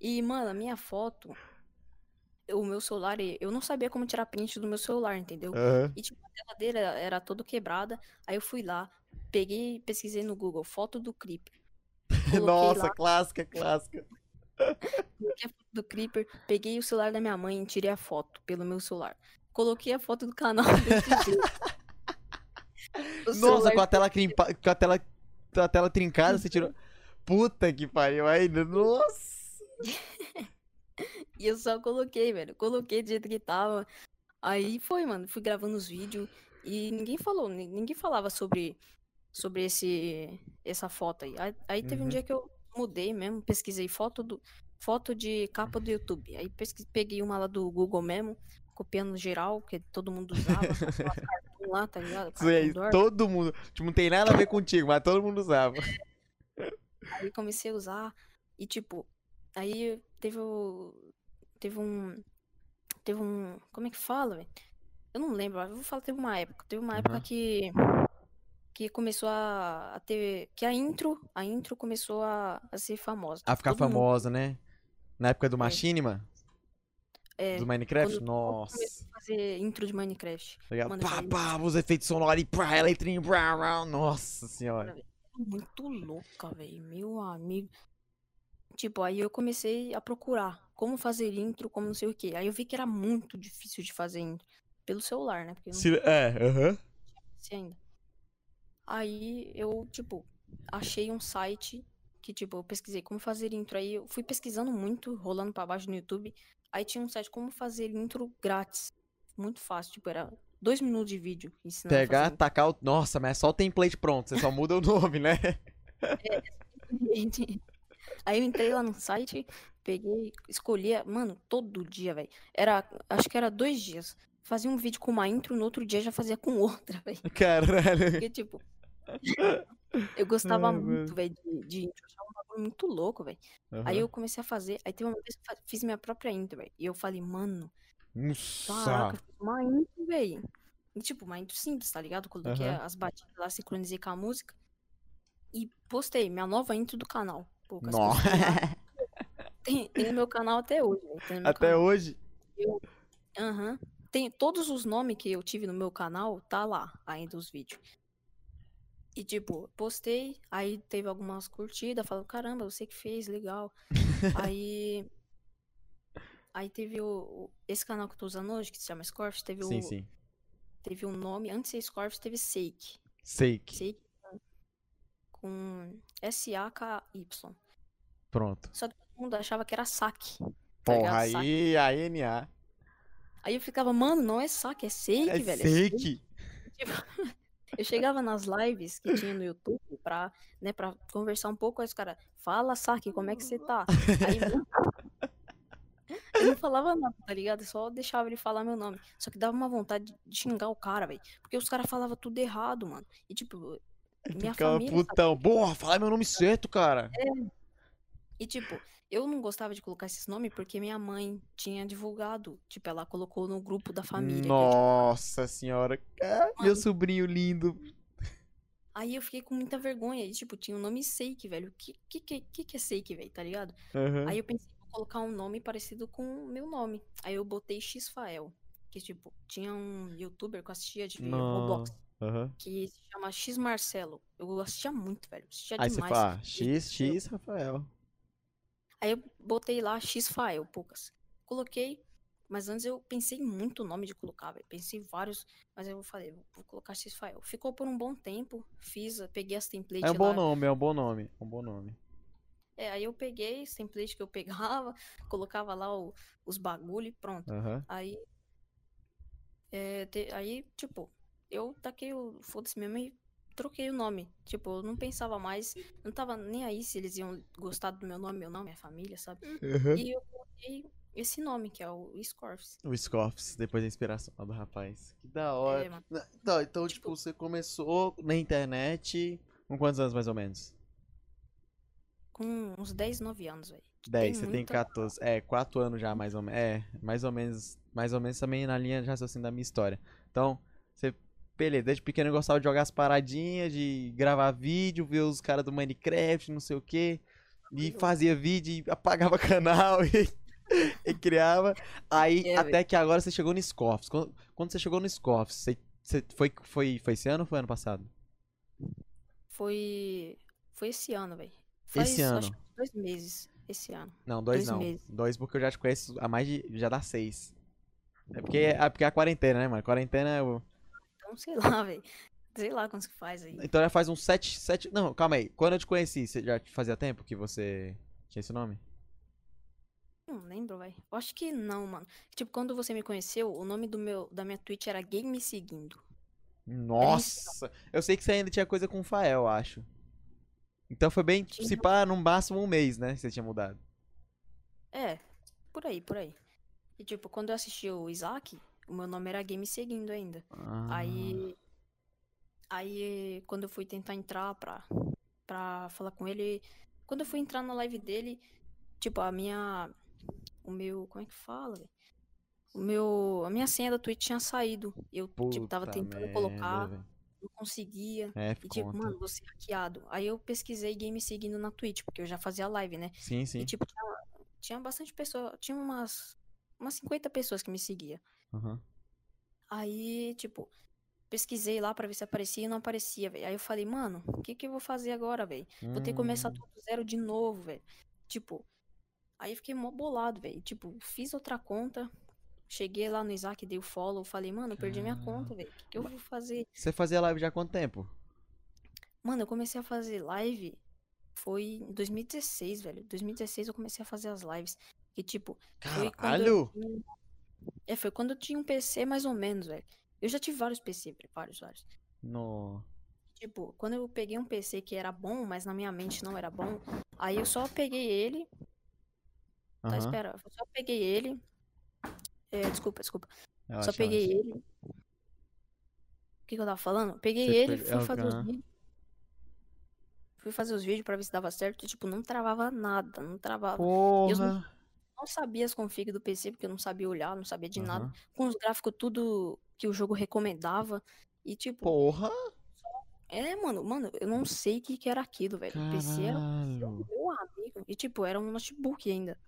E, mano, a minha foto. O meu celular, eu não sabia como tirar print do meu celular, entendeu? Aham. E, tipo, a tela dele era, toda quebrada. Aí eu fui lá, peguei, pesquisei no Google, foto do Creeper. Nossa, lá, clássica, clássica. Coloquei a foto do Creeper, peguei o celular da minha mãe e tirei a foto pelo meu celular. Coloquei a foto do canal desse jeito. Nossa, com a tela, crimpa... com a tela, a tela trincada, você tirou. Puta que pariu ainda. Nossa! E eu só coloquei, velho. Coloquei do jeito que tava. Aí foi, mano. Fui gravando os vídeos e ninguém falou, ni- ninguém falava sobre, sobre esse, essa foto aí. Aí, aí teve um Uhum. dia que eu mudei mesmo, pesquisei foto do, foto de capa do YouTube. Aí pesqui- peguei uma lá do Google mesmo, copiando geral, que todo mundo usava, lá, tá ligado? Aí, todo mundo. Tipo, não tem nada a ver contigo, mas todo mundo usava. Aí comecei a usar e tipo, aí teve o teve um teve um, como é que fala, velho? Eu não lembro, eu vou falar teve uma época, teve uma época Aham. que que começou a, a ter que a intro, a intro começou a, a ser famosa. A ficar Todo mundo- famosa, né? Na época do É. Machinima? é, Do Minecraft? Nossa. fazer intro de Minecraft. Tá? Mano, Pá, pá, os efeitos sonoros e pá, eletrinho, brá, brá. Nossa senhora. muito louca, velho, meu amigo. Tipo, aí eu comecei a procurar como fazer intro, como não sei o quê. Aí eu vi que era muito difícil de fazer intro pelo celular, né? Porque não Se- É, aham. sei ainda. Aí eu, tipo, achei um site que, tipo, eu pesquisei como fazer intro. Aí eu fui pesquisando muito, rolando pra baixo no YouTube. Aí tinha um site como fazer intro grátis. Muito fácil, tipo, era dois minutos de vídeo ensinando a Pegar, fazer tacar o. Nossa, mas é só o template pronto, você só muda o nome, né? Gente, Aí eu entrei lá no site, peguei, escolhia, mano, todo dia, velho. Era, acho que era dois dias. Fazia um vídeo com uma intro, no outro dia já fazia com outra, velho. Caralho. Porque, tipo, eu gostava Ai, muito, velho, de, de intro. Eu achava um bagulho muito louco, velho. Aí Aham. eu comecei a fazer, aí teve uma vez que eu fiz minha própria intro, velho. E eu falei, mano, Nossa. caraca, eu fiz uma intro, velho. Tipo, uma intro simples, tá ligado? Coloquei Aham. as batidas lá, sincronizei com a música. E postei minha nova intro do canal. Poucas Nossa. Tem, tem no meu canal até hoje, Até canal. hoje. Aham. Tem todos os nomes que eu tive no meu canal, tá lá ainda os vídeos. E tipo, postei, aí teve algumas curtidas, falou, caramba, você que fez, legal. aí aí teve o, o- esse canal que eu tô usando hoje, que se chama Scorf, teve Sim, o sim. teve um nome, antes de ser Scorf, teve Sake. Sake. Com- com S A K Y. Pronto. Só que todo mundo achava que era saque. tá Porra, aí, aí, NA. Aí eu ficava, mano, não é saque, é Sake, É velho. é Sake. Sake. Tipo, eu chegava nas lives que tinha no YouTube pra, né, pra conversar um pouco, aí os caras, fala, Saki, como é que você tá? Aí eu não falava nada, tá ligado? Eu só deixava ele falar meu nome. Só que dava uma vontade de xingar o cara, velho. Porque os caras falavam tudo errado, mano. E tipo, minha Ficava família putão. Boa, fala meu nome certo, cara. E tipo, eu não gostava de colocar esses nomes porque minha mãe tinha divulgado. Tipo, ela colocou no grupo da família. eu, tipo, Nossa senhora. Ah, meu sobrinho lindo. Aí eu fiquei com muita vergonha. E, tipo, tinha o nome Seik, velho. O que, que, que, que é Seik, velho? Tá ligado? Aham. Aí eu pensei, vou colocar um nome parecido com o meu nome. Aí eu botei Xfael. Que, tipo, tinha um youtuber que eu assistia de Roblox. Aham. Que se chama X Marcelo. Eu assistia muito, velho. Assistia Aí você demais. fala, ah, E, X, X, Rafael. Aí eu botei lá X-File, poucas. Coloquei, mas antes eu pensei muito o nome de colocar, velho. Pensei vários, mas eu falei, vou colocar X-File. Ficou por um bom tempo, fiz, peguei as templates É um bom lá. nome, é um bom nome. É um bom nome. É, aí eu peguei os templates que eu pegava, colocava lá o- os bagulho e pronto. Aham. Aí, é, te- aí, tipo, eu taquei o foda-se mesmo e troquei o nome. Tipo, eu não pensava mais, não tava nem aí se eles iam gostar do meu nome, meu nome, minha família, sabe? Aham. E eu coloquei esse nome, que é o Scorps. O Scoffs, depois da inspiração do rapaz. Que da hora. É, mano. Na- Então, então tipo, Tipo- você começou na internet com quantos anos mais ou menos? Com uns 10, 9 anos, velho. 10, você tem muita- 14. É, 4 anos já, mais ou menos. É, mais ou menos. Mais ou menos também na linha de raciocínio da minha história. Então, você. Beleza, desde pequeno eu gostava de jogar as paradinhas, de gravar vídeo, ver os caras do Minecraft, não sei o quê. E Louco. fazia vídeo e apagava canal e, e criava. Aí, É, até que agora você chegou no Scoffs. Quando, quando você chegou no Scoffs, você, você foi, foi, foi esse ano ou foi ano passado? Foi. Foi esse ano, velho. Esse ano. Acho dois meses. Esse ano. Não, dois, Dois não. meses. Dois porque eu já te conheço há mais de. Já dá seis. É porque é, porque é a quarentena, né, mano? Quarentena é o. Então, sei lá, velho. Sei lá quantos que faz aí. Então já faz uns sete, sete. Não, calma aí. Quando eu te conheci, você já fazia tempo que você tinha esse nome? Não lembro, velho. Acho que não, mano. Tipo, quando você me conheceu, o nome do meu, da minha Twitch era Game Me Seguindo. Nossa! Eu sei que você ainda tinha coisa com o Fael, acho. Então foi bem, Tinha. se pá, no máximo um mês, né? Que você tinha mudado. É, por aí, por aí. E tipo, quando eu assisti o Isaac, o meu nome era Game Seguindo ainda. Ah, Aí. Aí, quando eu fui tentar entrar pra, pra falar com ele. Quando eu fui entrar na live dele, tipo, a minha. O meu. Como é que fala, velho? O meu. A minha senha da Twitch tinha saído. Eu, tipo, tava puta tentando merda, colocar, velho. não conseguia. É, E tipo, conta. mano, você hackeado. Aí eu pesquisei game seguindo na Twitch, porque eu já fazia live, né? Sim, sim. E tipo, tinha, tinha bastante pessoa. Tinha umas. Umas 50 pessoas que me seguiam. Aham. Aí, tipo, pesquisei lá pra ver se aparecia e não aparecia, velho. Aí eu falei, mano, o que que eu vou fazer agora, velho? Vou ter que começar Hum, tudo zero de novo, velho. Tipo, aí eu fiquei mó bolado, velho. Tipo, fiz outra conta, cheguei lá no Isaac, dei o follow, falei, mano, eu perdi minha conta, velho. O que que eu vou fazer? Você fazia live já há quanto tempo? Mano, eu comecei a fazer live foi em 2016, velho. 2016 eu comecei a fazer as lives. Que tipo, eu Caralho! tinha... É, foi quando eu tinha um PC mais ou menos, velho. Eu já tive vários PC, vários, vários. No... Tipo, quando eu peguei um PC que era bom, mas na minha mente não era bom, aí eu só peguei ele, tá, Aham. espera, eu só peguei ele, é, desculpa, desculpa, Relaxa, só peguei ele, o que que eu tava falando? Peguei Você ele, fui fazer os vídeos, fui fazer os vídeos pra ver se dava certo, e, tipo, não travava nada, não travava, eu Porra! Não sabia as config do PC, porque eu não sabia olhar, não sabia de nada, Aham. com os gráficos tudo que o jogo recomendava, e tipo, Porra! É, mano, mano, eu não sei o que que era aquilo, velho. O PC era Caralho! meu amigo. E, tipo, era um notebook ainda.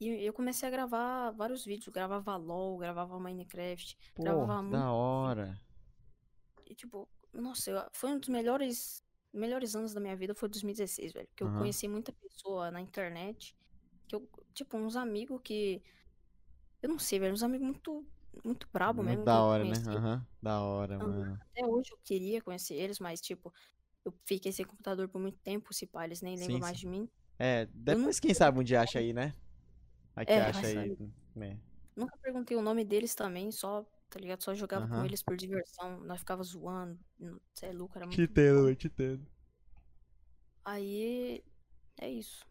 E eu comecei a gravar vários vídeos. Gravava LOL, gravava Minecraft, gravava muito. da hora! E, tipo, nossa, eu- foi um dos melhores, melhores anos da minha vida, foi 2016, velho. Que eu Aham. conheci muita pessoa na internet. Que eu, tipo, uns amigos que. Eu não sei, velho. Uns amigos muito, muito brabo Muito mesmo da hora, né? Aham. Da hora, Aham. mano. Até hoje eu queria conhecer eles, mas, tipo, eu fiquei sem computador por muito tempo, se pá, eles nem lembram Sim, mais sim. de mim. É, depois quem sabe um dia acha aí, né? Aqui É, acha aí. né? Nunca perguntei o nome deles também, só, tá ligado? Só jogava com eles por diversão, nós ficava zoando, você é louco, era Te muito entendo, te entendo. Aí, é isso.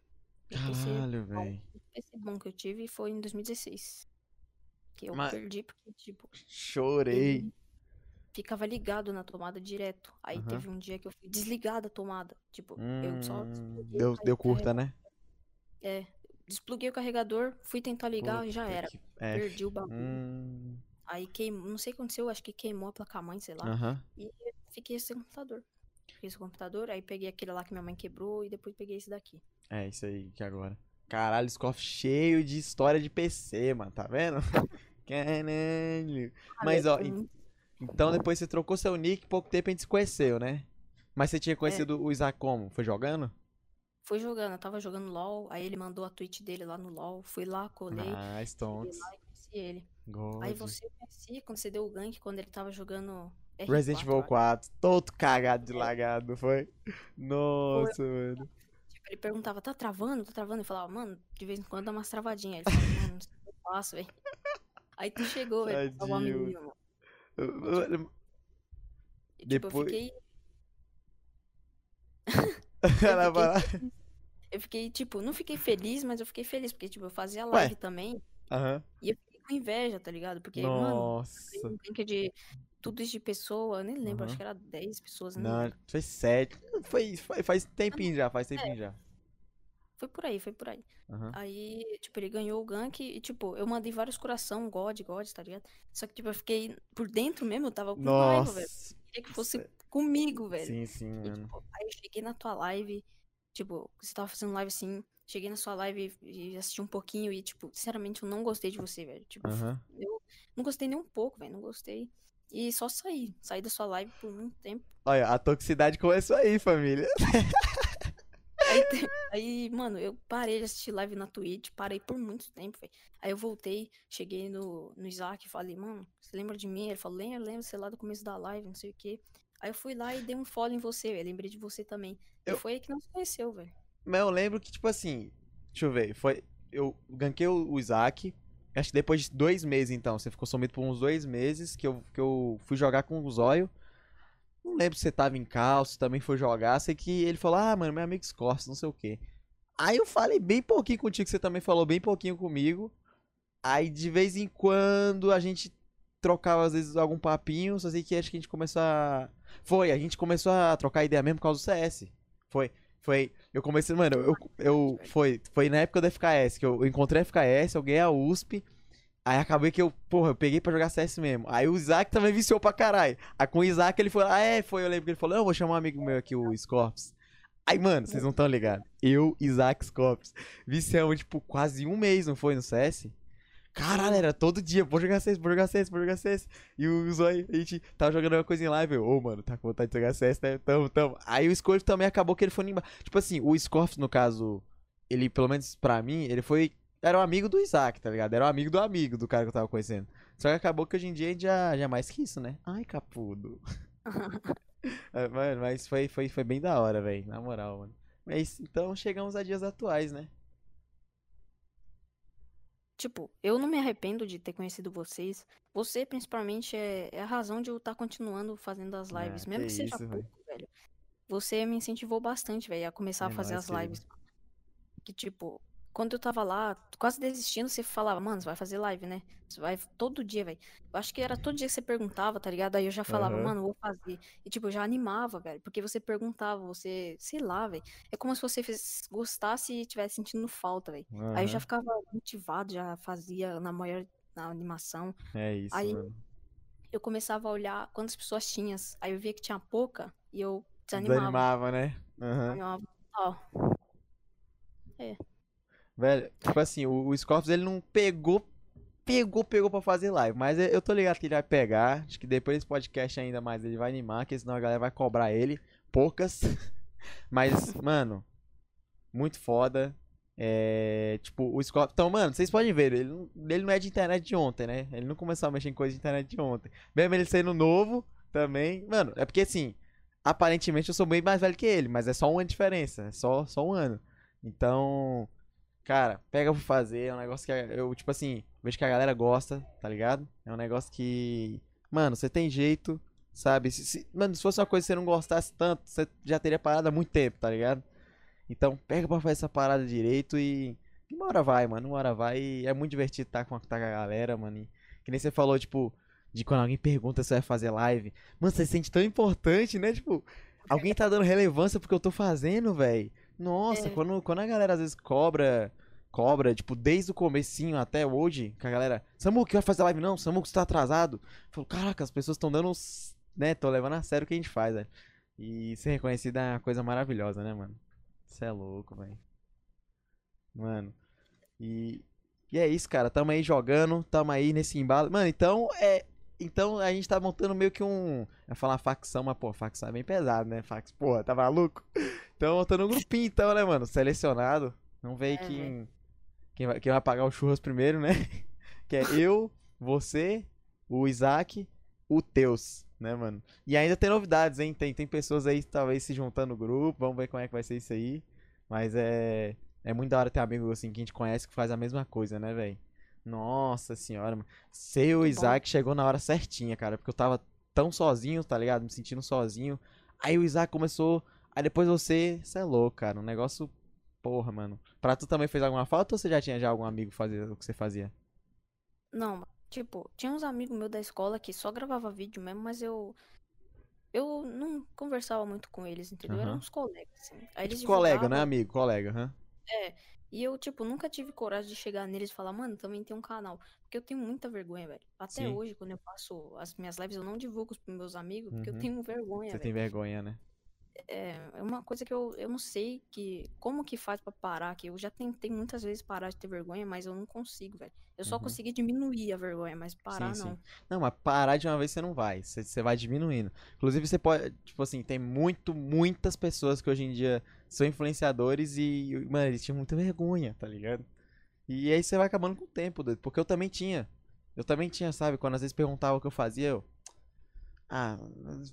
Caralho, velho. o PC bom que eu tive foi em 2016. Que eu Mas perdi porque, tipo, chorei. ficava ligado na tomada direto. Aí Aham. teve um dia que eu fui desligar da tomada. Tipo, eu só Hum, deu, deu curta, carregador- né? É, despluguei o carregador, fui tentar ligar e já era. é, Perdi o bagulho. Hum, Aí queimou, não sei o que aconteceu, acho que queimou a placa-mãe, sei lá. aham. E fiquei sem computador. Fiquei sem computador, aí peguei aquele lá que minha mãe quebrou e depois peguei esse daqui. É isso aí que agora. Caralho, Scoff cheio de história de PC, mano, tá vendo? Caralho. Mas, ó, en- então depois você trocou seu nick, pouco tempo a gente se conheceu, né? Mas você tinha conhecido o Isaac como? Foi jogando? Foi jogando, eu tava jogando LOL, aí ele mandou a tweet dele lá no LOL, fui lá, colei, Ah, cheguei Stonks. lá e conheci ele. God. Aí você conhecia quando você deu o gank, quando ele tava jogando R4, Resident Evil eu acho. 4, todo cagado de lagado, não foi? Nossa, mano. Tipo, ele perguntava, tá travando? Tá travando? Eu falava, mano, de vez em quando dá umas travadinhas. Ele falava, mano, não sei o que eu faço, velho. Aí tu chegou, velho, pra salvar a Tadinho. menina, mano. E, tipo, Depois- eu fiquei, Ela vai lá. eu fiquei, tipo, não fiquei feliz, mas eu fiquei feliz, porque, tipo, eu fazia Ué. live também, Aham. e eu fiquei com inveja, tá ligado? Porque, mano, Nossa. um gank de tudo isso de pessoa, eu nem lembro, Aham. acho que era 10 pessoas, nem Não, foi sete. Foi, foi- faz tempinho já, faz tempinho já. Foi por aí, foi por aí. Aham. Aí, tipo, ele ganhou o gank e, tipo, eu mandei vários coração, God, God, tá ligado? Só que, tipo, eu fiquei por dentro mesmo, eu tava com raiva, velho. Nossa. Queria que fosse comigo, velho. Sim, sim, E, mano. tipo, aí eu cheguei na tua live, tipo, você tava fazendo live assim, cheguei na sua live e assisti um pouquinho e, tipo, sinceramente, eu não gostei de você, velho. Tipo, Aham. eu não gostei nem um pouco, velho, não gostei. E só saí, saí da sua live por muito tempo. Olha, a toxicidade começou aí, família. Aí, aí, mano, eu parei de assistir live na Twitch, parei por muito tempo, velho. Aí eu voltei, cheguei no, no Isaac e falei, mano, você lembra de mim? Ele falou, lembra, lembra, você lá do começo da live, não sei o quê. Aí eu fui lá e dei um follow em você, velho. Lembrei de você também. Eu- E foi aí que nós conheceu, velho. Mas eu lembro que, tipo assim, deixa eu ver, foi. Eu ganquei o Isaac. Acho que depois de dois meses, então. Você ficou sumido por uns dois meses que eu, que eu fui jogar com o Zóio. Não lembro se você tava em calço, também foi jogar. Sei que ele falou, ah, mano, meu amigo Scorpius, não sei o quê. Aí eu falei bem pouquinho contigo, você também falou bem pouquinho comigo. Aí de vez em quando a gente trocava, às vezes, algum papinho. Só sei que acho que a gente começou a. Foi, a gente começou a trocar ideia mesmo por causa do CS. Foi. Foi. Eu comecei, mano, eu, eu foi, foi na época da FKS que eu, encontrei a FKS, eu ganhei a USP. Aí acabei que eu, porra, eu peguei pra jogar CS mesmo. Aí o Isaac também viciou pra caralho. Aí com o Isaac ele falou, ah, é, foi, eu lembro que ele falou, eu vou chamar um amigo meu aqui, o Scorpius. Aí, mano, vocês não estão ligados. Eu, Isaac Scorpius, viciamos, tipo, quase um mês, não foi, no CS? Caralho, era todo dia, vou jogar CS, vou jogar CS, vou jogar CS. E o Zói, a gente tava jogando uma coisa em live, ô, mano, tá com vontade de jogar CS, né? Tamo, tamo. Aí o Scorpius também acabou que ele foi embaixo. Tipo assim, o Scorpius, no caso, ele, pelo menos pra mim, ele foi. Era um amigo do Isaac, tá ligado? Era um amigo do amigo do cara que eu tava conhecendo. Só que acabou que hoje em dia a gente já, já é mais que isso, né? Ai, capudo. É, Mano, mas foi, foi, foi bem da hora, velho. Na moral, mano. Mas então chegamos a dias atuais, né? Tipo, eu não me arrependo de ter conhecido vocês. Você, principalmente, é, é a razão de eu estar continuando fazendo as lives. Ah, Mesmo que que seja isso, pouco, velho. Você me incentivou bastante, velho, a começar a É fazer nóis, as lives. Que, tipo, quando eu tava lá, quase desistindo, você falava, mano, você vai fazer live, né? Você vai todo dia, velho. Eu acho que era todo dia que você perguntava, tá ligado? Aí eu já falava, Aham. mano, vou fazer. E, tipo, eu já animava, velho. Porque você perguntava, você, sei lá, velho. É como se você fez- gostasse e estivesse sentindo falta, velho. Aí eu já ficava motivado, já fazia na maior na animação. É isso, Aí- mano. Eu começava a olhar quantas pessoas tinham. Aí eu via que tinha pouca e eu desanimava. Desanimava, né? Aham. Desanimava total. Velho, tipo assim, o, o Scorpius ele não pegou, pegou, pegou pra fazer live. Mas eu tô ligado que ele vai pegar. Acho que depois desse podcast ainda mais ele vai animar, que senão a galera vai cobrar ele. Poucas. Mas, mano, muito foda. É, tipo, o Scorpius. Então, mano, vocês podem ver, ele não, ele não é de internet de ontem, né? Ele não começou a mexer em coisa de internet de ontem. Mesmo ele sendo novo também. Mano, é porque assim, aparentemente eu sou bem mais velho que ele, mas é só um ano de diferença. É só, só um ano. Então. Cara, pega pra fazer, é um negócio que eu, tipo assim, vejo que a galera gosta, tá ligado? É um negócio que, mano, você tem jeito, sabe? Se, se- mano, se fosse uma coisa que você não gostasse tanto, você já teria parado há muito tempo, tá ligado? Então, pega pra fazer essa parada direito e, uma hora vai, mano, uma hora vai. E é muito divertido estar com, tá com a galera, mano. E, que nem você falou, tipo, De quando alguém pergunta se vai fazer live. Mano, você se sente tão importante, né? Tipo, alguém tá dando relevância porque eu tô fazendo, velho. Nossa, É. quando, quando a galera às vezes cobra, cobra, tipo, desde o comecinho até hoje, que a galera, Samu, que vai fazer live não? Samu, que você tá atrasado. Eu falo, caraca, as pessoas estão dando, uns- né, tô levando a sério o que a gente faz, velho. E ser reconhecido é uma coisa maravilhosa, né, mano? Você é louco, velho. Mano, e, e é isso, cara. Tamo aí jogando, tamo aí nesse embalo. Mano, então é. Então a gente tá montando meio que um. Eu ia falar facção, mas pô, facção é bem pesado, né? Fax, porra, tá maluco? Então montando um grupinho, então, né, mano? Selecionado. Vamos ver É, quem, quem, vai, quem vai pagar o churras primeiro, né? Que é eu, você, o Isaac, o Teus, né, mano? E ainda tem novidades, hein? Tem, tem pessoas aí talvez se juntando no grupo. Vamos ver como é que vai ser isso aí. Mas é. É muito da hora ter amigo assim que a gente conhece que faz a mesma coisa, né, velho? Nossa senhora, mano. Seu bom. Isaac chegou na hora certinha, cara. Porque eu tava tão sozinho, tá ligado? Me sentindo sozinho. Aí o Isaac começou. Aí depois você. Você é louco, cara. Um negócio. Porra, mano. Pra tu também fez alguma falta ou você já tinha já algum amigo fazer o que você fazia? Não, tipo, tinha uns amigos meus da escola que só gravava vídeo mesmo, mas eu. Eu não conversava muito com eles, entendeu? Eram Aham. uns colegas, assim. Aí eles Tipo, colega, né, amigo? Colega, hã? E eu, tipo, nunca tive coragem de chegar neles e falar, mano, também tem um canal. Porque eu tenho muita vergonha, velho. Até Sim. hoje, quando eu faço as minhas lives, eu não divulgo pros meus amigos, porque Uhum. eu tenho vergonha, Você velho. tem vergonha, né? É, é uma coisa que eu, eu não sei que como que faz pra parar, que eu já tentei muitas vezes parar de ter vergonha, mas eu não consigo, velho. Eu só Uhum. consegui diminuir a vergonha, mas parar Sim, sim. não. Não, mas parar de uma vez você não vai. Você, você vai diminuindo. Inclusive, você pode. Tipo assim, tem muito, muitas pessoas que hoje em dia são influenciadores e, mano, eles tinham muita vergonha, tá ligado? E aí você vai acabando com o tempo. Porque eu também tinha. Eu também tinha, sabe? Quando às vezes perguntava o que eu fazia, eu. Ah,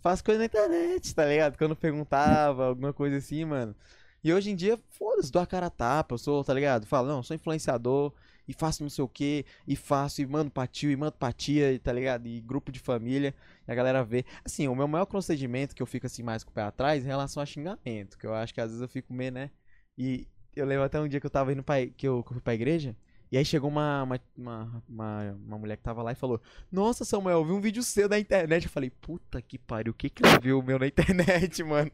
faço coisa na internet, tá ligado? Quando perguntava alguma coisa assim, mano. E hoje em dia, foda-se, dou a cara a tapa, eu sou, tá ligado? Falo, não, sou influenciador e faço não sei o que, e faço, e mando pra tio, e mando pra tia, e tá ligado? E grupo de família, e a galera vê. Assim, o meu maior procedimento que eu fico assim mais com o pé atrás é em relação a xingamento, que eu acho que às vezes eu fico meio, né? E eu lembro até um dia que eu tava indo pra, que eu, que eu fui pra igreja, e aí chegou uma, uma, uma, uma, uma mulher que tava lá e falou: Nossa, Samuel, eu vi um vídeo seu na internet. Eu falei: Puta que pariu, o que que ela viu o meu na internet, mano?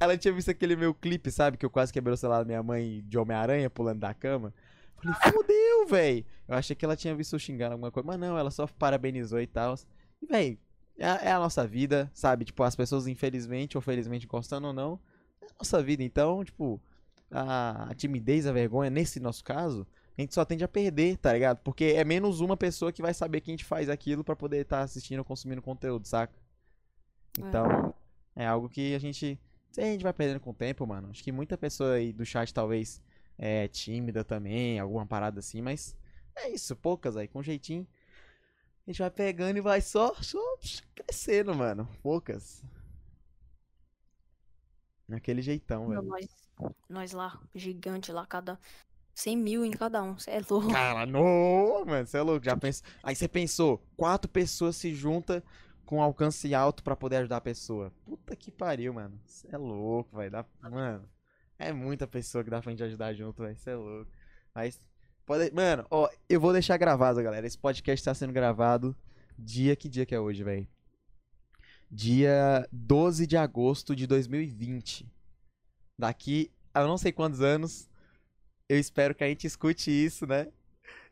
Ela tinha visto aquele meu clipe, sabe? Que eu quase quebrei o celular da minha mãe de Homem-Aranha pulando da cama. Falei, fudeu, véi. Eu achei que ela tinha visto eu xingando alguma coisa, mas não, ela só parabenizou e tal. E, véi, é, é a nossa vida, sabe? Tipo, as pessoas, infelizmente ou felizmente, gostando ou não, é a nossa vida. Então, tipo, a, a timidez, a vergonha, nesse nosso caso, a gente só tende a perder, tá ligado? Porque é menos uma pessoa que vai saber que a gente faz aquilo pra poder estar assistindo ou consumindo conteúdo, saca? Então, é algo que a gente. A gente vai perdendo com o tempo, mano. Acho que muita pessoa aí do chat talvez é tímida também, alguma parada assim, mas é isso, poucas aí, com jeitinho. A gente vai pegando e vai só, só crescendo, mano. Poucas. Naquele jeitão, velho. Nós, nós lá, gigante lá, cada 100 mil em cada um. Você é louco. Cara, não, mano, você é louco. Já pensa... Aí você pensou, quatro pessoas se juntam com alcance alto pra poder ajudar a pessoa. Puta que pariu, mano. Você é louco, vai dar. Mano, é muita pessoa que dá pra gente ajudar junto, velho. Você é louco. Mas, pode... mano, ó, eu vou deixar gravado, galera. Esse podcast tá sendo gravado. Dia, que dia que é hoje, velho? Dia 12 de agosto de 2020. Daqui a eu não sei quantos anos, eu espero que a gente escute isso, né?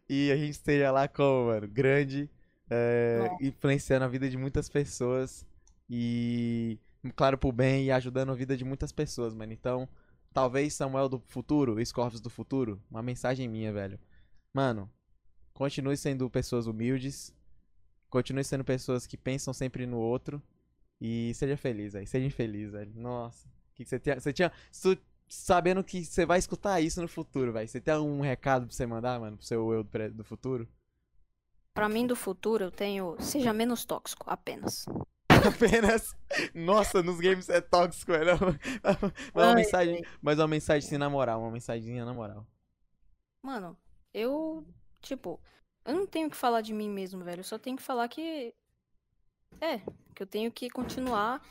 E a gente esteja lá como, mano, grande, é, influenciando a vida de muitas pessoas e, claro, pro bem e ajudando a vida de muitas pessoas, mano. Então, talvez Samuel do futuro, Scorpius do futuro, uma mensagem minha, velho. Mano, continue sendo pessoas humildes, continue sendo pessoas que pensam sempre no outro e seja feliz, aí. Seja infeliz, velho. Nossa. Que que você tinha, você tinha, tu- sabendo que você vai escutar isso no futuro, velho. Você tem um recado pra você mandar, mano, pro seu eu do futuro? Pra mim, do futuro, eu tenho. Seja menos tóxico, apenas. Apenas. Nossa, nos games é tóxico, é não. Mas uma mensagem, mas uma mensagem assim na moral, uma mensagenzinha na moral. Mano, eu. Tipo, eu não tenho que falar de mim mesmo, velho. Eu só tenho que falar que. É, que eu tenho que continuar.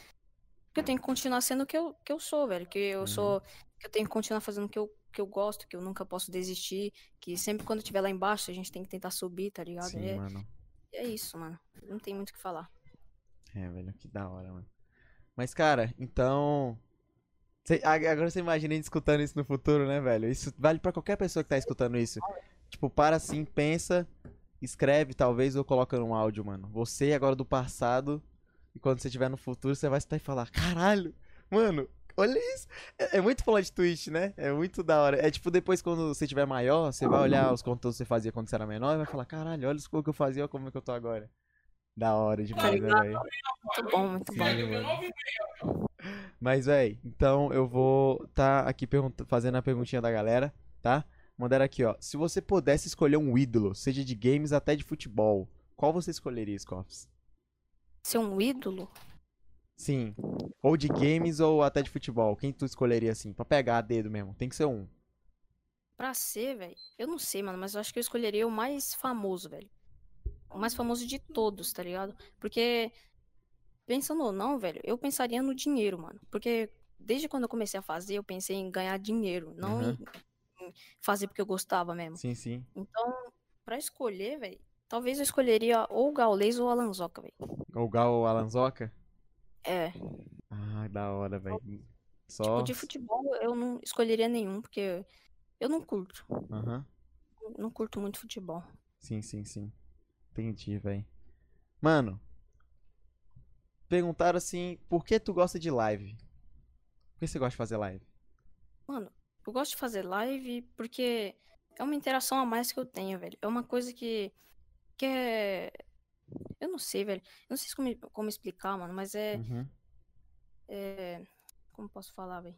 Que eu tenho que continuar sendo o que eu, que eu sou, velho. Que eu Uhum. sou. Que eu tenho que continuar fazendo o que eu, que eu gosto, que eu nunca posso desistir. Que sempre quando eu estiver lá embaixo, a gente tem que tentar subir, tá ligado? Sim, É, mano. é isso, mano. Não tem muito o que falar. É, velho, que da hora, mano. Mas, cara, então. Cê- agora você imagina escutando isso no futuro, né, velho? Isso vale pra qualquer pessoa que tá escutando isso. Tipo, para assim, pensa, escreve, talvez, ou coloca num áudio, mano. Você agora do passado, e quando você estiver no futuro, você vai estar e falar: caralho, mano, olha isso. É, é muito plot twist, né? É muito da hora. É tipo, depois, quando você tiver maior, você vai olhar os conteúdos que você fazia quando você era menor e vai falar: caralho, olha os que eu fazia, olha como é que eu tô agora. Da hora demais, né, velho? Muito bom, muito bom. Mano. Mas, véi, então eu vou tá aqui fazendo a perguntinha da galera, tá? Mandaram aqui, ó. Se você pudesse escolher um ídolo, seja de games até de futebol, qual você escolheria, Scoffs? Ser um ídolo? Sim. Ou de games ou até de futebol. Quem tu escolheria assim? Pra pegar a dedo mesmo. Tem que ser um. Pra ser, velho, eu não sei, mano, mas eu acho que eu escolheria o mais famoso, velho. O mais famoso de todos, tá ligado? Porque, pensando ou não, velho, eu pensaria no dinheiro, mano. Porque desde quando eu comecei a fazer, eu pensei em ganhar dinheiro, não em, em fazer porque eu gostava mesmo. Sim, sim. Então, pra escolher, velho, talvez eu escolheria ou o Gaules ou o Alanzoca, velho. Ou Gal ou Alanzoca? É, Ah, da hora, velho. tipo, Só. de futebol eu não escolheria nenhum, porque eu não curto. Aham. Não curto muito futebol. Sim, sim, sim. Entendi, velho. Mano, perguntaram assim, por que tu gosta de live? Por que você gosta de fazer live? Mano, eu gosto de fazer live porque é uma interação a mais que eu tenho, velho. É uma coisa que, que é. Eu não sei, velho. Eu não sei se como, como explicar, mano, mas é. Uhum. Como posso falar, velho?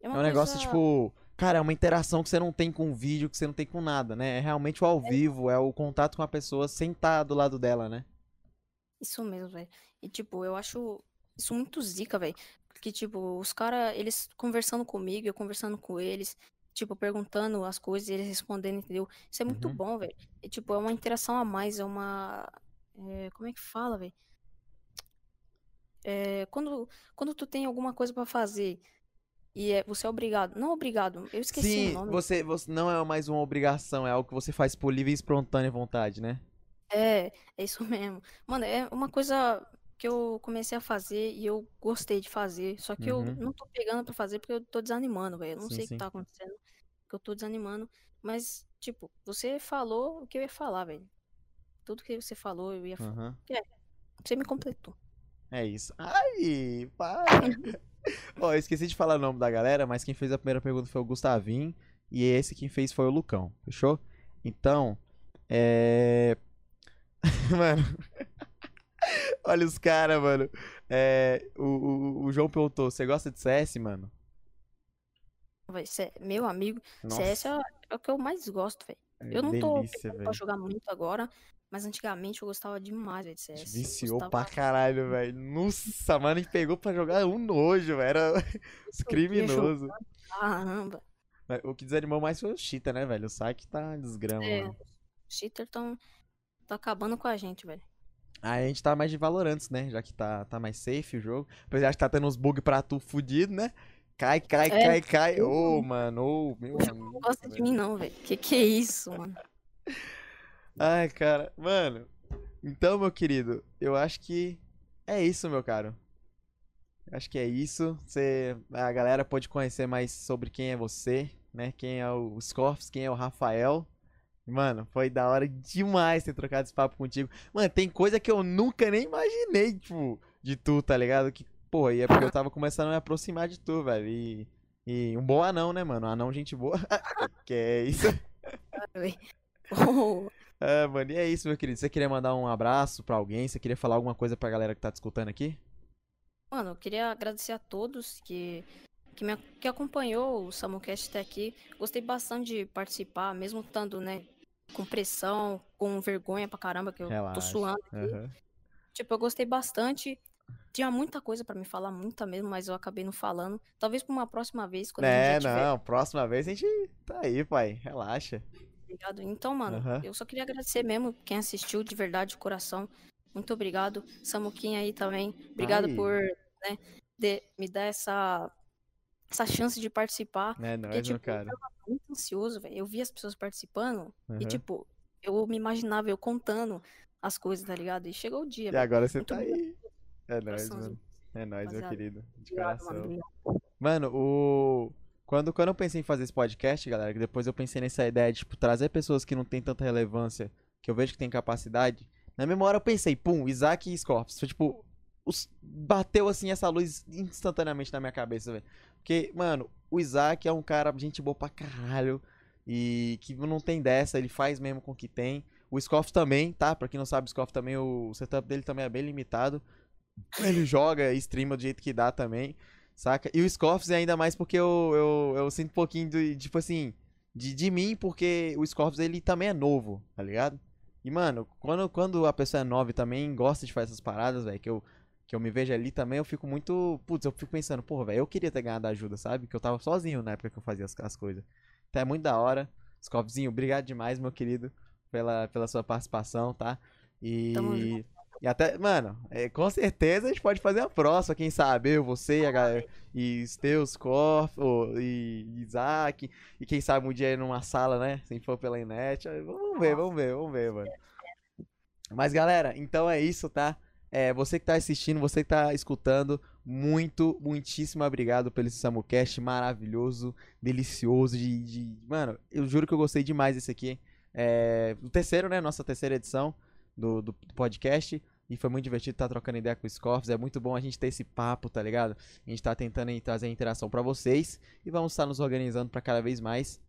É um negócio, tipo, cara, é uma interação que você não tem com o vídeo, que você não tem com nada, né? É realmente o ao vivo, é o contato com a pessoa sem estar do lado dela, né? Isso mesmo, velho. E, tipo, eu acho isso muito zica, velho. Porque, tipo, os caras, eles conversando comigo, eu conversando com eles, tipo, perguntando as coisas e eles respondendo, entendeu? Isso é muito Uhum. bom, velho. E, tipo, é uma interação a mais, é uma. é, como é que fala, velho? É, quando, quando tu tem alguma coisa pra fazer e é, você é obrigado. Não obrigado, eu esqueci Sim, o nome. você, você não é mais uma obrigação, é algo que você faz por livre e espontânea vontade, né? É, é isso mesmo. Mano, é uma coisa que eu comecei a fazer e eu gostei de fazer. Só que eu Uhum. não tô pegando pra fazer porque eu tô desanimando, velho. Eu não Sim, sei o que tá acontecendo, que eu tô desanimando. Mas, tipo, você falou o que eu ia falar, velho. Tudo que você falou, eu ia falar. Aham. Você me completou. É isso. Ai, para. Ó, eu esqueci de falar o nome da galera, mas quem fez a primeira pergunta foi o Gustavinho. E esse quem fez foi o Lucão. Fechou? Então, é. Mano. Olha os caras, mano. É, o, o, o João perguntou: você gosta de CS, mano? Meu amigo, Nossa, CS é, é o que eu mais gosto, velho. é Eu não tô delícia, pegando pra jogar muito agora, mas antigamente eu gostava demais, velho, de CS. Viciou Gostava pra caralho, velho. Nossa, mano, a gente pegou pra jogar um nojo, velho. Era criminosos. Caramba. O que desanimou mais foi o Cheetah, né, velho? O saque tá desgrama, É, mano. os cheaters tão, tá acabando com a gente, velho. Aí a gente tá mais de Valorantes, né? Já que tá, tá mais safe o jogo. Apesar de tá tendo uns bugs pra tu fudido, né? Cai, cai, É. cai, cai. Ô, mano, ô, meu O jogo amigo. não gosta de mim, não, velho. Que que é isso, mano? Ai, cara. Mano, então, meu querido, eu acho que é isso, meu caro. Acho que é isso. Você, a galera pode conhecer mais sobre quem é você, né? Quem é o Scorpius, quem é o Rafael. Mano, foi da hora demais ter trocado esse papo contigo. Mano, tem coisa que eu nunca nem imaginei, tipo, de tu, tá ligado? Que, pô, e é porque eu tava começando a me aproximar de tu, velho. E, e um bom anão, né, mano? Um anão, gente boa. que é isso. É, mano, e é isso, meu querido. Você queria mandar um abraço pra alguém? Você queria falar alguma coisa pra galera que tá te escutando aqui? mano, eu queria agradecer a todos que, que, me, que acompanhou o Samucast até aqui. Gostei bastante de participar, mesmo estando, né, com pressão, com vergonha pra caramba, que eu tô Relaxa. suando. Aham. Tipo, eu gostei bastante. Tinha muita coisa pra me falar, muita mesmo, mas eu acabei não falando. Talvez pra uma próxima vez, quando a É, gente já tiver não, próxima vez a gente tá aí, pai. Relaxa. ligado. Então, mano, Aham. eu só queria agradecer mesmo quem assistiu de verdade, de coração. Muito obrigado. Samuquinha aí também. Obrigado por né, de- me dar essa, essa chance de participar. É Porque, nóis, meu tipo, cara. eu tava muito ansioso, velho. Eu vi as pessoas participando e, Aham. tipo, eu me imaginava eu contando as coisas, tá ligado? E chegou o dia, E velho. agora você Muito tá aí. É nóis, mano. É nóis, meu querido. De Obrigado, mano. coração. Obrigado. Mano, o. Quando, quando eu pensei em fazer esse podcast, galera, que depois eu pensei nessa ideia de, tipo, trazer pessoas que não têm tanta relevância, que eu vejo que tem capacidade, na mesma hora eu pensei, pum, Isaac e Scorpius. Foi tipo, os- bateu assim essa luz instantaneamente na minha cabeça, velho. Porque, mano, o Isaac é um cara, gente boa pra caralho, e que não tem dessa, ele faz mesmo com o que tem. O Scorpius também, tá? Pra quem não sabe, o Scorpius também, o setup dele também é bem limitado. Ele joga e streama do jeito que dá também. Saca? E o Scorpius é ainda mais porque eu, eu, eu sinto um pouquinho de, tipo assim, de, de mim, porque o Scorpius ele também é novo, tá ligado? E, mano, quando, quando a pessoa é nova e também gosta de fazer essas paradas, velho, que eu, que eu me vejo ali também, eu fico muito. Putz, eu fico pensando, porra, velho, eu queria ter ganhado ajuda, sabe? Que eu tava sozinho na época que eu fazia as, as coisas. Então é muito da hora. Scorpiozinho, obrigado demais, meu querido, pela, pela sua participação, tá? E. Tamo junto. E até, mano, é, com certeza a gente pode fazer a próxima, quem sabe? Eu, você, a galera, e Steus, Corf, ô, e Isaac, e quem sabe um dia numa sala, né? Se for pela internet. Vamos ver, vamos ver, vamos ver, mano. Mas, galera, então é isso, tá? É, você que tá assistindo, você que tá escutando, muito, muitíssimo obrigado pelo SamuCast maravilhoso, delicioso, de, de- Mano, eu juro que eu gostei demais desse aqui. É, o terceiro, né? Nossa terceira edição do, do podcast. E foi muito divertido estar trocando ideia com os Scorpius. É muito bom a gente ter esse papo, tá ligado? A gente tá tentando trazer interação pra vocês. E vamos estar nos organizando pra cada vez mais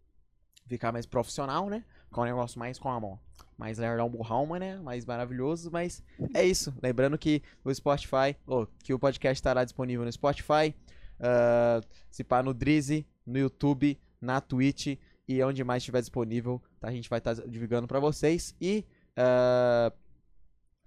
ficar mais profissional, né? Com um negócio mais como? Mais lerdão burrão, né? Mais maravilhoso. Mas é isso. Lembrando que o Spotify, ou que o podcast estará disponível no Spotify, ah, se pá no Drizzy, no YouTube, na Twitch e onde mais estiver disponível, tá? A gente vai estar divulgando pra vocês. E ah,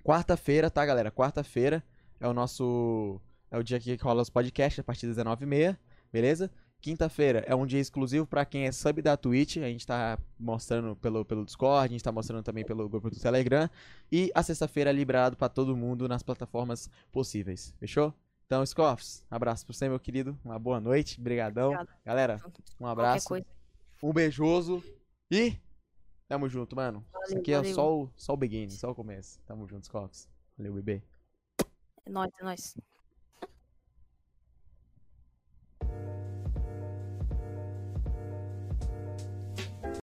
quarta-feira, tá, galera? Quarta-feira é o nosso. É o dia que rola os podcasts a partir das 19h30, beleza? Quinta-feira é um dia exclusivo pra quem é sub da Twitch. A gente tá mostrando pelo, pelo Discord, a gente tá mostrando também pelo grupo do Telegram. E a sexta-feira é liberado pra todo mundo nas plataformas possíveis. Fechou? Então, Scoffs, abraço pra você, meu querido. Uma boa noite. Brigadão. Galera, um abraço. Um beijoso. E tamo junto, mano. Isso Valeu, aqui é valeu. só o, só o beginning, só o começo. Tamo junto, Scoffs. Valeu, bebê. É nóis, é nóis.